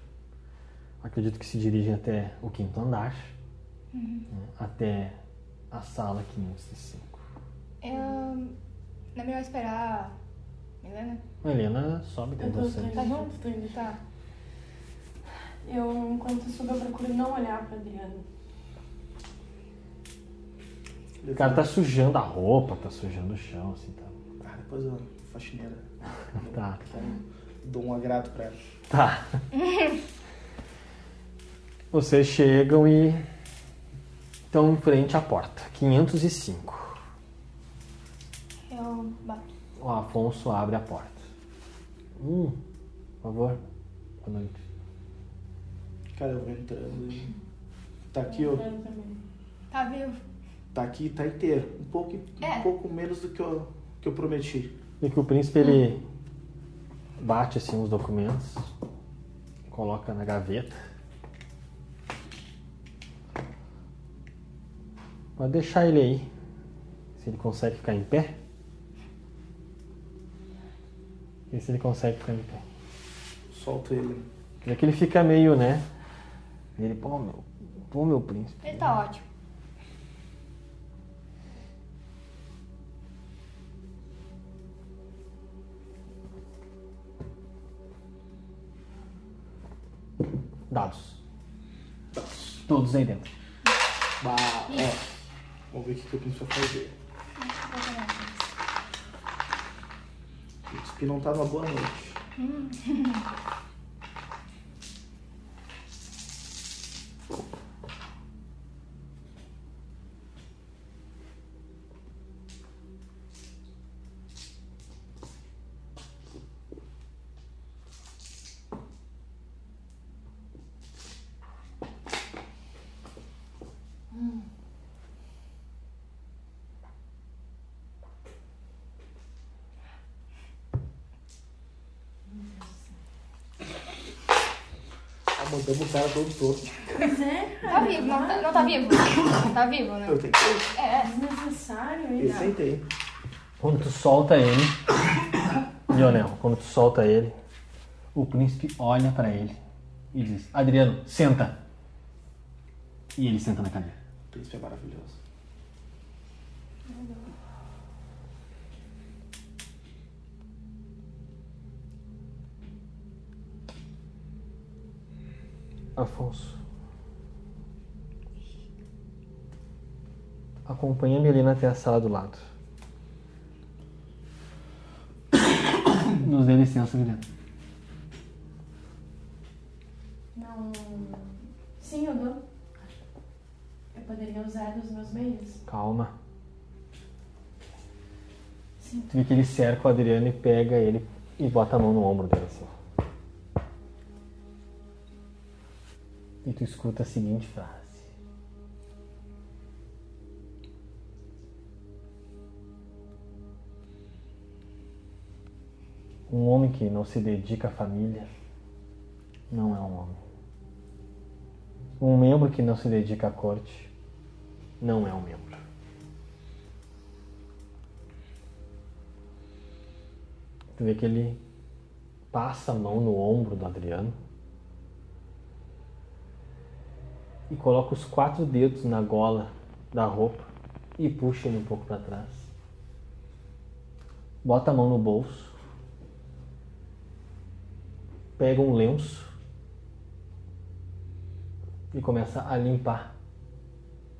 acredito que se dirigem até o quinto andar, né? até a sala 505. É, não é melhor esperar. Helena? A Helena sobe com Eu indo Tá junto, tô indo. Tá. Eu, enquanto subo, eu procuro não olhar pra Adriano. O cara tá sujando a roupa, tá sujando o chão, assim, tá. Ah, depois a faxineira. Tá. Então, dou um agrado pra ela. Tá. Vocês chegam e estão em frente à porta. 505. Eu bato. O Afonso abre a porta. Hum, por favor. Boa noite. Cara, eu vou entrando e. Tá aqui, ó. Tá vivo. Tá aqui, tá inteiro. Um pouco, É. um pouco menos do que eu, que eu prometi. E que o príncipe ele bate assim os documentos, coloca na gaveta. Pode deixar ele aí. Se ele consegue ficar em pé. E se ele consegue ficar em pé. Solto ele. Dizer que ele fica meio, né? E ele, pô, meu, pô, meu príncipe. Ele tá ótimo. Dados. Todos aí dentro. Bah, ó. Vamos ver o que, que o príncipe vai fazer. Príncipe não numa boa noite mandamos o cara todo torto. Pois é, Tá vivo, não tá, não tá vivo? Tá vivo, né? Eu tentei. É. Desnecessário, hein? Eu tentei. Quando tu solta ele, Lionel, quando tu solta ele, o príncipe olha pra ele e diz: Adriano, senta. E ele senta na cadeira. O príncipe é maravilhoso. Afonso. Acompanha a Melina até a sala do lado. Nos dê licença, Melina. Não. Sim, eu dou. Eu poderia usar os meus meios? Calma. Sim. Tu vê que ele cerca o Adriano e pega ele e bota a mão no ombro dele assim. E tu escuta a seguinte frase. Um homem que não se dedica à família não é um homem. Um membro que não se dedica à corte não é um membro. Tu vê que ele passa a mão no ombro do Adriano e coloca os quatro dedos na gola da roupa e puxa ele um pouco para trás. Bota a mão no bolso. Pega um lenço e começa a limpar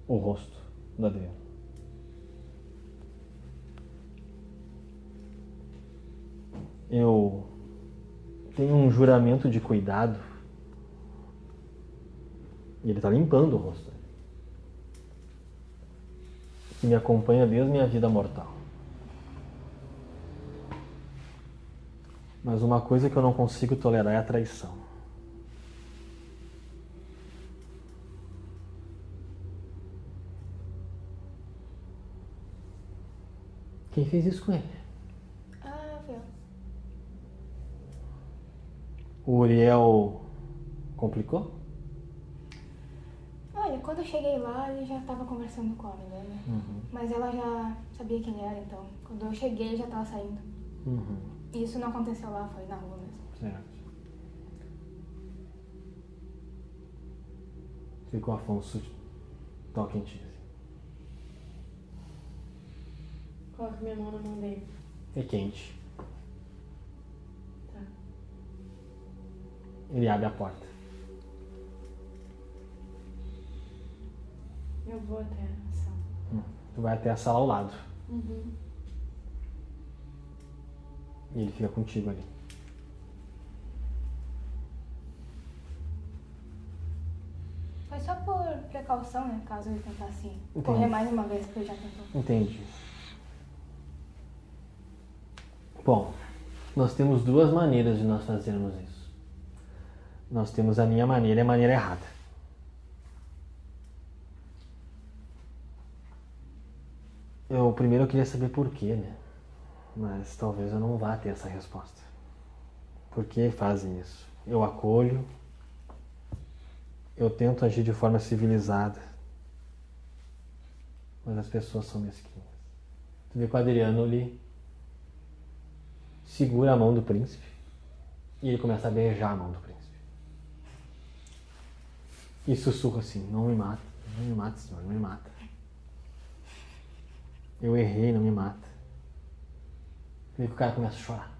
o rosto do Adriano. Eu tenho um juramento de cuidado e ele está limpando o rosto. Que me acompanha desde minha vida mortal. Mas uma coisa que eu não consigo tolerar é a traição. Quem fez isso com ele? Ah, eu. O Uriel complicou? Olha, quando eu cheguei lá, ele já tava conversando com a menina. né? Mas ela já sabia quem era, então. Quando eu cheguei, ele já tava saindo. Uhum. E isso não aconteceu lá, foi na rua mesmo. Certo. Ficou Afonso toca em ti. Coloca minha mão na mão dele. É quente. Tá. Ele abre a porta. Eu vou até a sala. Hum. Tu vai até a sala ao lado. Uhum. E ele fica contigo ali. Foi só por precaução, né? Caso ele tentasse Entendi. correr mais uma vez, porque ele já tentou. Entendi. Bom, nós temos duas maneiras de nós fazermos isso. Nós temos a minha maneira e a maneira errada. Eu primeiro eu queria saber por quê, né? Mas talvez eu não vá ter essa resposta. Por que fazem isso? Eu acolho, eu tento agir de forma civilizada, mas as pessoas são mesquinhas. Tu vê que o Adriano ali segura a mão do príncipe e ele começa a beijar a mão do príncipe. E sussurra assim: Não me mata, não me mata, senhor, não me mata. Eu errei, não me mata. Vê que o cara começa a chorar.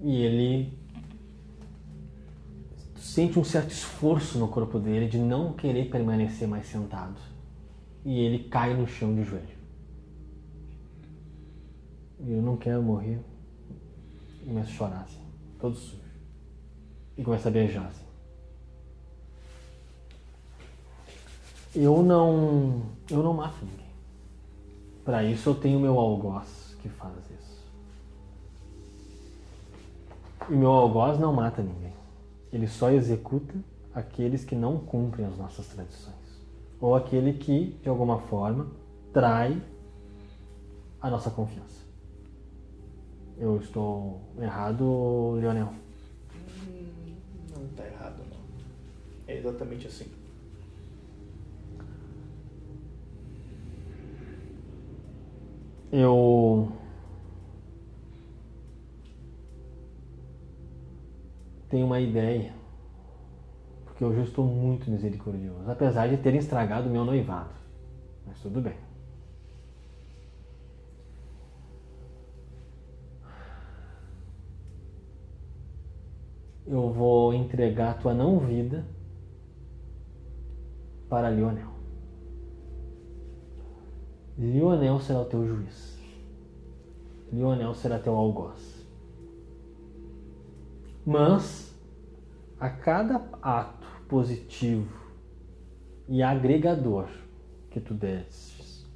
E ele sente um certo esforço no corpo dele de não querer permanecer mais sentado. E ele cai no chão de joelho. E eu não quero morrer. E começa a chorar assim, todo sujo. E começa a beijar assim. Eu não. Eu não mato ninguém. Para isso eu tenho meu algoz que faz isso. E meu algoz não mata ninguém. Ele só executa aqueles que não cumprem as nossas tradições. Ou aquele que, de alguma forma, trai a nossa confiança. Eu estou errado, Leonel? Hum, Não tá errado, não. É exatamente assim. Eu tenho uma ideia, porque hoje eu estou muito misericordioso, apesar de terem estragado meu noivado. Mas tudo bem. Eu vou entregar a tua não vida para Lionel. Lionel será o teu juiz. Lionel será teu algoz. Mas, a cada ato positivo e agregador que tu desses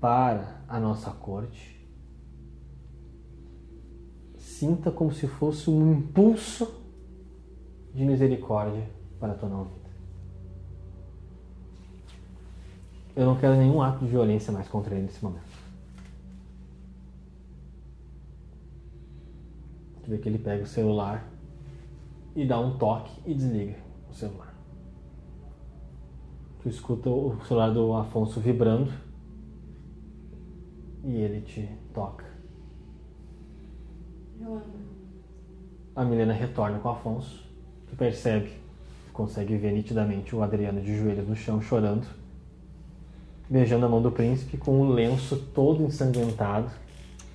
para a nossa corte, sinta como se fosse um impulso de misericórdia para a tua não vida. Eu não quero nenhum ato de violência mais contra ele nesse momento. Tu vê que ele pega o celular e dá um toque e desliga o celular. Tu escuta o celular do Afonso vibrando e ele te toca. Yolanda. A Milena retorna com o Afonso. Tu percebe, consegue ver nitidamente o Adriano de joelhos no chão, chorando, beijando a mão do príncipe com o lenço todo ensanguentado.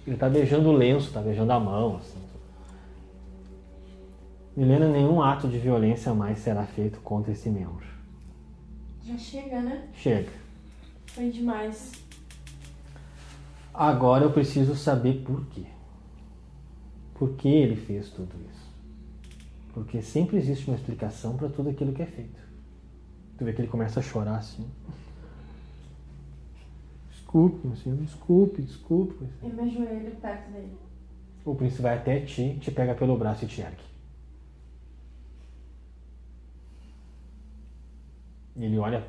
Ele tá beijando o lenço, tá beijando a mão. Assim. Milena, nenhum ato de violência mais será feito contra esse membro. Já chega, né? Chega. Foi demais. Agora eu preciso saber por quê. Por que ele fez tudo isso? Porque sempre existe uma explicação para tudo aquilo que é feito. Tu vê que ele começa a chorar assim. Desculpe, meu senhor, desculpe, desculpe. Eu me ajoelho perto dele. O príncipe vai até ti, te pega pelo braço e te ergue. E ele olha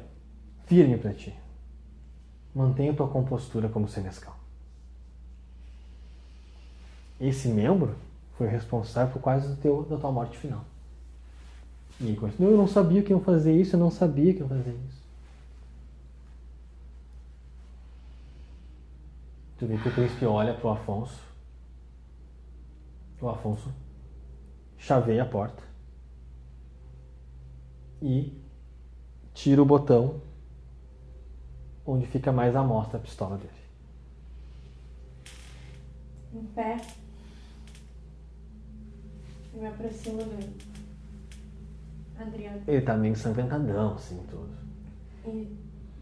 firme para ti. Mantenha tua compostura como senescal. Esse membro foi responsável por quase do teu, da tua morte final. E ele continua, eu não sabia que iam fazer isso, eu não sabia que iam fazer isso. Tu vê que o príncipe olha pro Afonso. O Afonso chaveia a porta e tira o botão onde fica mais à mostra a pistola dele. Em pé. Eu me aproximo do Adriano. Ele tá meio ensanguentadão, assim, tudo. E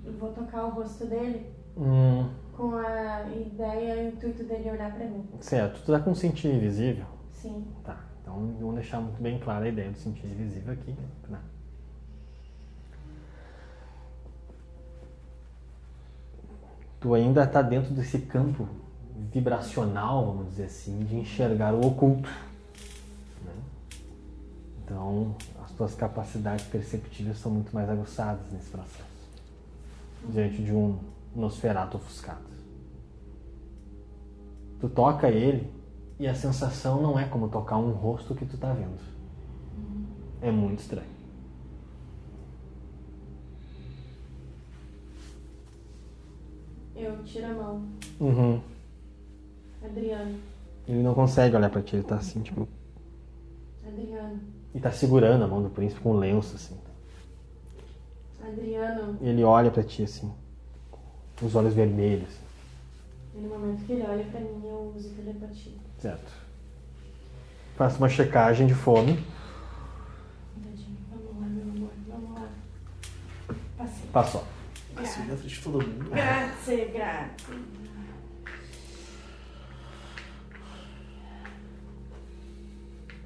eu vou tocar o rosto dele Hum, com a ideia e o intuito dele olhar pra mim. certo, tu tá com sentido invisível? Sim. Tá, então vamos deixar muito bem clara a ideia do sentido invisível aqui. Né? Tu ainda tá dentro desse campo vibracional, vamos dizer assim, de enxergar o oculto. né? Então, as tuas capacidades perceptivas são muito mais aguçadas nesse processo, diante de um nosferato ofuscado. Tu toca ele e a sensação não é como tocar um rosto que tu tá vendo. É muito estranho. Eu tiro a mão. Uhum. Adriano. Ele não consegue olhar pra ti, ele tá assim, tipo. Adriano. E tá segurando a mão do príncipe com um lenço, assim. Adriano. E ele olha pra ti, assim. Os olhos vermelhos, E no momento que ele olha pra mim, eu uso telepatia. certo? Faça uma checagem de fome. Tadinho. Vamos lá, meu amor. Vamos lá. Passei. Passou. Assim, na frente de todo mundo. Grazie, grazie.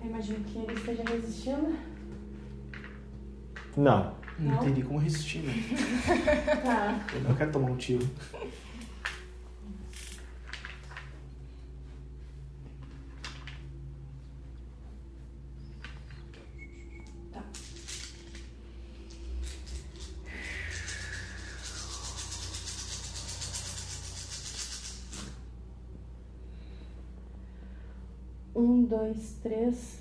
Eu imagino que ele esteja resistindo. Não. Não Não? entendi como resistir, né? Tá. Eu não quero tomar um tiro. Tá. Um, dois, três,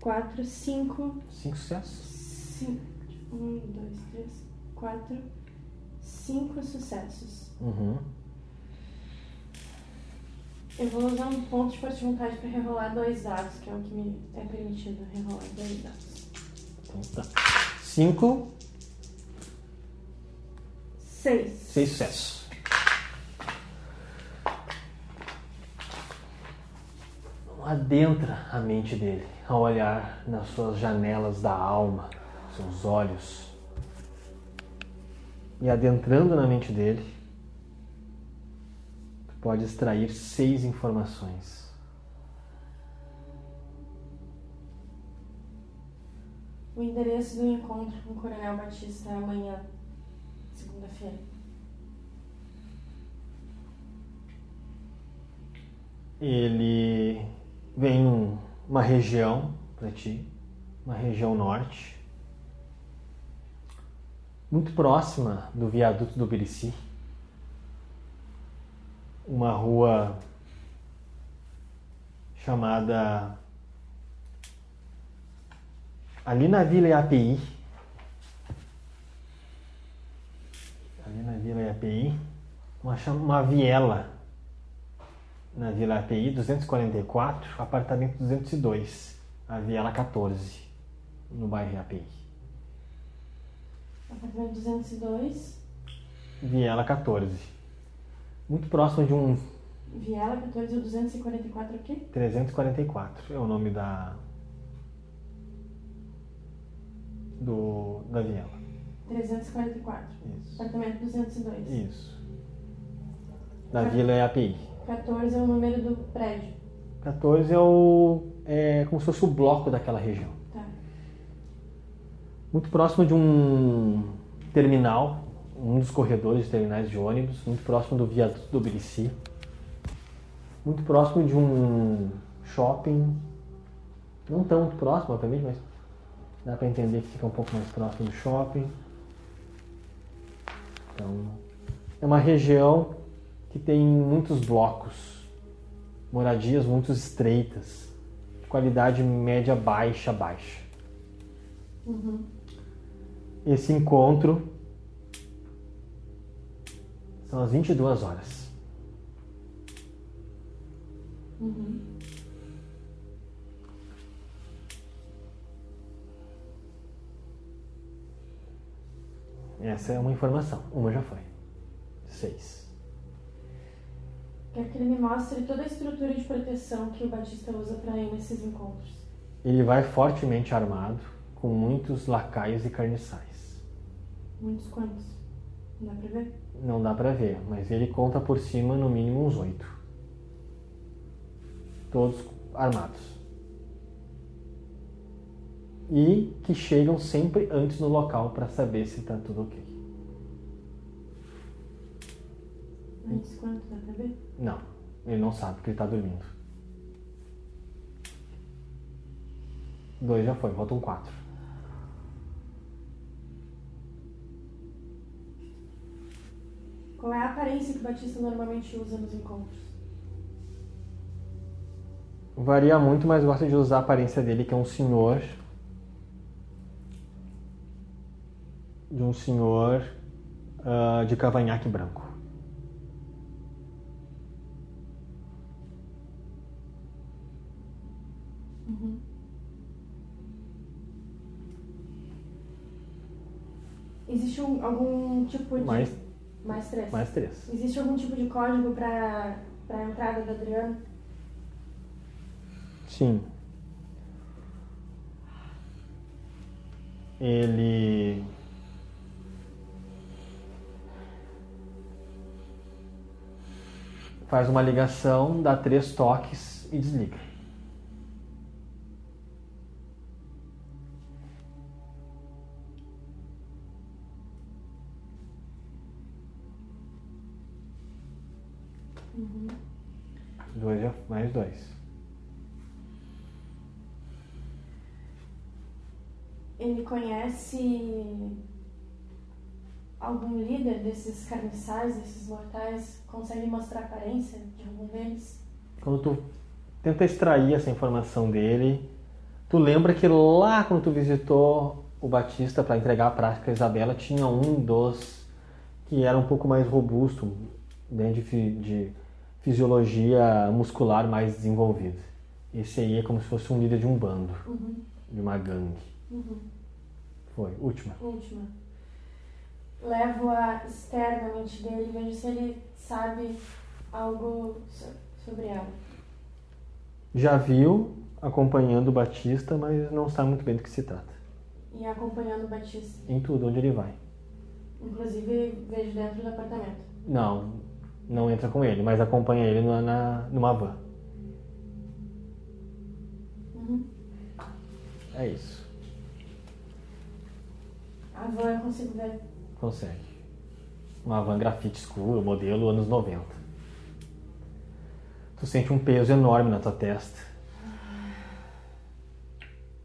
quatro, cinco. Cinco sucessos. Cinco. Um, dois, três, quatro, cinco sucessos. Uhum. Eu vou usar um ponto de força de vontade para rerolar dois dados, que é o que me é permitido rerolar dois dados. Então tá. Cinco, Seis. seis sucessos. Adentra a mente dele ao olhar nas suas janelas da alma, seus olhos. E adentrando na mente dele, tu pode extrair seis informações. O endereço do encontro com o Coronel Batista é amanhã, segunda-feira. Ele vem em uma região para ti, uma região norte, muito próxima do viaduto do Birici, uma rua chamada ali na Vila Iapi, ali na Vila Iapi, uma, uma viela na Vila API 244, apartamento 202, a Viela 14, no bairro API. Apartamento 202, Viela 14. Muito próximo de um Viela 14 e o 244 aqui? 344, é o nome da do da viela. 344. Isso. Apartamento 202. Isso. Da vila é API. 14 é o número do prédio. 14 é o é como se fosse o bloco daquela região. Muito próximo de um terminal, um dos corredores de terminais de ônibus, muito próximo do viaduto do Birici. Muito próximo de um shopping, não tão próximo, obviamente, mas dá para entender que fica um pouco mais próximo do shopping. Então, é uma região que tem muitos blocos, moradias muito estreitas, de qualidade média baixa baixa. Uhum. Esse encontro são as 22 horas. Uhum. Essa é uma informação. Uma já foi. Seis. Quero que ele me mostre toda a estrutura de proteção que o Batista usa para ir nesses encontros. Ele vai fortemente armado, com muitos lacaios e carniçais. Muitos quantos? Não dá pra ver? Não dá pra ver, mas ele conta por cima no mínimo uns oito. Todos armados. E que chegam sempre antes no local para saber se tá tudo ok. Antes quanto? Dá pra ver? Não, ele não sabe porque ele tá dormindo. Dois já foi, faltam quatro. Qual é a aparência que o Batista normalmente usa nos encontros? Varia muito, mas gosta de usar a aparência dele, que é um senhor. De um senhor ah, de cavanhaque branco. Existe um- algum tipo de. Mais, Mais três. mais três. Existe algum tipo de código para a entrada do Adriano? Sim. Ele. Faz uma ligação, dá três toques e desliga. Dois já, mais dois. Ele conhece algum líder desses carniçais, desses mortais? Consegue mostrar a aparência de algum deles? Quando tu tenta extrair essa informação dele, tu lembra que lá quando tu visitou o Batista para entregar a prática a Isabela, tinha um dos que era um pouco mais robusto, bem de, fi- de fisiologia muscular mais desenvolvida. Esse aí é como se fosse um líder de um bando, Uhum. de uma gangue. Uhum. Foi, última. Última. Levo-a externamente dele e vejo se ele sabe algo so- sobre ela. Já viu acompanhando o Batista, mas não sabe muito bem do que se trata. E acompanhando o Batista. Em tudo onde ele vai. Inclusive, vejo dentro do apartamento. Não, não entra com ele, mas acompanha ele na, na- numa van. Uhum. É isso. A van eu consigo ver. Consegue. Uma van grafite escuro, modelo anos 90. Tu sente um peso enorme na tua testa.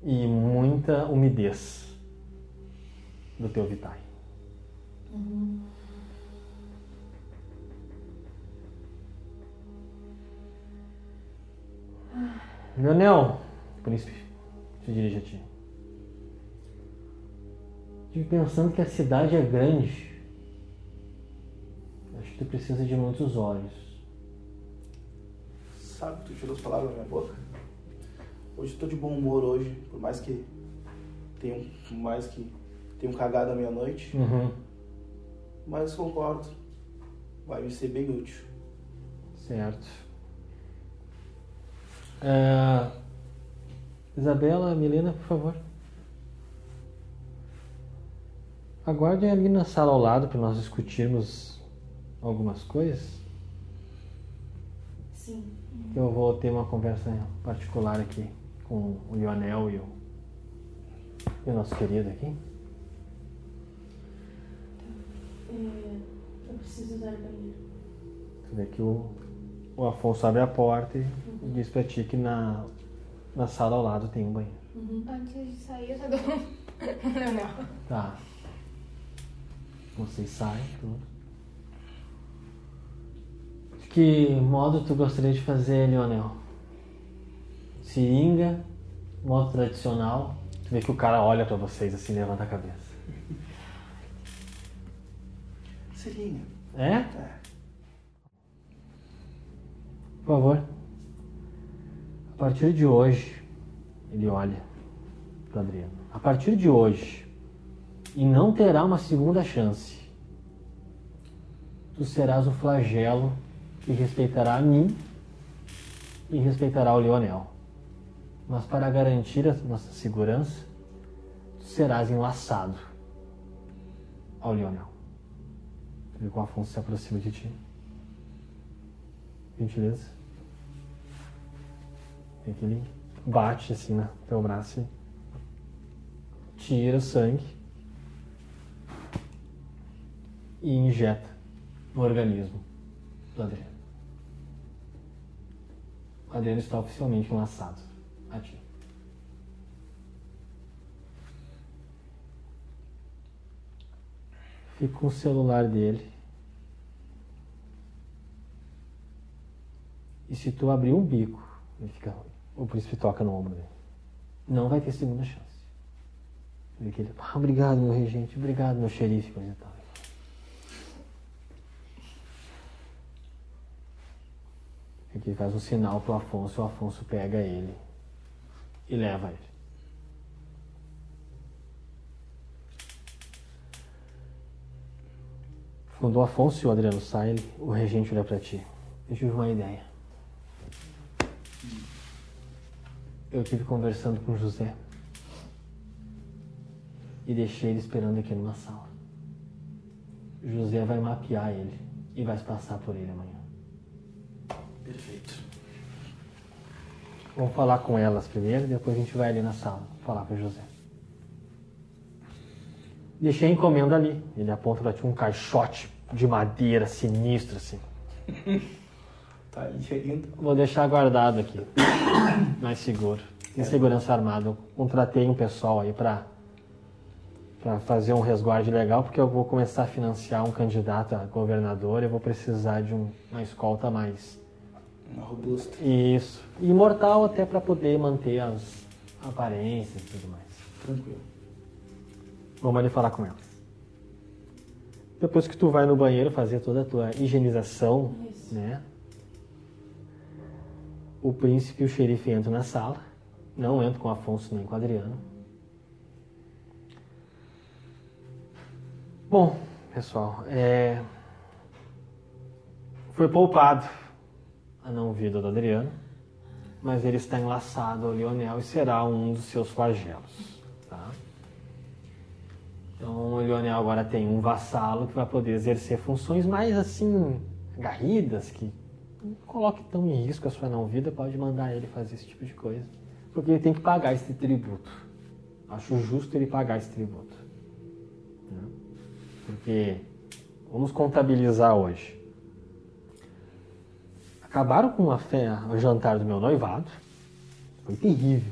E muita umidez do teu Vitae. Leonel, o príncipe se dirige a ti. Estive pensando que a cidade é grande. Acho que tu precisa de muitos olhos. sabe que tu tirou as palavras da minha boca. Hoje eu tô de bom humor hoje, por mais que tenham, por mais que tenham cagado a meia-noite. Uhum. Mas concordo. Vai me ser bem útil. Certo. É, Isabela, Milena, por favor. Aguardem ali na sala ao lado para nós discutirmos algumas coisas. Sim. Eu vou ter uma conversa particular aqui com o Lionel e o, e o nosso querido aqui. É, eu preciso usar o banheiro. Tu vê que o, o Afonso abre a porta e diz pra ti que na, na sala ao lado tem um banheiro. Antes de sair, eu só dou um. Não, não. Tá. Vocês saem, tudo. De que modo tu gostaria de fazer, Leonel? Seringa, modo tradicional. Tu vê que o cara olha pra vocês assim, levanta a cabeça. Serinha. É? É. Por favor. A partir de hoje, ele olha para Adriano. A partir de hoje, e não terá uma segunda chance. Tu serás o flagelo que respeitará a mim e respeitará o Leonel. Mas para garantir a nossa segurança, tu serás enlaçado ao Leonel. Tu vê que Afonso se aproxima de ti. Gentileza. Ele bate assim no teu braço e tira o sangue e injeta no organismo do Adriano. O Adriano está oficialmente enlaçado a ti. Fica com o celular dele. E se tu abrir um bico, ele fica, o príncipe toca no ombro dele. Não vai ter segunda chance. Ele, ah, obrigado, meu regente, obrigado, meu xerife, coisa e tal. Ele faz um sinal pro Afonso, o Afonso pega ele e leva ele. Quando o Afonso e o Adriano saem, o regente olha pra ti. Eu tive uma ideia. Eu tive conversando com o José e deixei ele esperando aqui numa sala. José vai mapear ele e vai passar por ele amanhã. Perfeito. Vamos falar com elas primeiro, depois a gente vai ali na sala falar com o José. Deixei a encomenda ali. Ele aponta pra ti um caixote de madeira sinistro assim. Tá ali ainda. Vou deixar guardado aqui. Mais seguro. Tem segurança armada. Eu contratei um pessoal aí pra, pra fazer um resguarde legal, porque eu vou começar a financiar um candidato a governador e eu vou precisar de um- uma escolta mais. Uma robusta. Isso. E imortal até pra poder manter as aparências e tudo mais. Tranquilo. Vamos ali falar com elas. Depois que tu vai no banheiro fazer toda a tua higienização, Isso. né? O príncipe e o xerife entram na sala. Não entram com Afonso nem com Adriano. Bom, pessoal, é... foi poupado a não vida do Adriano, mas ele está enlaçado ao Lionel e será um dos seus flagelos, tá? Então o Lionel agora tem um vassalo que vai poder exercer funções mais assim, agarridas, que não coloque tão em risco a sua não vida, pode mandar ele fazer esse tipo de coisa. Porque ele tem que pagar esse tributo. Acho justo ele pagar esse tributo. né? Porque vamos contabilizar hoje. Acabaram com a fé, o jantar do meu noivado. Foi terrível.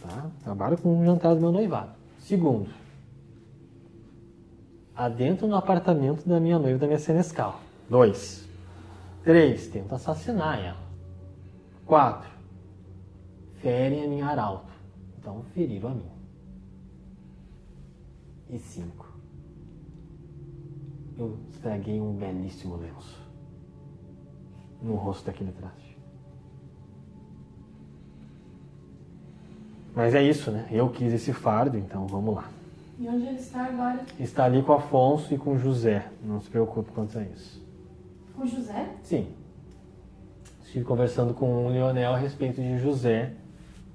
Tá? Acabaram com o jantar do meu noivado. Segundo, adentro no apartamento da minha noiva, da minha senescal. Dois. 3. Tento assassinar ela. 4. Ferem a minha arauto. Então feriram a mim. E 5. Eu estraguei um belíssimo lenço no rosto daquele traste. Mas é isso, né? Eu quis esse fardo, então vamos lá. E onde ele está agora? Está ali com Afonso e com José. Não se preocupe quanto a isso. Com José? Sim. Estive conversando com o Leonel a respeito de José.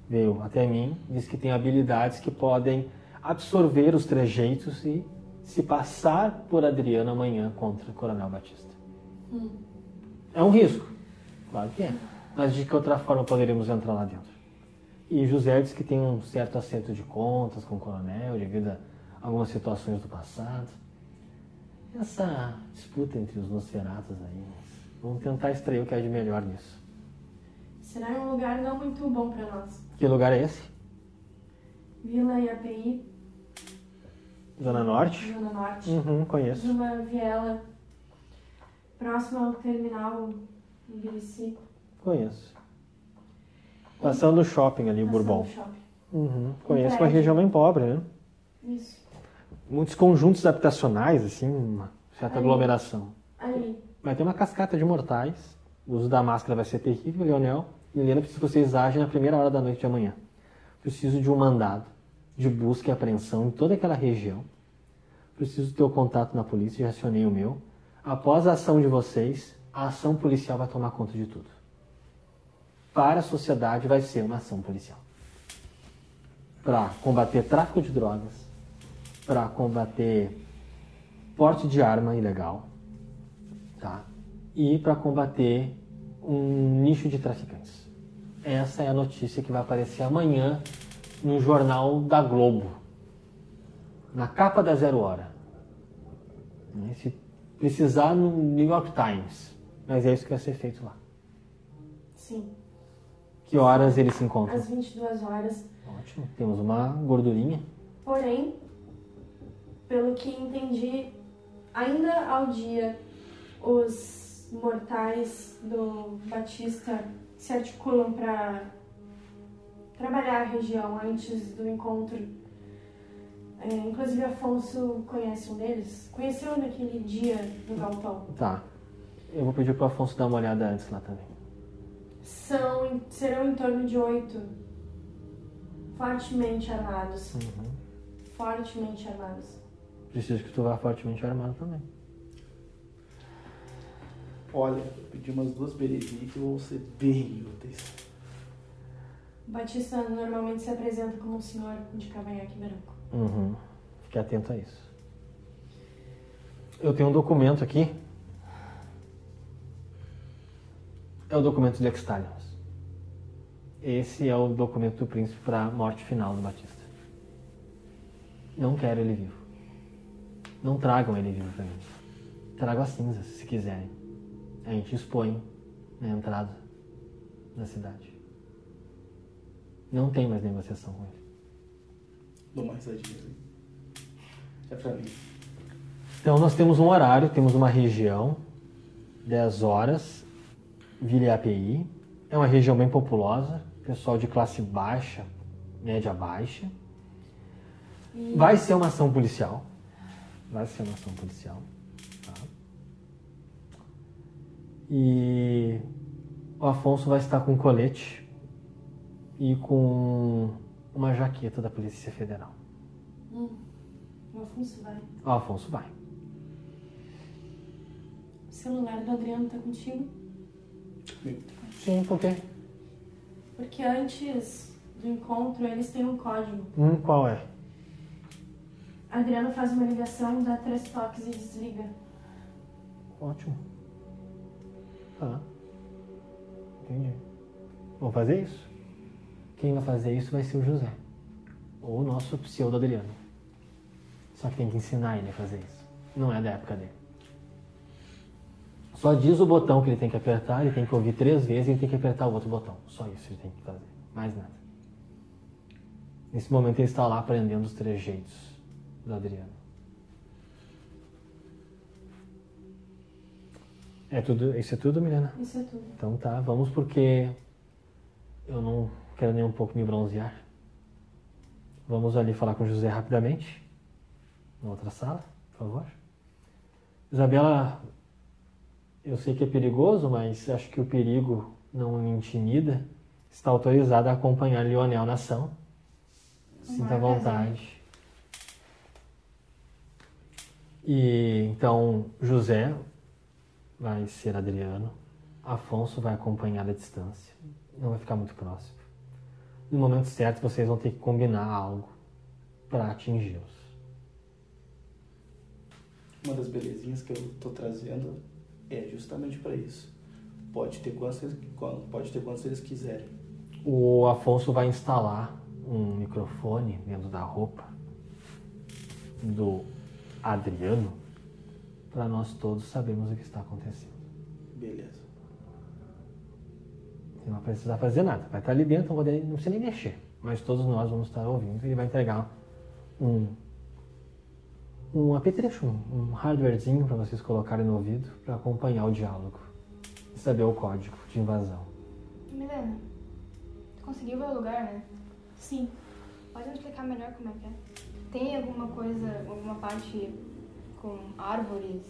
Veio até mim, disse que tem habilidades que podem absorver os trejeitos e se passar por Adriano amanhã contra o Coronel Batista. Hum. É um risco, claro que é. Mas de que outra forma poderíamos entrar lá dentro? E José diz que tem um certo acerto de contas com o coronel devido a algumas situações do passado. Essa disputa entre os Nosferatos aí, vamos tentar extrair o que é de melhor nisso. Será um lugar não muito bom para nós. Que lugar é esse? Vila IAPI, Zona Norte? Zona Norte. Uhum, conheço. Uma viela próxima ao terminal em Birici. Conheço. Passando o shopping ali, passando Bourbon. shopping. Uhum, conheço uma região bem pobre, né? Isso. Muitos conjuntos habitacionais, assim, uma certa Ali. aglomeração. Ali. Vai ter uma cascata de mortais. O uso da máscara vai ser terrível, Leonel. E Helena, preciso que vocês agem na primeira hora da noite de amanhã. Preciso de um mandado de busca e apreensão em toda aquela região. Preciso ter o contato na polícia, já acionei o meu. Após a ação de vocês, a ação policial vai tomar conta de tudo. Para a sociedade vai ser uma ação policial. Para combater tráfico de drogas, para combater porte de arma ilegal, tá? E para combater um nicho de traficantes. Essa é a notícia que vai aparecer amanhã no jornal da Globo, na capa da Zero Hora. Né? Se precisar no New York Times, mas é isso que vai ser feito lá. Sim. Que horas eles se encontram? Às 22 horas. Ótimo, temos uma gordurinha. Porém, pelo que entendi, ainda ao dia, os mortais do Batista se articulam para trabalhar a região antes do encontro. É, inclusive, Afonso conhece um deles. Conheceu naquele dia no galpão. Tá. Eu vou pedir pro Afonso dar uma olhada antes lá também. São, serão em torno de oito. Fortemente armados. Uhum. Fortemente armados. Preciso que tu vá fortemente armado também. Olha, eu pedi umas duas berezinhas que vão ser bem úteis. Batista normalmente se apresenta como um senhor de cavanhaque branco. Uhum. Fique atento a isso. Eu tenho um documento aqui. É o documento de Extalions. Esse é o documento do príncipe para a morte final do Batista. Não quero ele vivo. Não tragam ele vivo para mim. Tragam as cinzas, se quiserem. A gente expõe na entrada da cidade. Não tem mais negociação com ele. Dou mais risadinha ali. É pra mim. Então nós temos um horário, temos uma região, 10 horas, Vila API. É uma região bem populosa, pessoal de classe baixa, média baixa. Vai ser uma ação policial. Vai ser uma ação policial. tá? E o Afonso vai estar com um colete e com uma jaqueta da Polícia Federal. Hum, o Afonso vai. O Afonso vai. O celular do Adriano tá contigo? Sim, por quê? Porque antes do encontro eles têm um código. Hum, qual é? Adriano faz uma ligação, dá três toques e desliga. Ótimo. Tá. Entendi. Vamos fazer isso? Quem vai fazer isso vai ser o José. Ou o nosso pseudo Adriano. Só que tem que ensinar ele a fazer isso. Não é da época dele. Só diz o botão que ele tem que apertar, ele tem que ouvir três vezes e ele tem que apertar o outro botão. Só isso ele tem que fazer. Mais nada. Nesse momento ele está lá aprendendo os trejeitos do Adriano. É tudo, isso é tudo, Milena? Isso é tudo. Então tá, vamos porque eu não quero nem um pouco me bronzear. Vamos ali falar com o José rapidamente. Na outra sala, por favor. Isabela, eu sei que é perigoso, mas acho que o perigo não me intimida. Está autorizada a acompanhar Lionel na ação. Sinta vontade. E então José vai ser Adriano, Afonso vai acompanhar à distância, não vai ficar muito próximo. No momento certo vocês vão ter que combinar algo para atingi-los. Uma das belezinhas que eu tô trazendo é justamente para isso. Pode ter quantos, eles- pode ter quantos eles quiserem. O Afonso vai instalar um microfone dentro da roupa do Adriano para nós todos sabermos o que está acontecendo. Beleza. Você não vai precisar fazer nada. Vai estar ali dentro, não, não precisa nem mexer. Mas todos nós vamos estar ouvindo. Ele vai entregar um, um apetrecho, um, um hardwarezinho para vocês colocarem no ouvido para acompanhar o diálogo e saber o código de invasão. Milena, tu conseguiu ver o lugar, né? Sim. Pode me explicar melhor como é que é? Tem alguma coisa, alguma parte com árvores?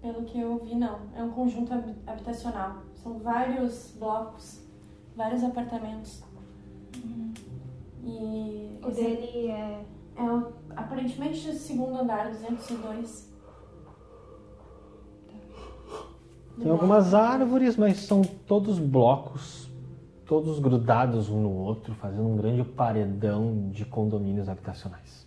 Pelo que eu vi, não. É um conjunto habi- habitacional. São vários blocos, vários apartamentos. E O esse dele é. é o, aparentemente o segundo andar, 202. Tem algumas árvores, mas são todos blocos, todos grudados um no outro, fazendo um grande paredão de condomínios habitacionais.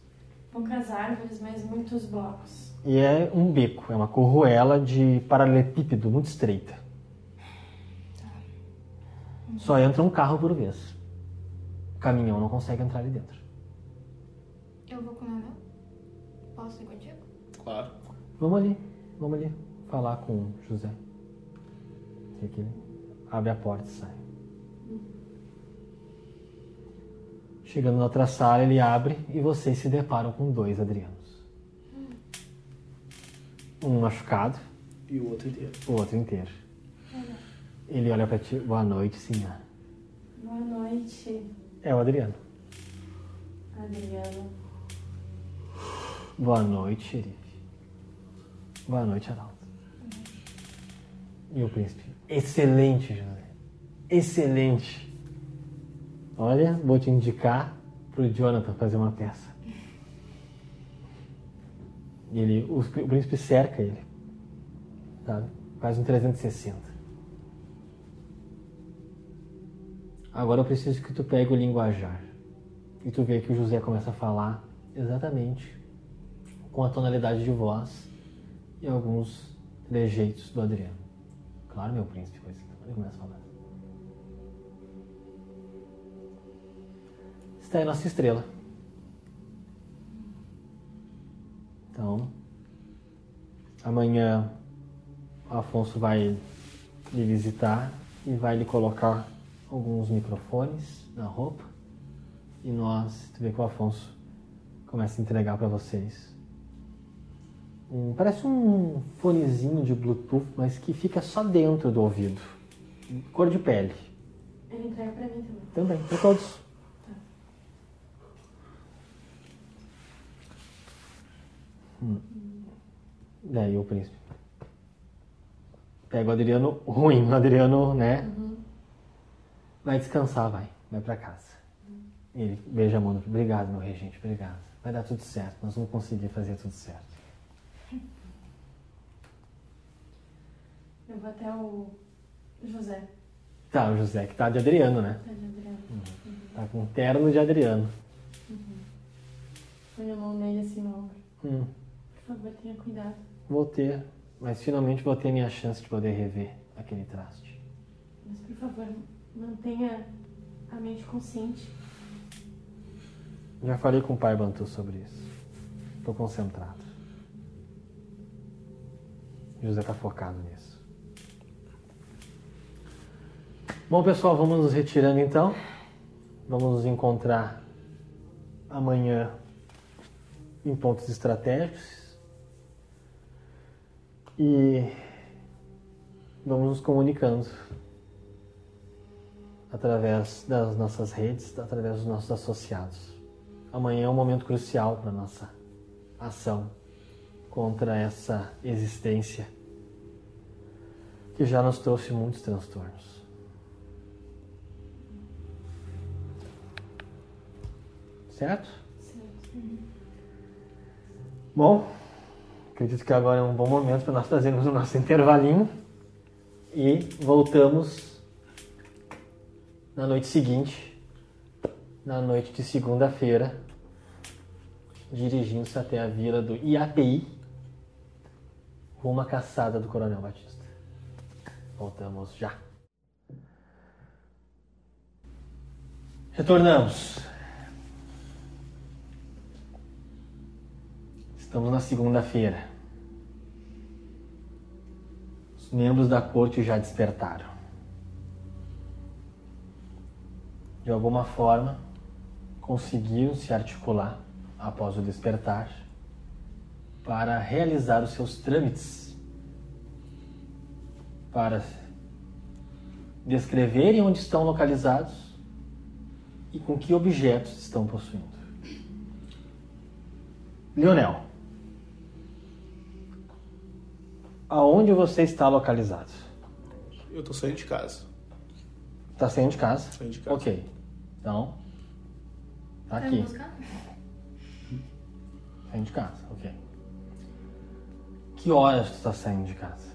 Poucas árvores, mas muitos blocos. E é um beco, é uma corruela de paralelepípedo muito estreita. Só entra um carro por vez. O caminhão não consegue entrar ali dentro. Eu vou com o Nenel? Posso ir contigo? Claro. Vamos ali, vamos ali falar com o José. Tem que ele abre a porta e sai. Chegando na outra sala, ele abre e vocês se deparam com dois Adrianos. Um machucado, E o outro inteiro. o outro inteiro. Ele olha pra ti, boa noite, senhor. Boa noite, É o Adriano. Adriano. Boa noite, xerife. Boa noite, Araldo. E o príncipe? Excelente, José. Excelente. Olha, vou te indicar pro Jonathan fazer uma peça. Ele, o, o príncipe cerca ele. Sabe? Faz um 360. Agora eu preciso que tu pegue o linguajar. E tu vê que o José começa a falar exatamente com a tonalidade de voz e alguns trejeitos do Adriano. Claro, meu príncipe, coisa. Ele começa a falar. Está aí nossa estrela. Então, amanhã o Afonso vai lhe visitar e vai lhe colocar alguns microfones na roupa. E nós, tu vê que o Afonso começa a entregar para vocês. Um- parece um fonezinho de Bluetooth, mas que fica só dentro do ouvido. Cor de pele. Ele entrega pra mim também. Também, para todos. Hum. Daí o príncipe. Pega o Adriano ruim, o Adriano, né? Vai descansar, vai. Vai pra casa. Ele beija a mão. do- Obrigado, meu regente, obrigado. Vai dar tudo certo. Nós vamos conseguir fazer tudo certo. Eu vou até o José. Tá, o José que tá de Adriano, né? Tá de Adriano. Tá com um terno de Adriano. Põe a mão nele assim no ombro. Hum, Por favor, tenha cuidado. vou ter, mas finalmente vou ter minha chance de poder rever aquele traste. Mas, por favor, mantenha a mente consciente. Já falei com o pai Bantu sobre isso. Tô concentrado. José tá focado nisso. Bom, pessoal, vamos nos retirando então. Vamos nos encontrar amanhã em pontos estratégicos. E vamos nos comunicando através das nossas redes, através dos nossos associados. Amanhã é um momento crucial para nossa ação contra essa existência que já nos trouxe muitos transtornos. Certo? Bom, acredito que agora é um bom momento para nós fazermos o nosso intervalinho e voltamos na noite seguinte, na noite de segunda-feira, dirigindo-se até a vila do IAPI, rumo à caçada do Coronel Batista. Voltamos já. Retornamos. Estamos na segunda-feira. Os membros da corte já despertaram. De alguma forma, conseguiram se articular após o despertar para realizar os seus trâmites, para descreverem onde estão localizados e com que objetos estão possuindo. Leonel, aonde você está localizado? Eu tô saindo de casa. Está saindo de casa? Saindo de casa. Ok. Então, tá aqui. buscar? Saindo de casa, ok. Que horas tu está saindo de casa?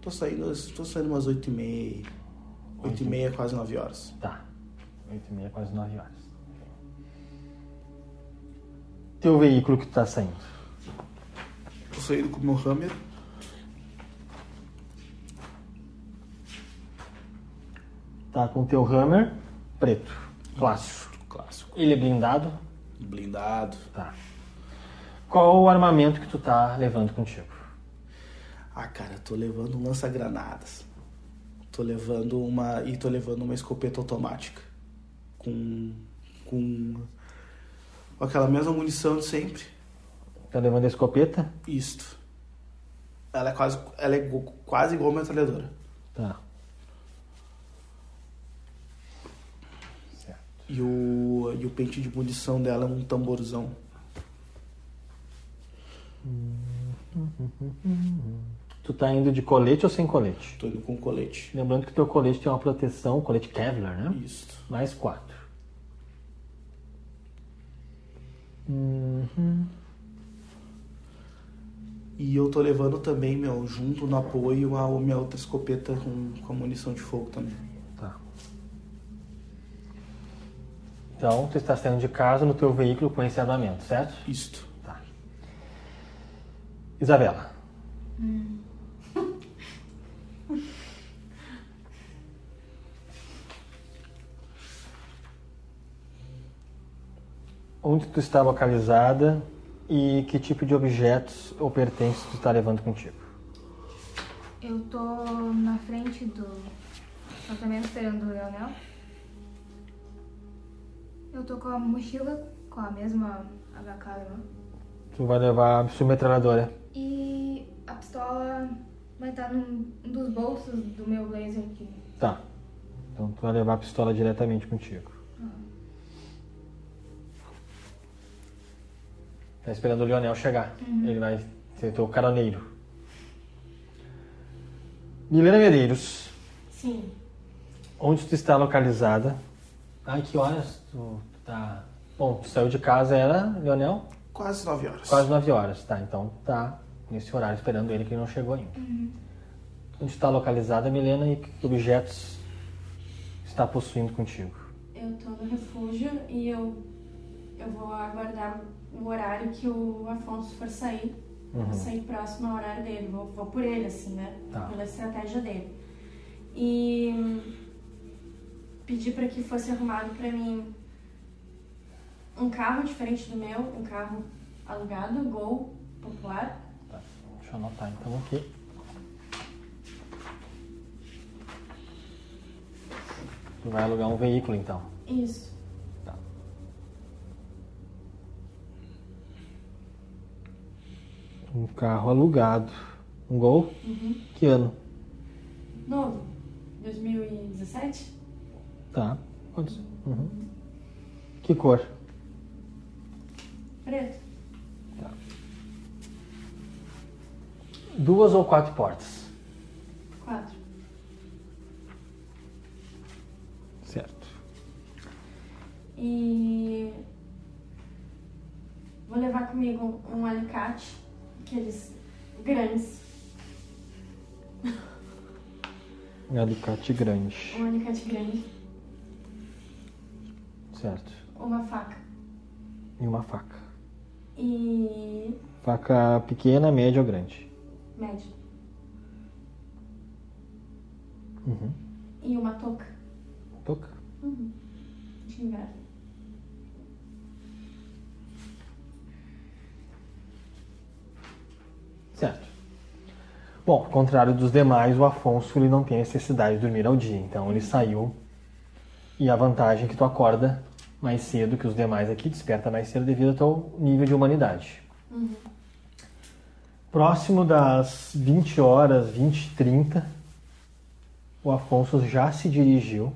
Tô saindo, tô saindo umas 8 e meia. 8 e meia, quase 9 horas. Tá. 8 e meia, quase 9 horas. Teu veículo que tu tá saindo? Tô saindo com o meu Hammer. Tá com teu Hammer preto, clássico. Clássico. Ele é blindado? Blindado. Tá. Qual o armamento que tu tá levando contigo? Ah, cara, tô levando um lança-granadas. Tô levando uma. E tô levando uma escopeta automática. Com. Com. com aquela mesma munição de sempre. Tá levando a escopeta? Isto. Ela é quase. Ela é quase igual a metralhadora. Tá. Certo. E o. E o pente de munição dela é um tamborzão. Tu tá indo de colete ou sem colete? Tô indo com colete. Lembrando que teu colete tem uma proteção, colete Kevlar, né? Isto. Mais quatro. Uhum. E eu tô levando também, meu, junto no apoio, a minha outra escopeta com, com a munição de fogo também. Tá. Então, tu está saindo de casa no teu veículo com esse armamento, certo? Isto. Tá. Isabela. Onde tu está localizada e que tipo de objetos ou pertences tu está levando contigo? Eu tô na frente do apartamento esperando o Leonel. Eu tô com a mochila com a mesma HK alemã. Tu vai levar a submetralhadora. E a pistola vai estar num um dos bolsos do meu blazer aqui. Tá. Então tu vai levar a pistola diretamente contigo. Tá esperando o Lionel chegar. Ele vai ser teu caroneiro. Milena Medeiros, Sim. onde tu está localizada? Ai, que horas tu, tá. Bom, tu saiu de casa era, Lionel? Quase 9 horas. Quase 9 horas, tá? Então tá nesse horário esperando ele que ele não chegou ainda. Onde está localizada, Milena, e que objetos está possuindo contigo? Eu tô no refúgio e eu, eu vou aguardar o horário que o Afonso for sair. Uhum. Vou sair próximo ao horário dele. Vou, vou por ele, assim, né? Tá. Pela estratégia dele. E hum, pedi para que fosse arrumado para mim um carro diferente do meu, um carro alugado, Gol popular. Tá, deixa eu anotar então aqui. Tu vai alugar um veículo então. Isso. Tá. Um carro alugado. Um gol? Que ano? Novo. 2017? Tá. Pode ser. Uhum. Que cor? Preto. Duas ou quatro portas? Quatro. Certo. E levar comigo um alicate, aqueles grandes. Um alicate grande. Um alicate grande. Certo. Uma faca. E uma faca. E. Faca pequena, média ou grande? médio. Uhum. E uma touca. Toca. Uhum. De inverno. Certo. Bom, ao contrário dos demais, o Afonso ele não tem necessidade de dormir ao dia. Então ele saiu. E a vantagem é que tu acorda mais cedo que os demais aqui, desperta mais cedo devido ao teu nível de humanidade. Próximo das 20 horas, 20 e 30, o Afonso já se dirigiu,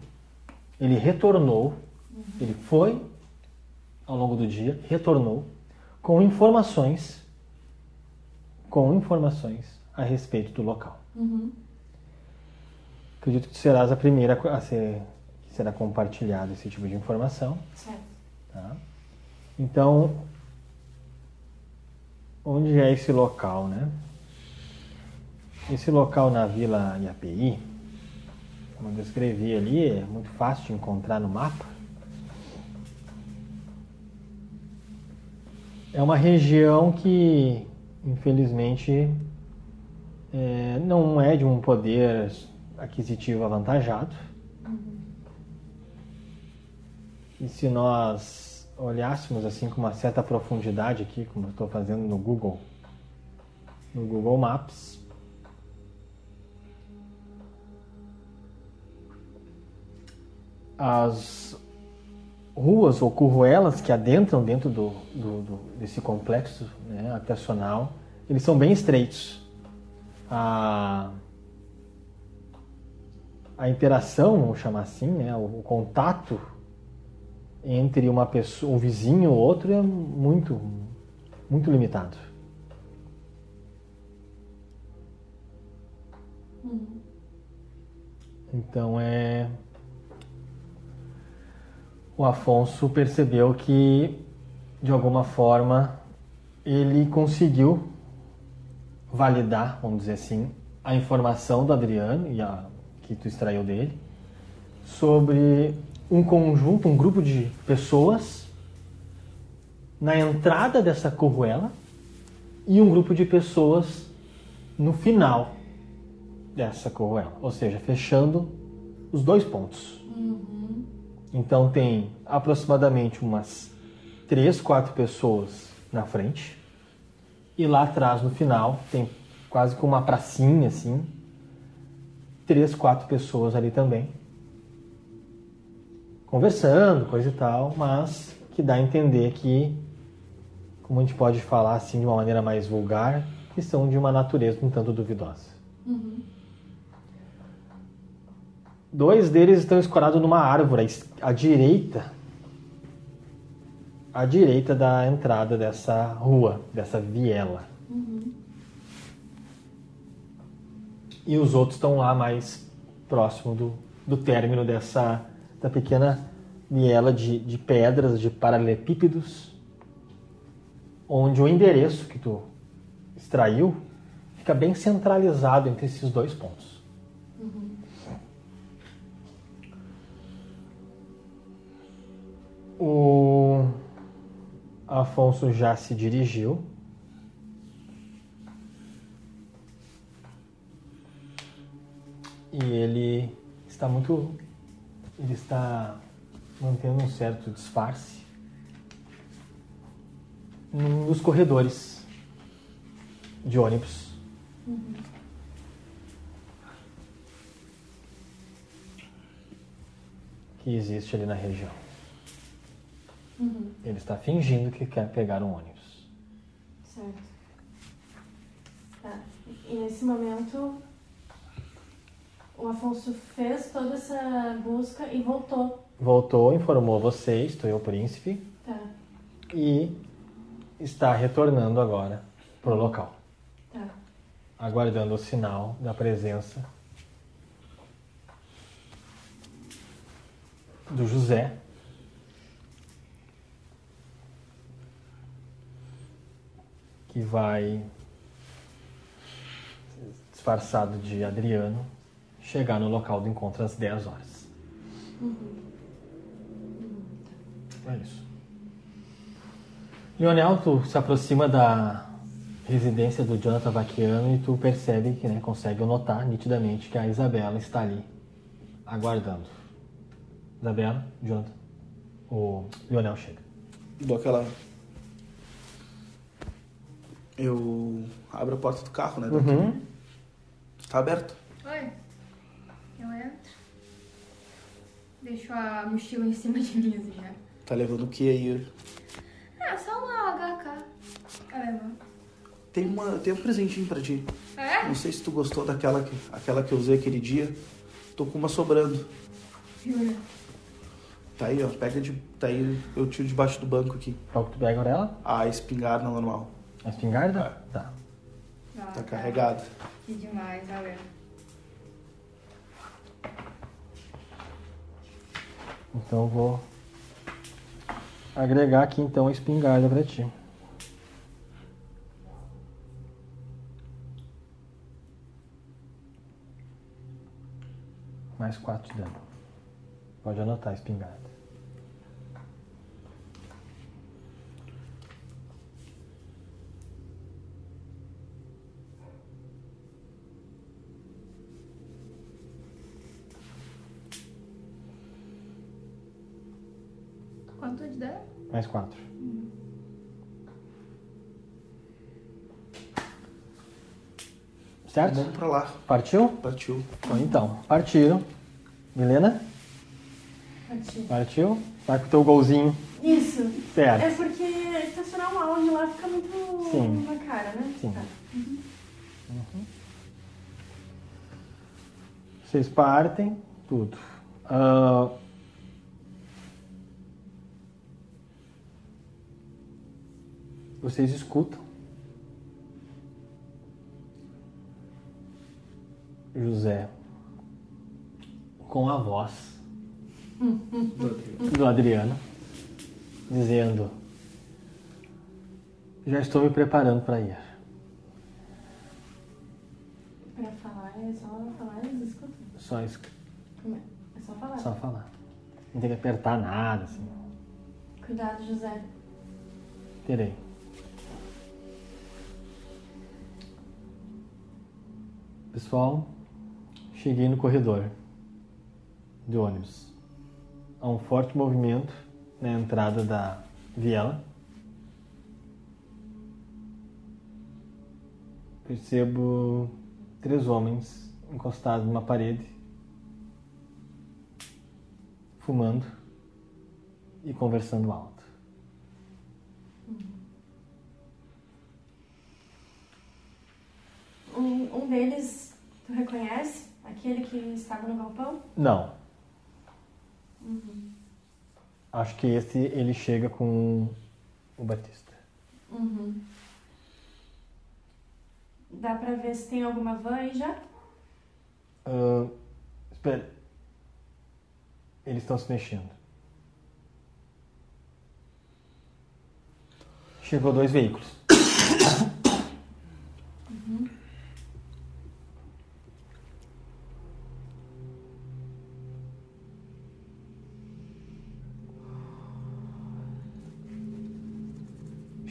ele retornou, ele foi ao longo do dia, retornou com informações, com informações a respeito do local. Uhum. Acredito que serás a primeira a ser, que será compartilhado esse tipo de informação. Certo. Tá? Então, onde é esse local, né? Esse local na Vila IAPI, como eu descrevi ali, é muito fácil de encontrar no mapa. É uma região que, infelizmente, é, não é de um poder aquisitivo avantajado. E se nós olhássemos assim com uma certa profundidade aqui, como eu estou fazendo no Google, no Google Maps, as ruas ou curruelas que adentram dentro do, do- do- desse complexo né, habitacional, eles são bem estreitos. A, a interação, vamos chamar assim, né, o, o contato entre uma pessoa, um vizinho e outro é muito, muito limitado. Então é. O Afonso percebeu que, de alguma forma, ele conseguiu validar, vamos dizer assim, a informação do Adriano e a que tu extraiu dele sobre um conjunto, um grupo de pessoas na entrada dessa corruela e um grupo de pessoas no final dessa corruela, ou seja, fechando os dois pontos. Então tem aproximadamente umas três, quatro pessoas na frente. E lá atrás no final tem quase como uma pracinha assim, três, quatro pessoas ali também. Conversando, coisa e tal, mas que dá a entender que, como a gente pode falar assim de uma maneira mais vulgar, que são de uma natureza um tanto duvidosa. Dois deles estão escorados numa árvore à direita, à direita da entrada dessa rua, dessa viela. E os outros estão lá mais próximo do, do término dessa da pequena viela de, de pedras, de paralelepípedos, onde o endereço que tu extraiu fica bem centralizado entre esses dois pontos. O Afonso já se dirigiu. E ele está muito. Ele está mantendo um certo disfarce num dos corredores de ônibus. Que existe ali na região. Ele está fingindo que quer pegar um ônibus. Certo. Tá. E nesse momento, o Afonso fez toda essa busca e voltou. Voltou, informou vocês, tu e o príncipe, Tá, e está retornando agora pro local, tá. aguardando o sinal da presença do José. Que vai, disfarçado de Adriano, chegar no local do encontro às 10 horas. É isso. Lionel, tu se aproxima da residência do Jonathan Vaquiano e tu percebe que né, consegue notar nitidamente que a Isabela está ali, aguardando. Isabela, Jonathan, o Lionel chega. Dou aquela. Eu abro a porta do carro, né? Uhum. Tá aberto. Oi. Eu entro. Deixo a mochila em cima de mim, assim, já. Tá levando o que aí? Ah, só uma HK. Tá levando. Tem, uma, tem um presentinho pra ti. É? Não sei se tu gostou daquela que, aquela que eu usei aquele dia. Tô com uma sobrando. Jura? Tá aí, ó. Pega de. Tá aí, eu tiro debaixo do banco aqui. Qual que tu pega ela? A espingarda normal. A espingarda? É. Tá. Ah, Tá carregada. Que demais, valeu. Então eu vou agregar aqui então a espingarda pra ti. Mais 4 de dano. Pode anotar a espingarda. Quanto de dano? Mais 4. Certo? Vamos pra lá. Partiu? Partiu. Bom, então, partiram. Milena? Partiu. Partiu? Vai com o teu golzinho. Isso. Certo. É porque estacionar um áudio lá fica muito Sim. na cara, né? Sim. Tá. Vocês partem, tudo. Ah, vocês escutam. José com a voz do Adriano dizendo: Já estou me preparando para ir. Pra falar, é só falar e eles escutam. Só, es- é? É só falar. só falar. Não tem que apertar nada, assim. Cuidado, José. Terei. Pessoal, cheguei no corredor do ônibus. Há um forte movimento na entrada da viela. Percebo três homens encostados numa parede, fumando e conversando alto. Um, um deles, tu reconhece? Aquele que estava no galpão? Não. Acho que esse ele chega com o Batista. Uhum. Dá pra ver se tem alguma van aí já? Ah, espera. Eles estão se mexendo. Chegou dois veículos.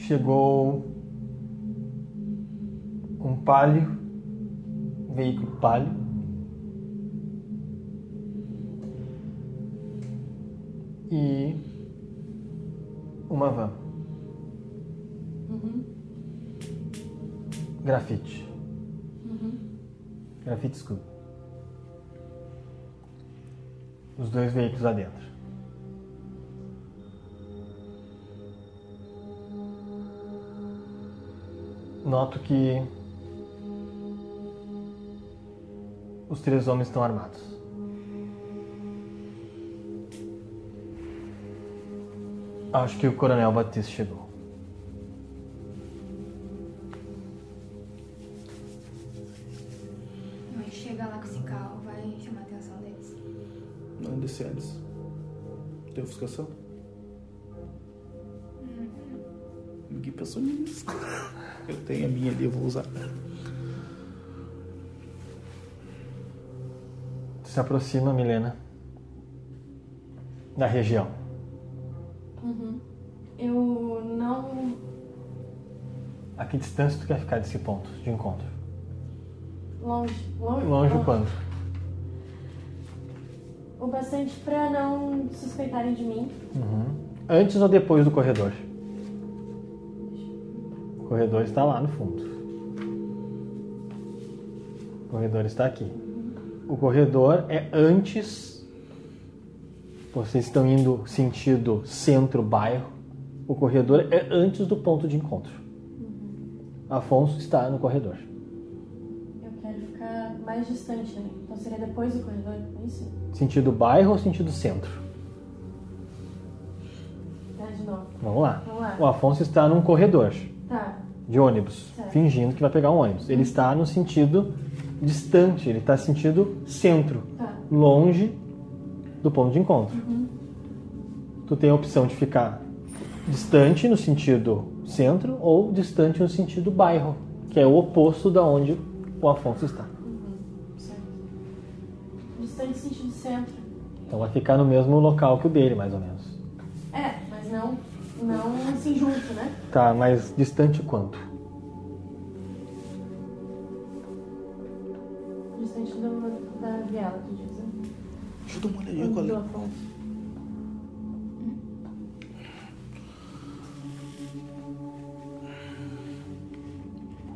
Chegou um palio, um veículo palio. e uma van. Grafite. Grafite escuro. Os dois veículos lá dentro. Noto que os três homens estão armados. Acho que o Coronel Batista chegou. Se aproxima, Milena, da região. Eu não. A que distância tu quer ficar desse ponto de encontro? Longe. Longe, Longe o quanto? O bastante pra não suspeitarem de mim. Antes ou depois do corredor? O corredor está lá no fundo. O corredor está aqui. O corredor é antes. Vocês estão indo sentido centro-bairro. O corredor é antes do ponto de encontro. Afonso está no corredor. Eu quero ficar mais distante, né? Então seria depois do corredor, é isso? Sentido bairro ou sentido centro? Tá, de novo. Vamos lá. Vamos lá. O Afonso está num corredor Tá. de ônibus, Certo. fingindo que vai pegar um ônibus. Ele está no sentido distante, ele está sentido centro, Tá. longe do ponto de encontro. Tu tem a opção de ficar distante no sentido centro ou distante no sentido bairro, que é o oposto da onde o Afonso está. Certo. Distante sentido centro. Então vai ficar no mesmo local que o dele, mais ou menos. É, mas não, não assim junto, né? Tá, mas distante quanto? Do, da viela, tu diz, né? Deixa eu dar uma olhadinha é. Afonso.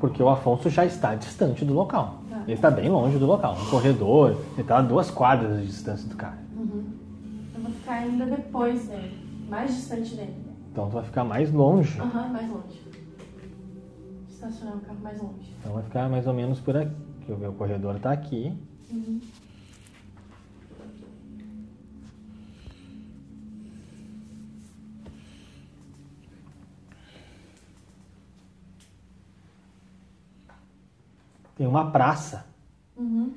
Porque o Afonso já está distante do local. Tá. Ele está bem longe do local. No corredor, ele está a duas quadras de distância do cara. Eu vou ficar ainda depois dele. Mais distante dele. Então tu vai ficar mais longe. Aham, mais longe. Estacionar o carro mais longe. Então vai ficar mais ou menos por aqui. Deixa eu ver, o corredor está aqui. Tem uma praça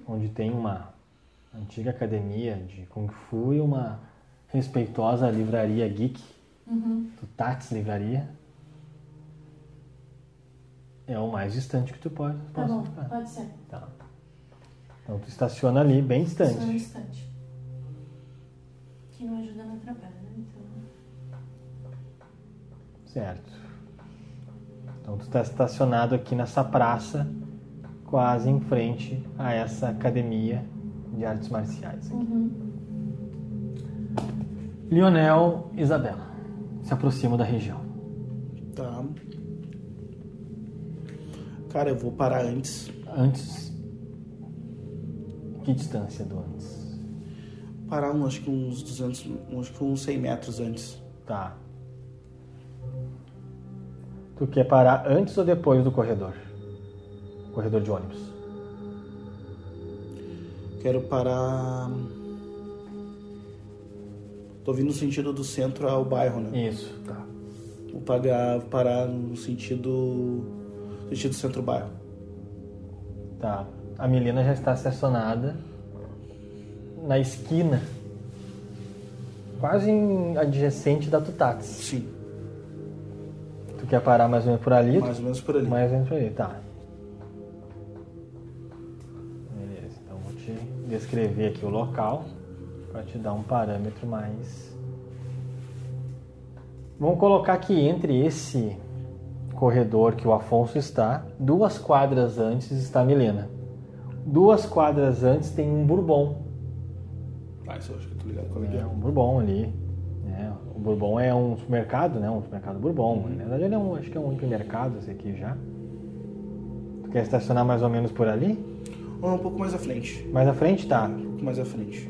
onde tem uma antiga academia de Kung Fu e uma respeitosa livraria geek, do Tats Livraria. É o mais distante que tu pode Tá possa bom, ficar. pode ser. Tá. Então tu estaciona ali, bem Estaciona distante. distante. Que não ajuda não atrapalha, né? Então. Certo. Então tu está estacionado aqui nessa praça, quase em frente a essa academia de artes marciais. aqui. Lionel e Isabela se aproximam da região. Tá. Cara, eu vou parar antes. Antes. Que distância do antes? Parar, um, acho que uns 200, um, acho que uns 100 metros antes. Tá. Tu quer parar antes ou depois do corredor? Corredor de ônibus. Quero parar. Tô vindo no sentido do centro ao bairro, né? Isso. Tá. Vou pagar, parar no sentido. Sentido centro-bairro. Tá. A Milena já está estacionada na esquina, quase em adjacente da Tutatis. Sim, Tu quer parar mais ou menos por ali? mais ou menos por ali. Mais ou menos por ali, tá. Beleza, então vou te descrever aqui o local para te dar um parâmetro mais. Vamos colocar que entre esse corredor que o Afonso está, duas quadras antes está a Milena. Duas quadras antes tem um Bourbon. Ah, isso eu acho que eu tô ligado qual é É, é. um Bourbon ali. né? O Bourbon é um supermercado, né? Um supermercado Bourbon. Na verdade, ele é um, acho que é um hipermercado esse aqui já. Tu quer estacionar mais ou menos por ali? Ah, um pouco mais à frente. Mais à frente? Tá. Um pouco mais à frente.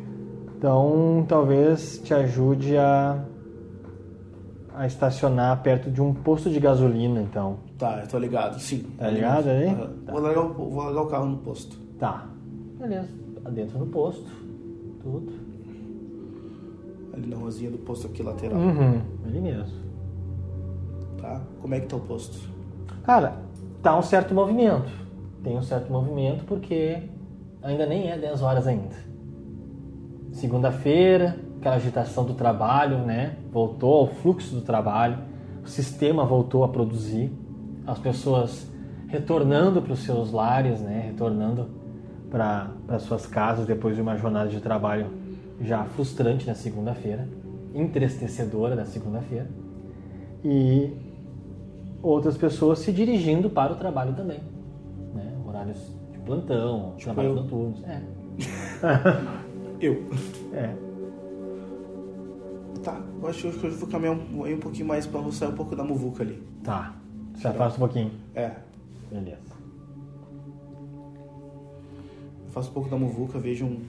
Então, talvez te ajude a, a estacionar perto de um posto de gasolina, então. Tá, eu tô ligado, sim. Tá ligado aí? Tá. Vou, largar, o- vou largar o carro no posto. Tá. Beleza. Tá Dentro do posto. Tudo. Ali na rosinha do posto aqui lateral. Uhum. Ali mesmo. Tá? Como é que tá o posto? Cara, tá um certo movimento. Tem um certo movimento porque ainda nem é 10 horas ainda. Segunda-feira, aquela agitação do trabalho, né? Voltou ao fluxo do trabalho, o sistema voltou a produzir, as pessoas retornando para os seus lares, né? Retornando para suas casas depois de uma jornada de trabalho já frustrante na segunda-feira, entristecedora na segunda-feira, e outras pessoas se dirigindo para o trabalho também, né? Horários de plantão, Tipo trabalhos eu. noturnos, é, Eu. é. Tá, eu acho que hoje eu vou caminhar um, aí um pouquinho mais pra sair um pouco da muvuca ali. Tá. Se afasta um pouquinho. É, Beleza. faço um pouco da muvuca, vejo um.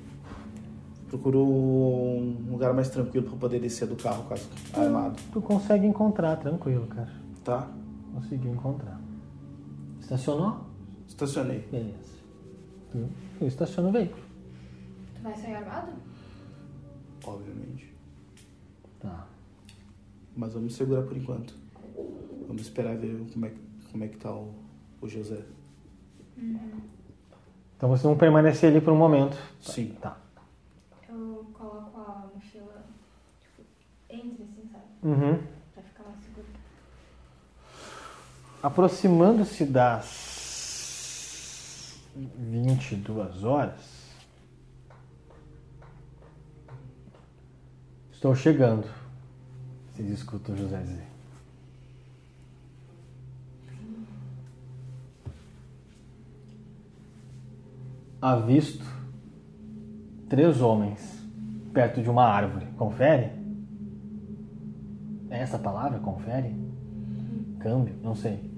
Procuro um lugar mais tranquilo pra poder descer do carro caso armado. Tu consegue encontrar, tranquilo, cara. Tá? Conseguiu encontrar. Estacionou? Estacionei. Beleza. Tu, tu estaciona o veículo. Tu vai sair armado? Obviamente. Tá. Mas vamos segurar por enquanto. Vamos esperar ver como é, que- como é que tá o, o José. Então vocês vão permanecer ali por um momento. Sim. Tá. Eu coloco a mochila, tipo, entre assim, sabe? Uhum. Pra ficar mais seguro. Aproximando-se das 22 horas, estou chegando. Vocês escutam José dizer. Avisto três homens perto de uma árvore. Confere? É essa palavra? Confere? Câmbio? Não sei.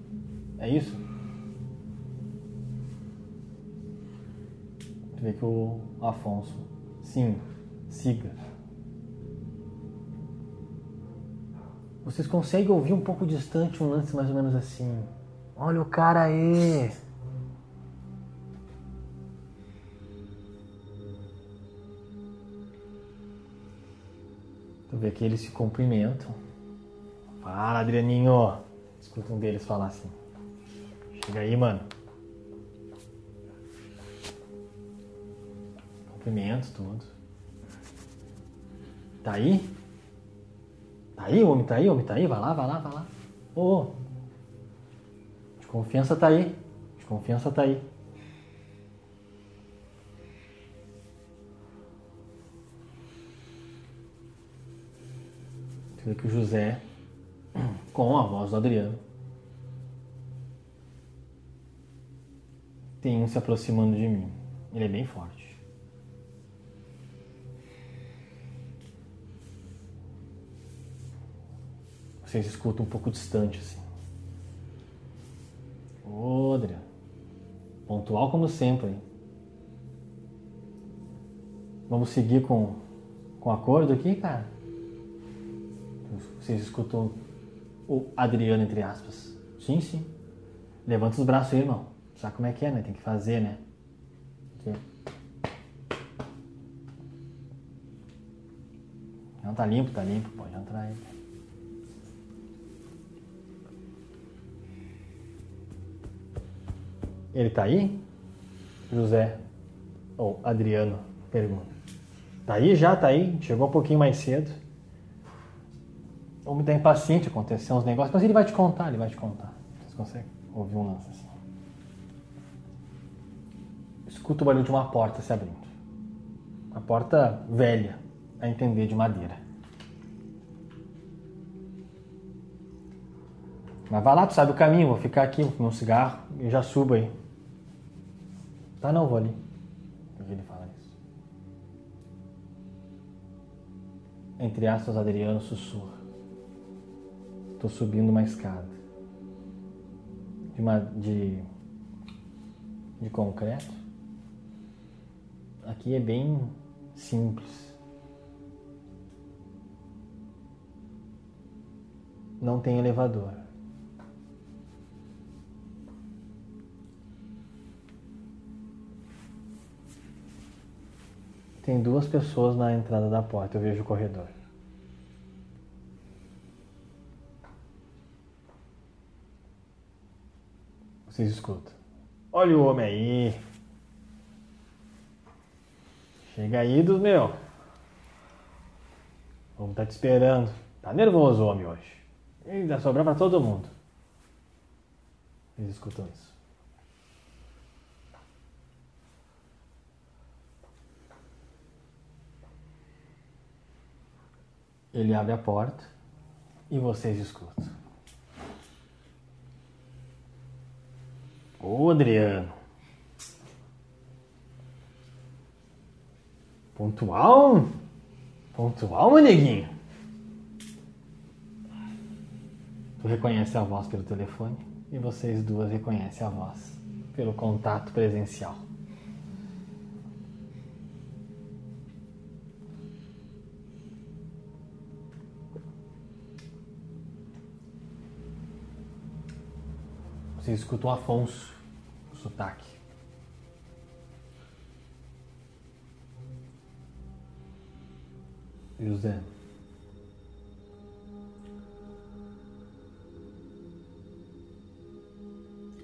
É isso? Tu vê que o Afonso. Sim, siga. Vocês conseguem ouvir um pouco distante um lance mais ou menos assim. Olha o cara aí! Tu vê que eles se cumprimentam. Fala, Adrianinho! Escuta um deles falar assim. Chega aí, mano. Cumprimento, tudo. Tá aí? Tá aí, homem? Tá aí, homem? Tá aí? Vai lá, vai lá, vai lá. Ô, ô. De confiança tá aí. De confiança tá aí. Tu vê que o José, com a voz do Adriano, tem um se aproximando de mim. Ele é bem forte. Vocês escutam um pouco distante, assim. Ô. Pontual como sempre, hein? Vamos seguir com, com acordo aqui, cara? Vocês escutam o Adriano, entre aspas. Sim, sim. Levanta os braços aí, irmão. Sabe como é que é, né? Tem que fazer, né? Aqui. Não, tá limpo, tá limpo. Pode entrar aí. Ele tá aí? José. Ou Adriano pergunta. Tá aí já? Tá aí? Chegou um pouquinho mais cedo. O homem tá impaciente, aconteceu uns negócios, mas ele vai te contar, ele vai te contar. Vocês conseguem ouvir um lance assim. Escuta o barulho de uma porta se abrindo. Uma porta velha, a entender de madeira. Mas vai lá, tu sabe o caminho, vou ficar aqui, vou fumar um cigarro e já subo aí. Tá não, vou ali. Por que ele fala isso? Entre aspas, Adriano sussurra. Tô subindo uma escada. De, uma, de, de concreto. Aqui é bem simples. Não tem elevador. Tem duas pessoas na entrada da porta, eu vejo o corredor. Vocês escutam. Olha o homem aí. Chega aí dos meu. Vamos tá te esperando. Tá nervoso o homem hoje. Ainda sobrar pra todo mundo. Vocês escutam isso. Ele abre a porta e vocês escutam. Ô Adriano. Pontual? Pontual, meu neguinho? Tu reconhece a voz pelo telefone e vocês duas reconhecem a voz pelo contato presencial. Você escuta o Afonso, sotaque. José.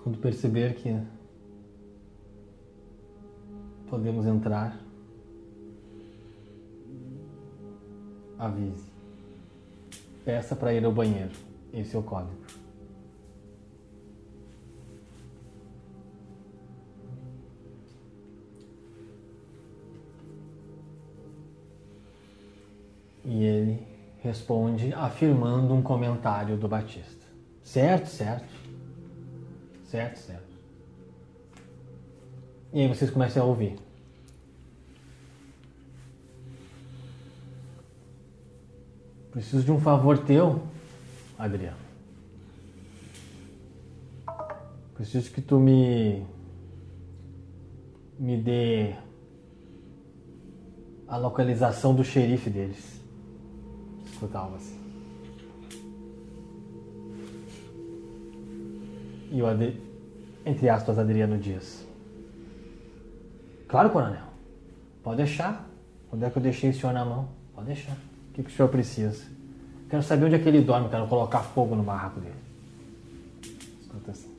Quando perceber que podemos entrar, avise. Peça para ir ao banheiro. Esse é o código. E ele responde afirmando um comentário do Batista. Certo, certo. Certo, certo. E aí vocês começam a ouvir. Preciso de um favor teu, Adriano. Preciso que tu me me dê a localização do xerife deles. Algo assim. E o Adri... entre aspas, Adriano Dias. Claro, coronel. Pode deixar. Onde é que eu deixei o senhor na mão? Pode deixar. O que, que o senhor precisa? Quero saber onde é que ele dorme, quero colocar fogo no barraco dele. Escuta assim.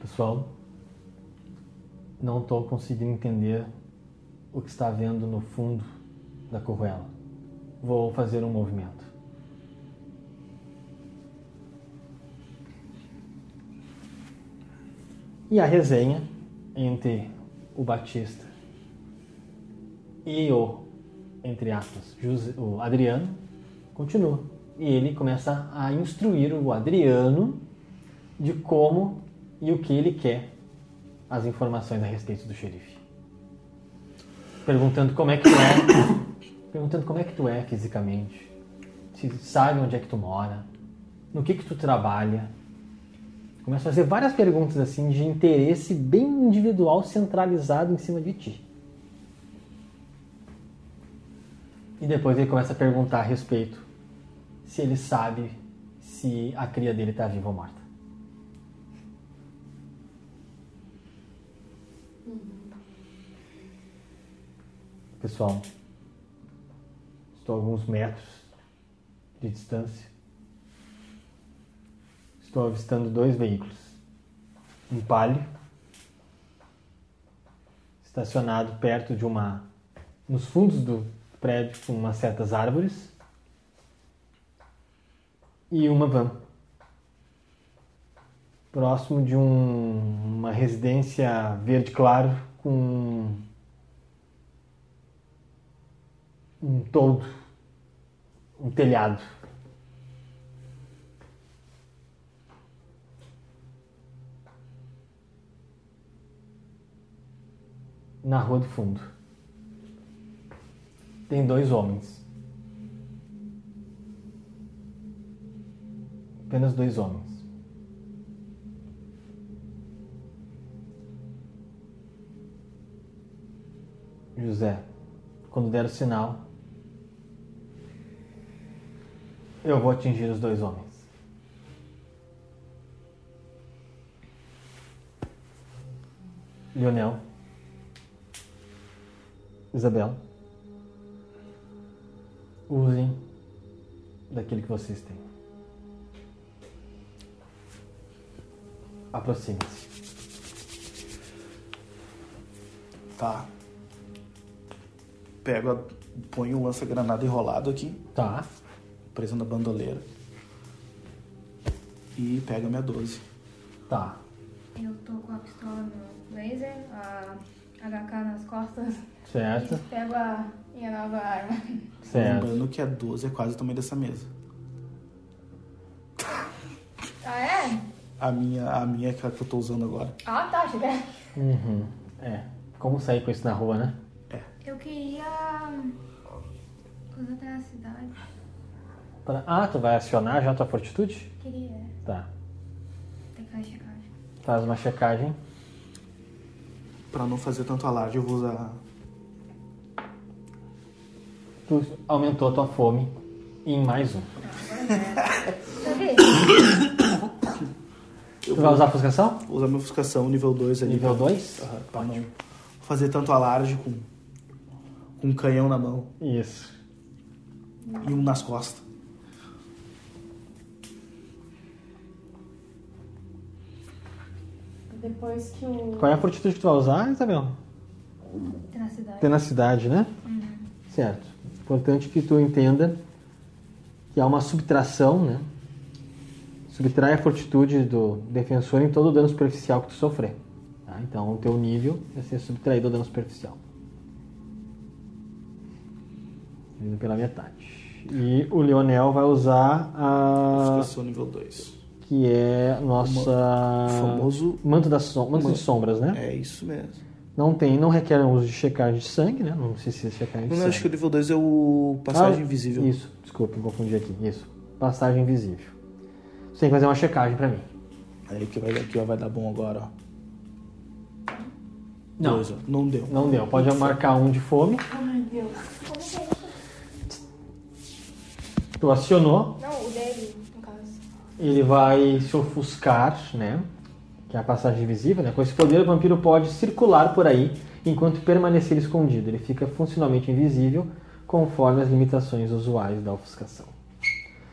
Pessoal, não estou conseguindo entender o que está vendo no fundo da corruela. Vou fazer um movimento. E a resenha entre o Batista e o, entre aspas, José, o Adriano continua. E ele começa a instruir o Adriano de como e o que ele quer as informações a respeito do xerife. Perguntando como é que tu é, perguntando como é que tu é fisicamente, se sabe onde é que tu mora, no que que tu trabalha. Começa a fazer várias perguntas assim de interesse bem individual, centralizado em cima de ti. E depois ele começa a perguntar a respeito se ele sabe se a cria dele está viva ou morta. Pessoal, estou a alguns metros de distância. Estou avistando dois veículos. Um palio estacionado perto de uma nos fundos do prédio com umas certas árvores e uma van próximo de um, uma residência verde claro com um todo, um telhado. Na rua do fundo. Tem dois homens. Apenas dois homens. José, quando der o sinal, eu vou atingir os dois homens. Lionel, Isabel, usem daquilo que vocês têm. Aproxime-se. Tá. Pego, a, ponho o lança-granada enrolado aqui, Tá. Preso na bandoleira. E pego a minha 12. Tá. Eu tô com a pistola no laser, a HK nas costas. Certo, E pego a minha nova arma. certo. Lembrando que a 12 é quase o tamanho dessa mesa. Ah, é? A minha, a minha que é a que eu tô usando agora. Ah, tá, cheguei. Uhum. É. Como sair com isso na rua, né? Eu queria. Coisa da cidade. Pra- Ah, tu vai acionar já a tua fortitude? Queria. Tá. Tem que fazer checagem. Faz uma checagem. Pra não fazer tanto alarde, eu vou usar. Tu aumentou a tua fome em mais um. Sabe? Tu vai usar a fuscação? Vou usar minha ofuscação nível 2 ali. Nível pra- 2? Aham, pra não fazer tanto alarde com, com um canhão na mão Isso. e um nas costas. Depois que o. Qual é a fortitude que tu vai usar, Isabel? Tem na cidade. Tenacidade, né? Certo. Importante que tu entenda que há uma subtração, né? Subtrai a fortitude do defensor em todo o dano superficial que tu sofrer. tá? Então, o teu nível vai ser subtraído ao dano superficial. Indo pela metade. E o Leonel vai usar a. Ofuscação nível 2. Que é nossa. O famoso- Manto, das som... Manto de sombras, né? É isso mesmo. Não tem, não requer um uso de checagem de sangue, né? Não sei se é checagem de Eu sangue. acho que o nível 2 é o passagem Ah, invisível. Isso, desculpa, me confundi aqui. Isso, passagem invisível. Você tem que fazer uma checagem pra mim. Aí que vai, que vai dar bom agora, ó. Não. Dois, ó. Não deu. Não deu. Pode marcar um de fome. Ai, Deus. Como que é isso? Tu acionou, Não, o dele. Ele vai se ofuscar, né? Que é a passagem invisível, né? Com esse poder, o vampiro pode circular por aí enquanto permanecer escondido. Ele fica funcionalmente invisível conforme as limitações usuais da ofuscação.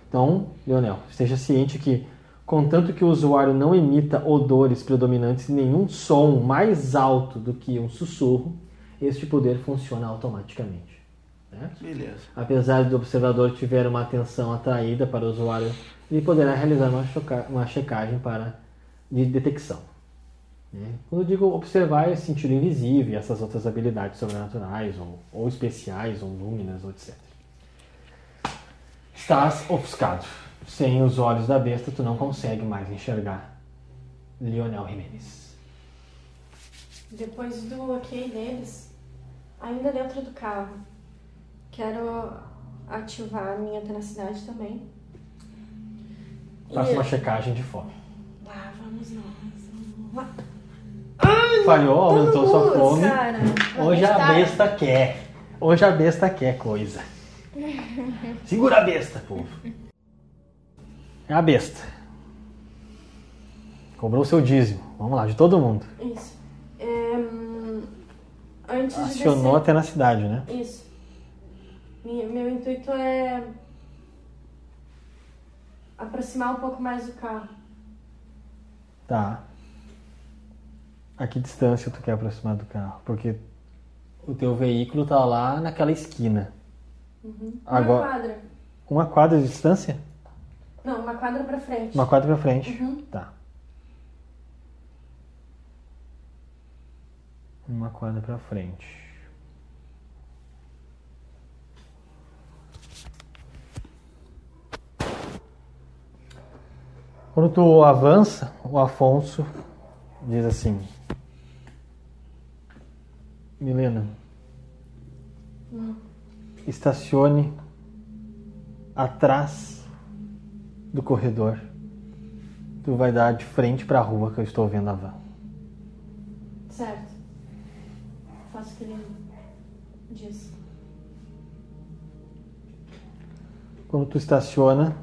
Então, Leonel, esteja ciente que, contanto que o usuário não emita odores predominantes e nenhum som mais alto do que um sussurro, este poder funciona automaticamente. né? Beleza. Apesar do observador tiver uma atenção atraída para o usuário, ele poderá realizar uma, uma checagem para de detecção. né? Quando eu digo observar, é sentir o invisível e essas outras habilidades sobrenaturais, ou, ou especiais, ou lúminas, ou etc. Estás ofuscado. Sem os olhos da besta, tu não consegue mais enxergar Lionel Jimenez. Depois do ok deles, ainda dentro do carro, quero ativar a minha tenacidade também. Faça E- uma checagem de fome. Lá vamos nós. Falhou, aumentou sua fome. Cara, Hoje a besta quer. Hoje a besta quer coisa. Segura a besta, povo. É a besta. Cobrou o seu dízimo. Vamos lá, de todo mundo. isso. É, antes de Acionou descer... até na cidade, né? Isso. Meu intuito é aproximar um pouco mais do carro. Tá. A que distância tu quer aproximar do carro? Porque o teu veículo tá lá naquela esquina. Uma Agora, quadra. uma quadra de distância? Não, uma quadra pra frente. Uma quadra pra frente. Uhum. Tá. Uma quadra pra frente. Quando tu avança, o Afonso diz assim: Milena, estacione atrás do corredor. Tu vai dar de frente para a rua que eu estou vendo a van. Certo. Faço o que ele diz. Quando tu estaciona,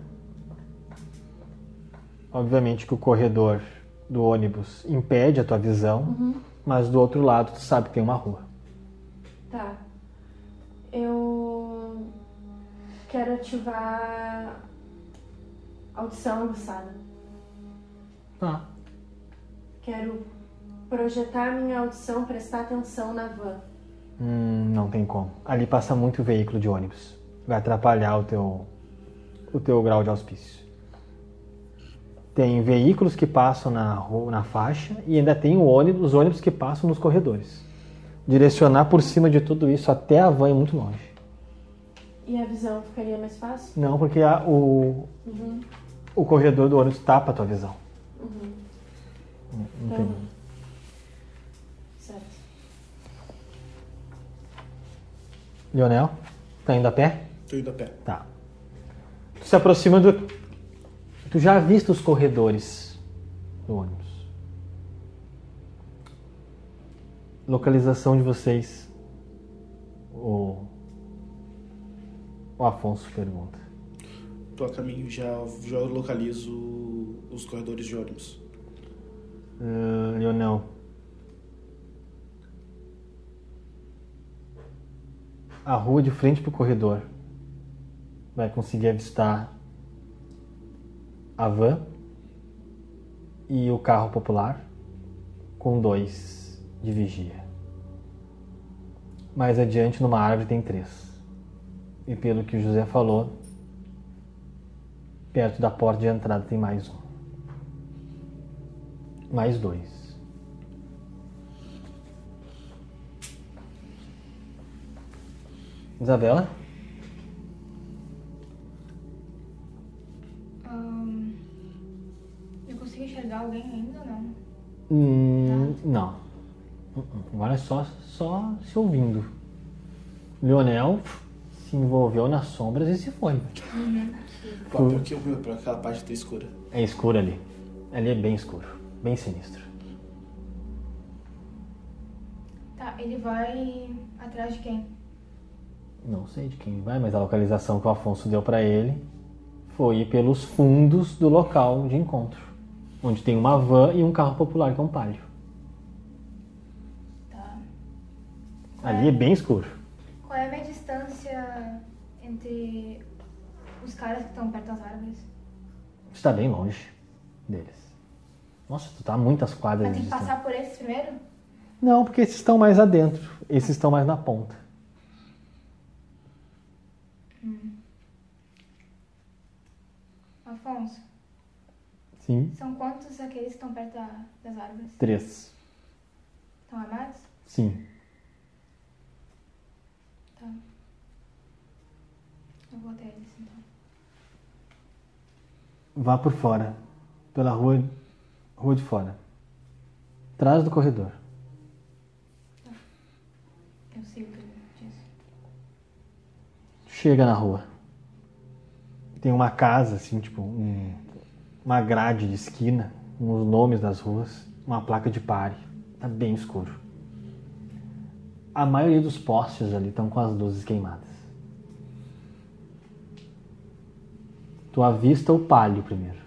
obviamente que o corredor do ônibus impede a tua visão, mas do outro lado tu sabe que tem uma rua. Tá. Eu quero ativar audição aguçada. Tá. Quero projetar minha audição, prestar atenção na van. Hum, não tem como. Ali passa muito veículo de ônibus. Vai atrapalhar o teu, o teu grau de auspício. Tem veículos que passam na, na faixa e ainda tem o ônibus, os ônibus que passam nos corredores. Direcionar por cima de tudo isso até a van é muito longe. E a visão ficaria mais fácil? Não, porque a- o, Uhum. o corredor do ônibus tapa a tua visão. Uhum. Não Então, tem- certo. Lionel, tá indo a pé? Tô indo a pé. Tá. Tu se aproxima do. Tu já viste os corredores do ônibus? Localização de vocês. O. O Afonso pergunta. Tô a caminho, já, já localizo os corredores de ônibus. Uh, Leonel. A rua de frente pro corredor vai conseguir avistar a van e o carro popular com dois de vigia. Mais adiante, numa árvore, tem três. E pelo que o José falou, perto da porta de entrada tem mais um. Mais dois. Isabela? Hum, não. Uh-uh. Agora é só, só se ouvindo. Leonel se envolveu nas sombras e se foi. Pô, pior que eu pra aquela parte tá escura. É escuro ali. Ali é bem escuro. Bem sinistro. Tá, ele vai atrás de quem? Não sei de quem vai, mas a localização que o Afonso deu pra ele foi pelos fundos do local de encontro. Onde tem uma van e um carro popular que é um palio. Tá. Ali é bem escuro. Qual é a minha distância entre os caras que estão perto das árvores? Você está bem longe deles. Nossa, tu tá muitas quadras de ter que distância. passar por esses primeiro? Não, porque esses estão mais adentro. Esses estão mais na ponta. Afonso, Sim. são quantos aqueles que estão perto da- das árvores? Três. Estão armados? Sim. Tá. Eu vou até eles então. Vá por fora. Pela rua, rua de fora. Atrás do corredor. Eu sigo o que ele disse. Chega na rua. Tem uma casa, assim, tipo, um- uma grade de esquina, os nomes das ruas, uma placa de pare. Tá bem escuro. A maioria dos postes ali estão com as luzes queimadas. Tu avista o palio primeiro.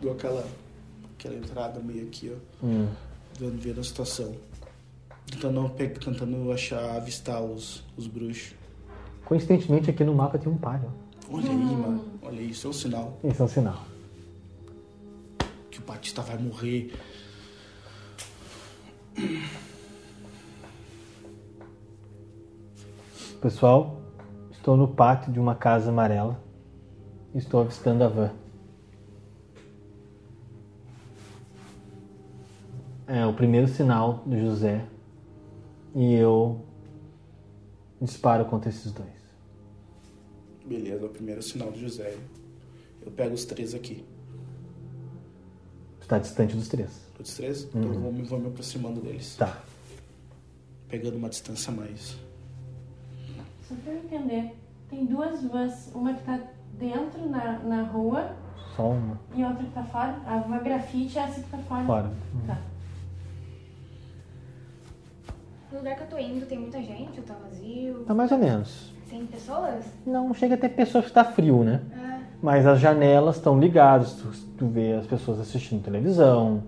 Dou aquela, aquela entrada meio aqui, ó. Hum. Vendo, vendo a situação. Tentando, tentando achar, avistar os, os bruxos. Coincidentemente aqui no mapa tem um palio. Olha aí, mano. Olha aí, isso é um sinal Esse é um sinal. que o Batista vai morrer. Pessoal, estou no pátio de uma casa amarela. Estou avistando a van. É o primeiro sinal do José. E eu disparo contra esses dois. Beleza, é o primeiro sinal do José. Eu pego os três aqui. Está distante dos três. Os três? Então eu vou, me- vou me aproximando deles. Tá. Pegando uma distância a mais. Só pra eu entender, tem duas vans, uma que tá dentro na, na rua Só uma. e outra que tá fora. A van grafite é essa que tá fora. Fora. Tá. No lugar que eu tô indo tem muita gente ou tá vazio? Tá mais ou menos. 100 pessoas? Não chega a ter pessoas que está frio, né? É. Mas as janelas estão ligadas, tu, tu vê as pessoas assistindo televisão,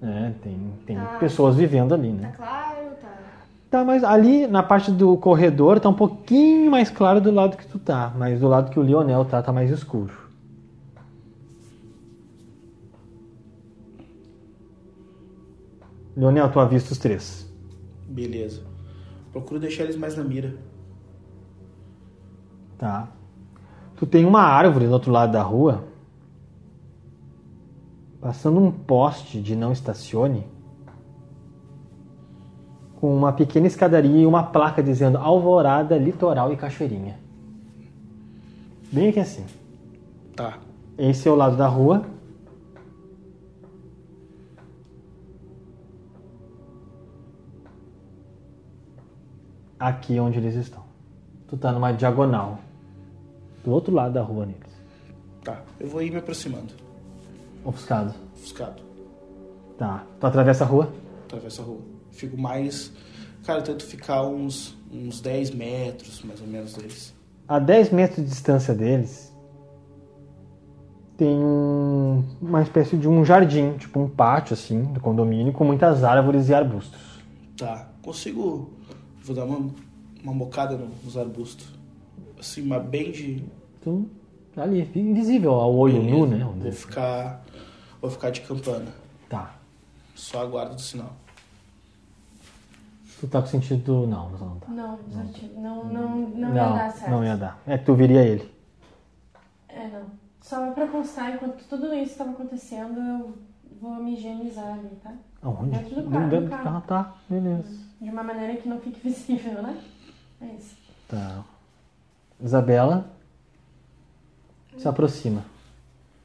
né? Tem, tem Tá. pessoas vivendo ali, Tá né? claro, tá. Tá, mas ali na parte do corredor tá um pouquinho mais claro do lado que tu tá, mas do lado que o Lionel tá, tá mais escuro. Lionel, tu avista os três. Beleza. Procuro deixar eles mais na mira. Tá. Tu tem uma árvore do outro lado da rua, passando um poste de não estacione, com uma pequena escadaria e uma placa dizendo Alvorada, Litoral e Cachoeirinha. Bem aqui assim. Tá. Esse é o lado da rua. Aqui é onde eles estão. Tu tá numa diagonal. Do outro lado da rua neles. Tá. Eu vou ir me aproximando. Ofuscado. Ofuscado. Tá. Tu atravessa a rua? Atravessa a rua. Fico mais. Cara, eu tento ficar uns, uns 10 metros, mais ou menos, deles. A 10 metros de distância deles tem um- uma espécie de um jardim, tipo um pátio assim, do condomínio, com muitas árvores e arbustos. Tá. Consigo. Vou dar uma, uma mocada no- nos arbustos. Assim, mas bem de. Então, tá ali, invisível ao olho nu, né? Vou dizer. ficar. Vou ficar de campana. Tá. Só aguardo do sinal. Tu tá com sentido. Não, não tá. Não. Não, não, não, não, ia dar certo. não ia dar. É que tu viria ele. É, não. Só pra constar, enquanto tudo isso estava acontecendo, eu vou me higienizar ali, tá? Aonde? Dentro do carro, Dentro do carro. carro, tá. Beleza. De uma maneira que não fique visível, né? É isso. Tá. Isabela se aproxima.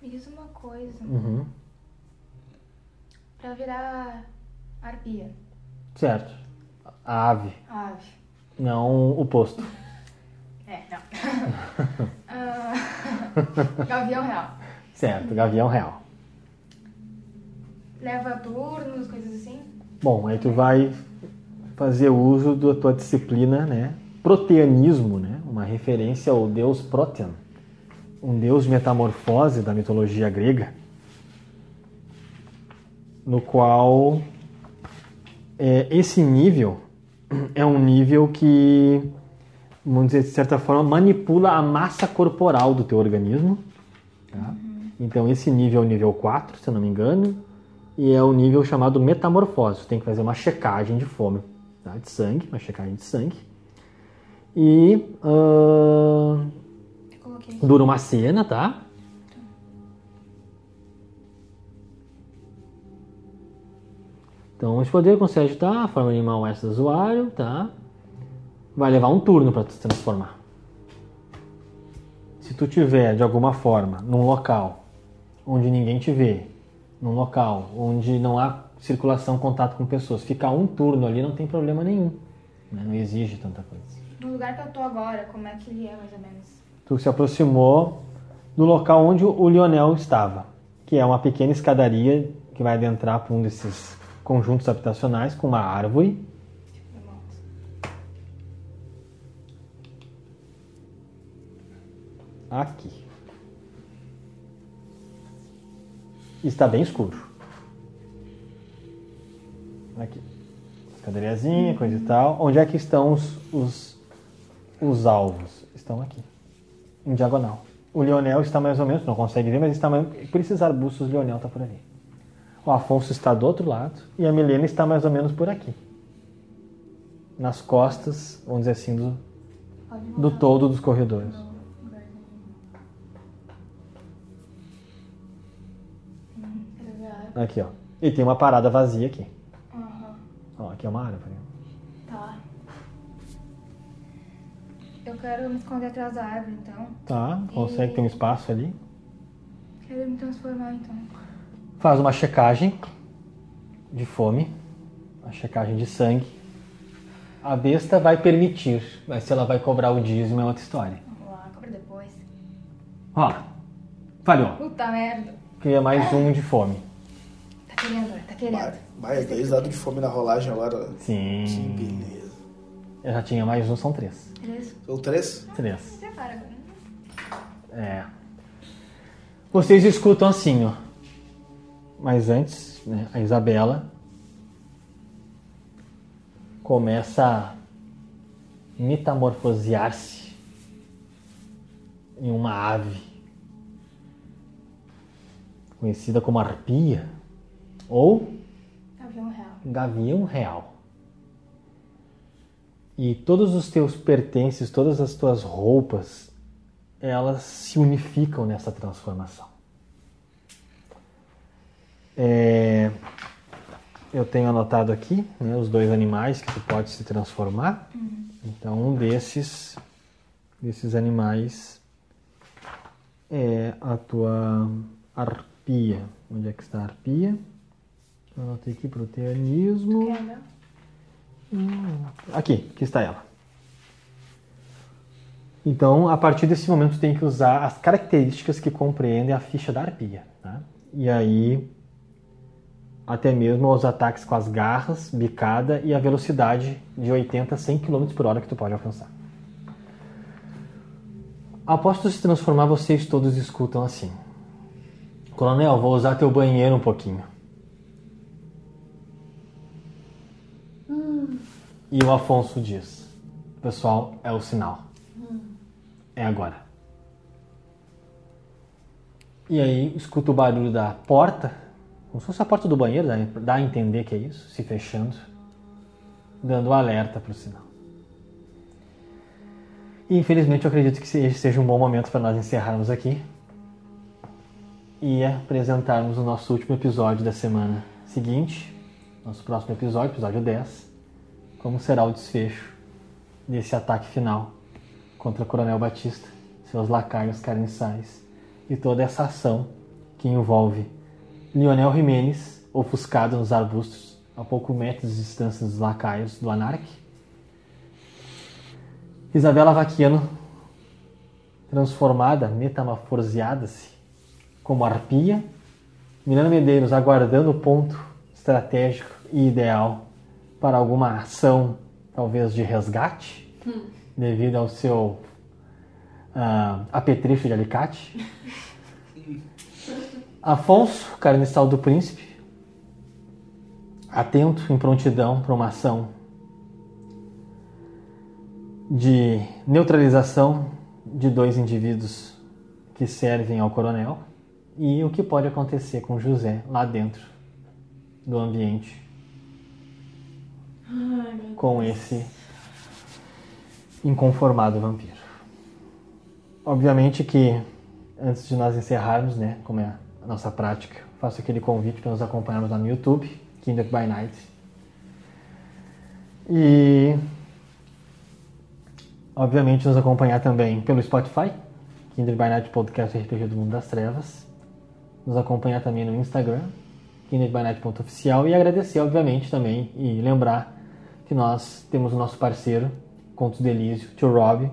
Me diz uma coisa. Uhum. Pra virar arpia, Certo. A ave, ave. não o posto. É, não. Ah, Gavião real. Certo, gavião real. Leva turnos, coisas assim. Bom, aí tu vai fazer uso da tua disciplina, né? Proteanismo, né? Uma referência ao deus Protean, um deus de metamorfose da mitologia grega, no qual é, esse nível é um nível que, vamos dizer, de certa forma, manipula a massa corporal do teu organismo. tá? Então, esse nível é o nível 4, se eu não me engano, e é o nível chamado metamorfose. Você tem que fazer uma checagem de fome, tá? de sangue, uma checagem de sangue. E aqui. dura uma cena, tá? Então, esse poder concede, tá? A forma animal essa do usuário, tá? Vai levar um turno para se transformar. Se tu tiver, de alguma forma, num local onde ninguém te vê, num local onde não há circulação, contato com pessoas, ficar um turno ali não tem problema nenhum. né? Não exige tanta coisa. No lugar que eu tô agora, como é que ele é, mais ou menos? Tu se aproximou do local onde o Lionel estava, que é uma pequena escadaria que vai adentrar para um desses conjuntos habitacionais com uma árvore. Aqui. Está bem escuro. Aqui. Escadariazinha, coisa e tal. Onde é que estão os, os, os alvos? Estão aqui. Em diagonal. O Lionel está mais ou menos, não consegue ver, mas está mais, por esses arbustos o Lionel está por ali. O Afonso está do outro lado e a Milena está mais ou menos por aqui. Nas costas, vamos dizer assim, do, do todo dos corredores. Aqui, ó. E tem uma parada vazia aqui. Ó, aqui é uma árvore. Tá. Eu quero me esconder atrás da árvore, então. Tá, consegue ter um espaço ali. Quero me transformar, então. Faz uma checagem de fome, uma checagem de sangue. A besta vai permitir, mas se ela vai cobrar o dízimo é outra história. Vamos lá, cobra depois. Ó, falhou. Puta merda. Cria mais um de fome. Tá querendo, tá querendo. Vai, vai, dois dados de fome na rolagem agora. Sim. Que beleza. Eu já tinha mais um, são três. Beleza? São três? Três. É. Vocês escutam assim, ó. Mas antes, né, a Isabela começa a metamorfosear-se em uma ave conhecida como arpia ou Avião real. gavião real. E todos os teus pertences, todas as tuas roupas, elas se unificam nessa transformação. É, eu tenho anotado aqui né, os dois animais que tu pode se transformar. Uhum. Então, um desses, desses animais é a tua arpia. Onde é que está a arpia? Eu anotei aqui proteanismo. Hum, aqui, aqui está ela. Então, a partir desse momento, tem que usar as características que compreendem a ficha da arpia. Tá? E aí, até mesmo os ataques com as garras, bicada e a velocidade de 80 a 100 km por hora que tu pode alcançar. Após tu se transformar, vocês todos escutam assim. Coronel, vou usar teu banheiro um pouquinho. E o Afonso diz: Pessoal, é o sinal. É agora. E aí escuta o barulho da porta, como se fosse a porta do banheiro, dá a entender que é isso, se fechando, dando um alerta para o sinal. E infelizmente eu acredito que esse seja um bom momento para nós encerrarmos aqui e apresentarmos o nosso último episódio da semana seguinte, nosso próximo episódio, episódio 10, como será o desfecho desse ataque final contra Coronel Batista, seus lacaios carniçais e toda essa ação que envolve Lionel Jimenez, ofuscado nos arbustos, a poucos metros de distância dos lacaios do Anarque, Isabela Vaquiano, transformada, metamorfoseada-se como arpia. Milena Medeiros aguardando o ponto estratégico e ideal para alguma ação, talvez de resgate, hum. devido ao seu uh, apetrecho de alicate. Afonso, carniçal do príncipe, atento em prontidão para uma ação de neutralização de dois indivíduos que servem ao coronel e o que pode acontecer com José lá dentro do ambiente Ai, com esse inconformado vampiro. Obviamente que antes de nós encerrarmos, né, como é a nossa prática, faço aquele convite para nos acompanharmos lá no YouTube, Kindred by Night. E obviamente nos acompanhar também pelo Spotify, Kindred by Night Podcast RPG do Mundo das Trevas. Nos acompanhar também no Instagram, kindredbynight.oficial e agradecer, obviamente, também e lembrar que nós temos o nosso parceiro, Contos Elísio, tio Rob,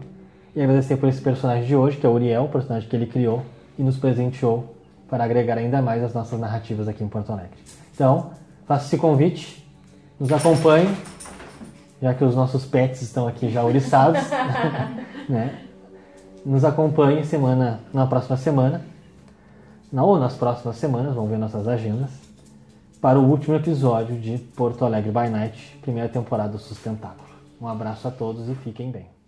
e agradecer por esse personagem de hoje, que é o Uriel, o personagem que ele criou e nos presenteou para agregar ainda mais as nossas narrativas aqui em Porto Alegre. Então, faça esse convite, nos acompanhe já que os nossos pets estão aqui já ouriçados, né? Nos acompanhe semana, na próxima semana, ou nas próximas semanas, vamos ver nossas agendas, para o último episódio de Porto Alegre by Night, primeira temporada do Sustentáculo. Um abraço a todos e fiquem bem.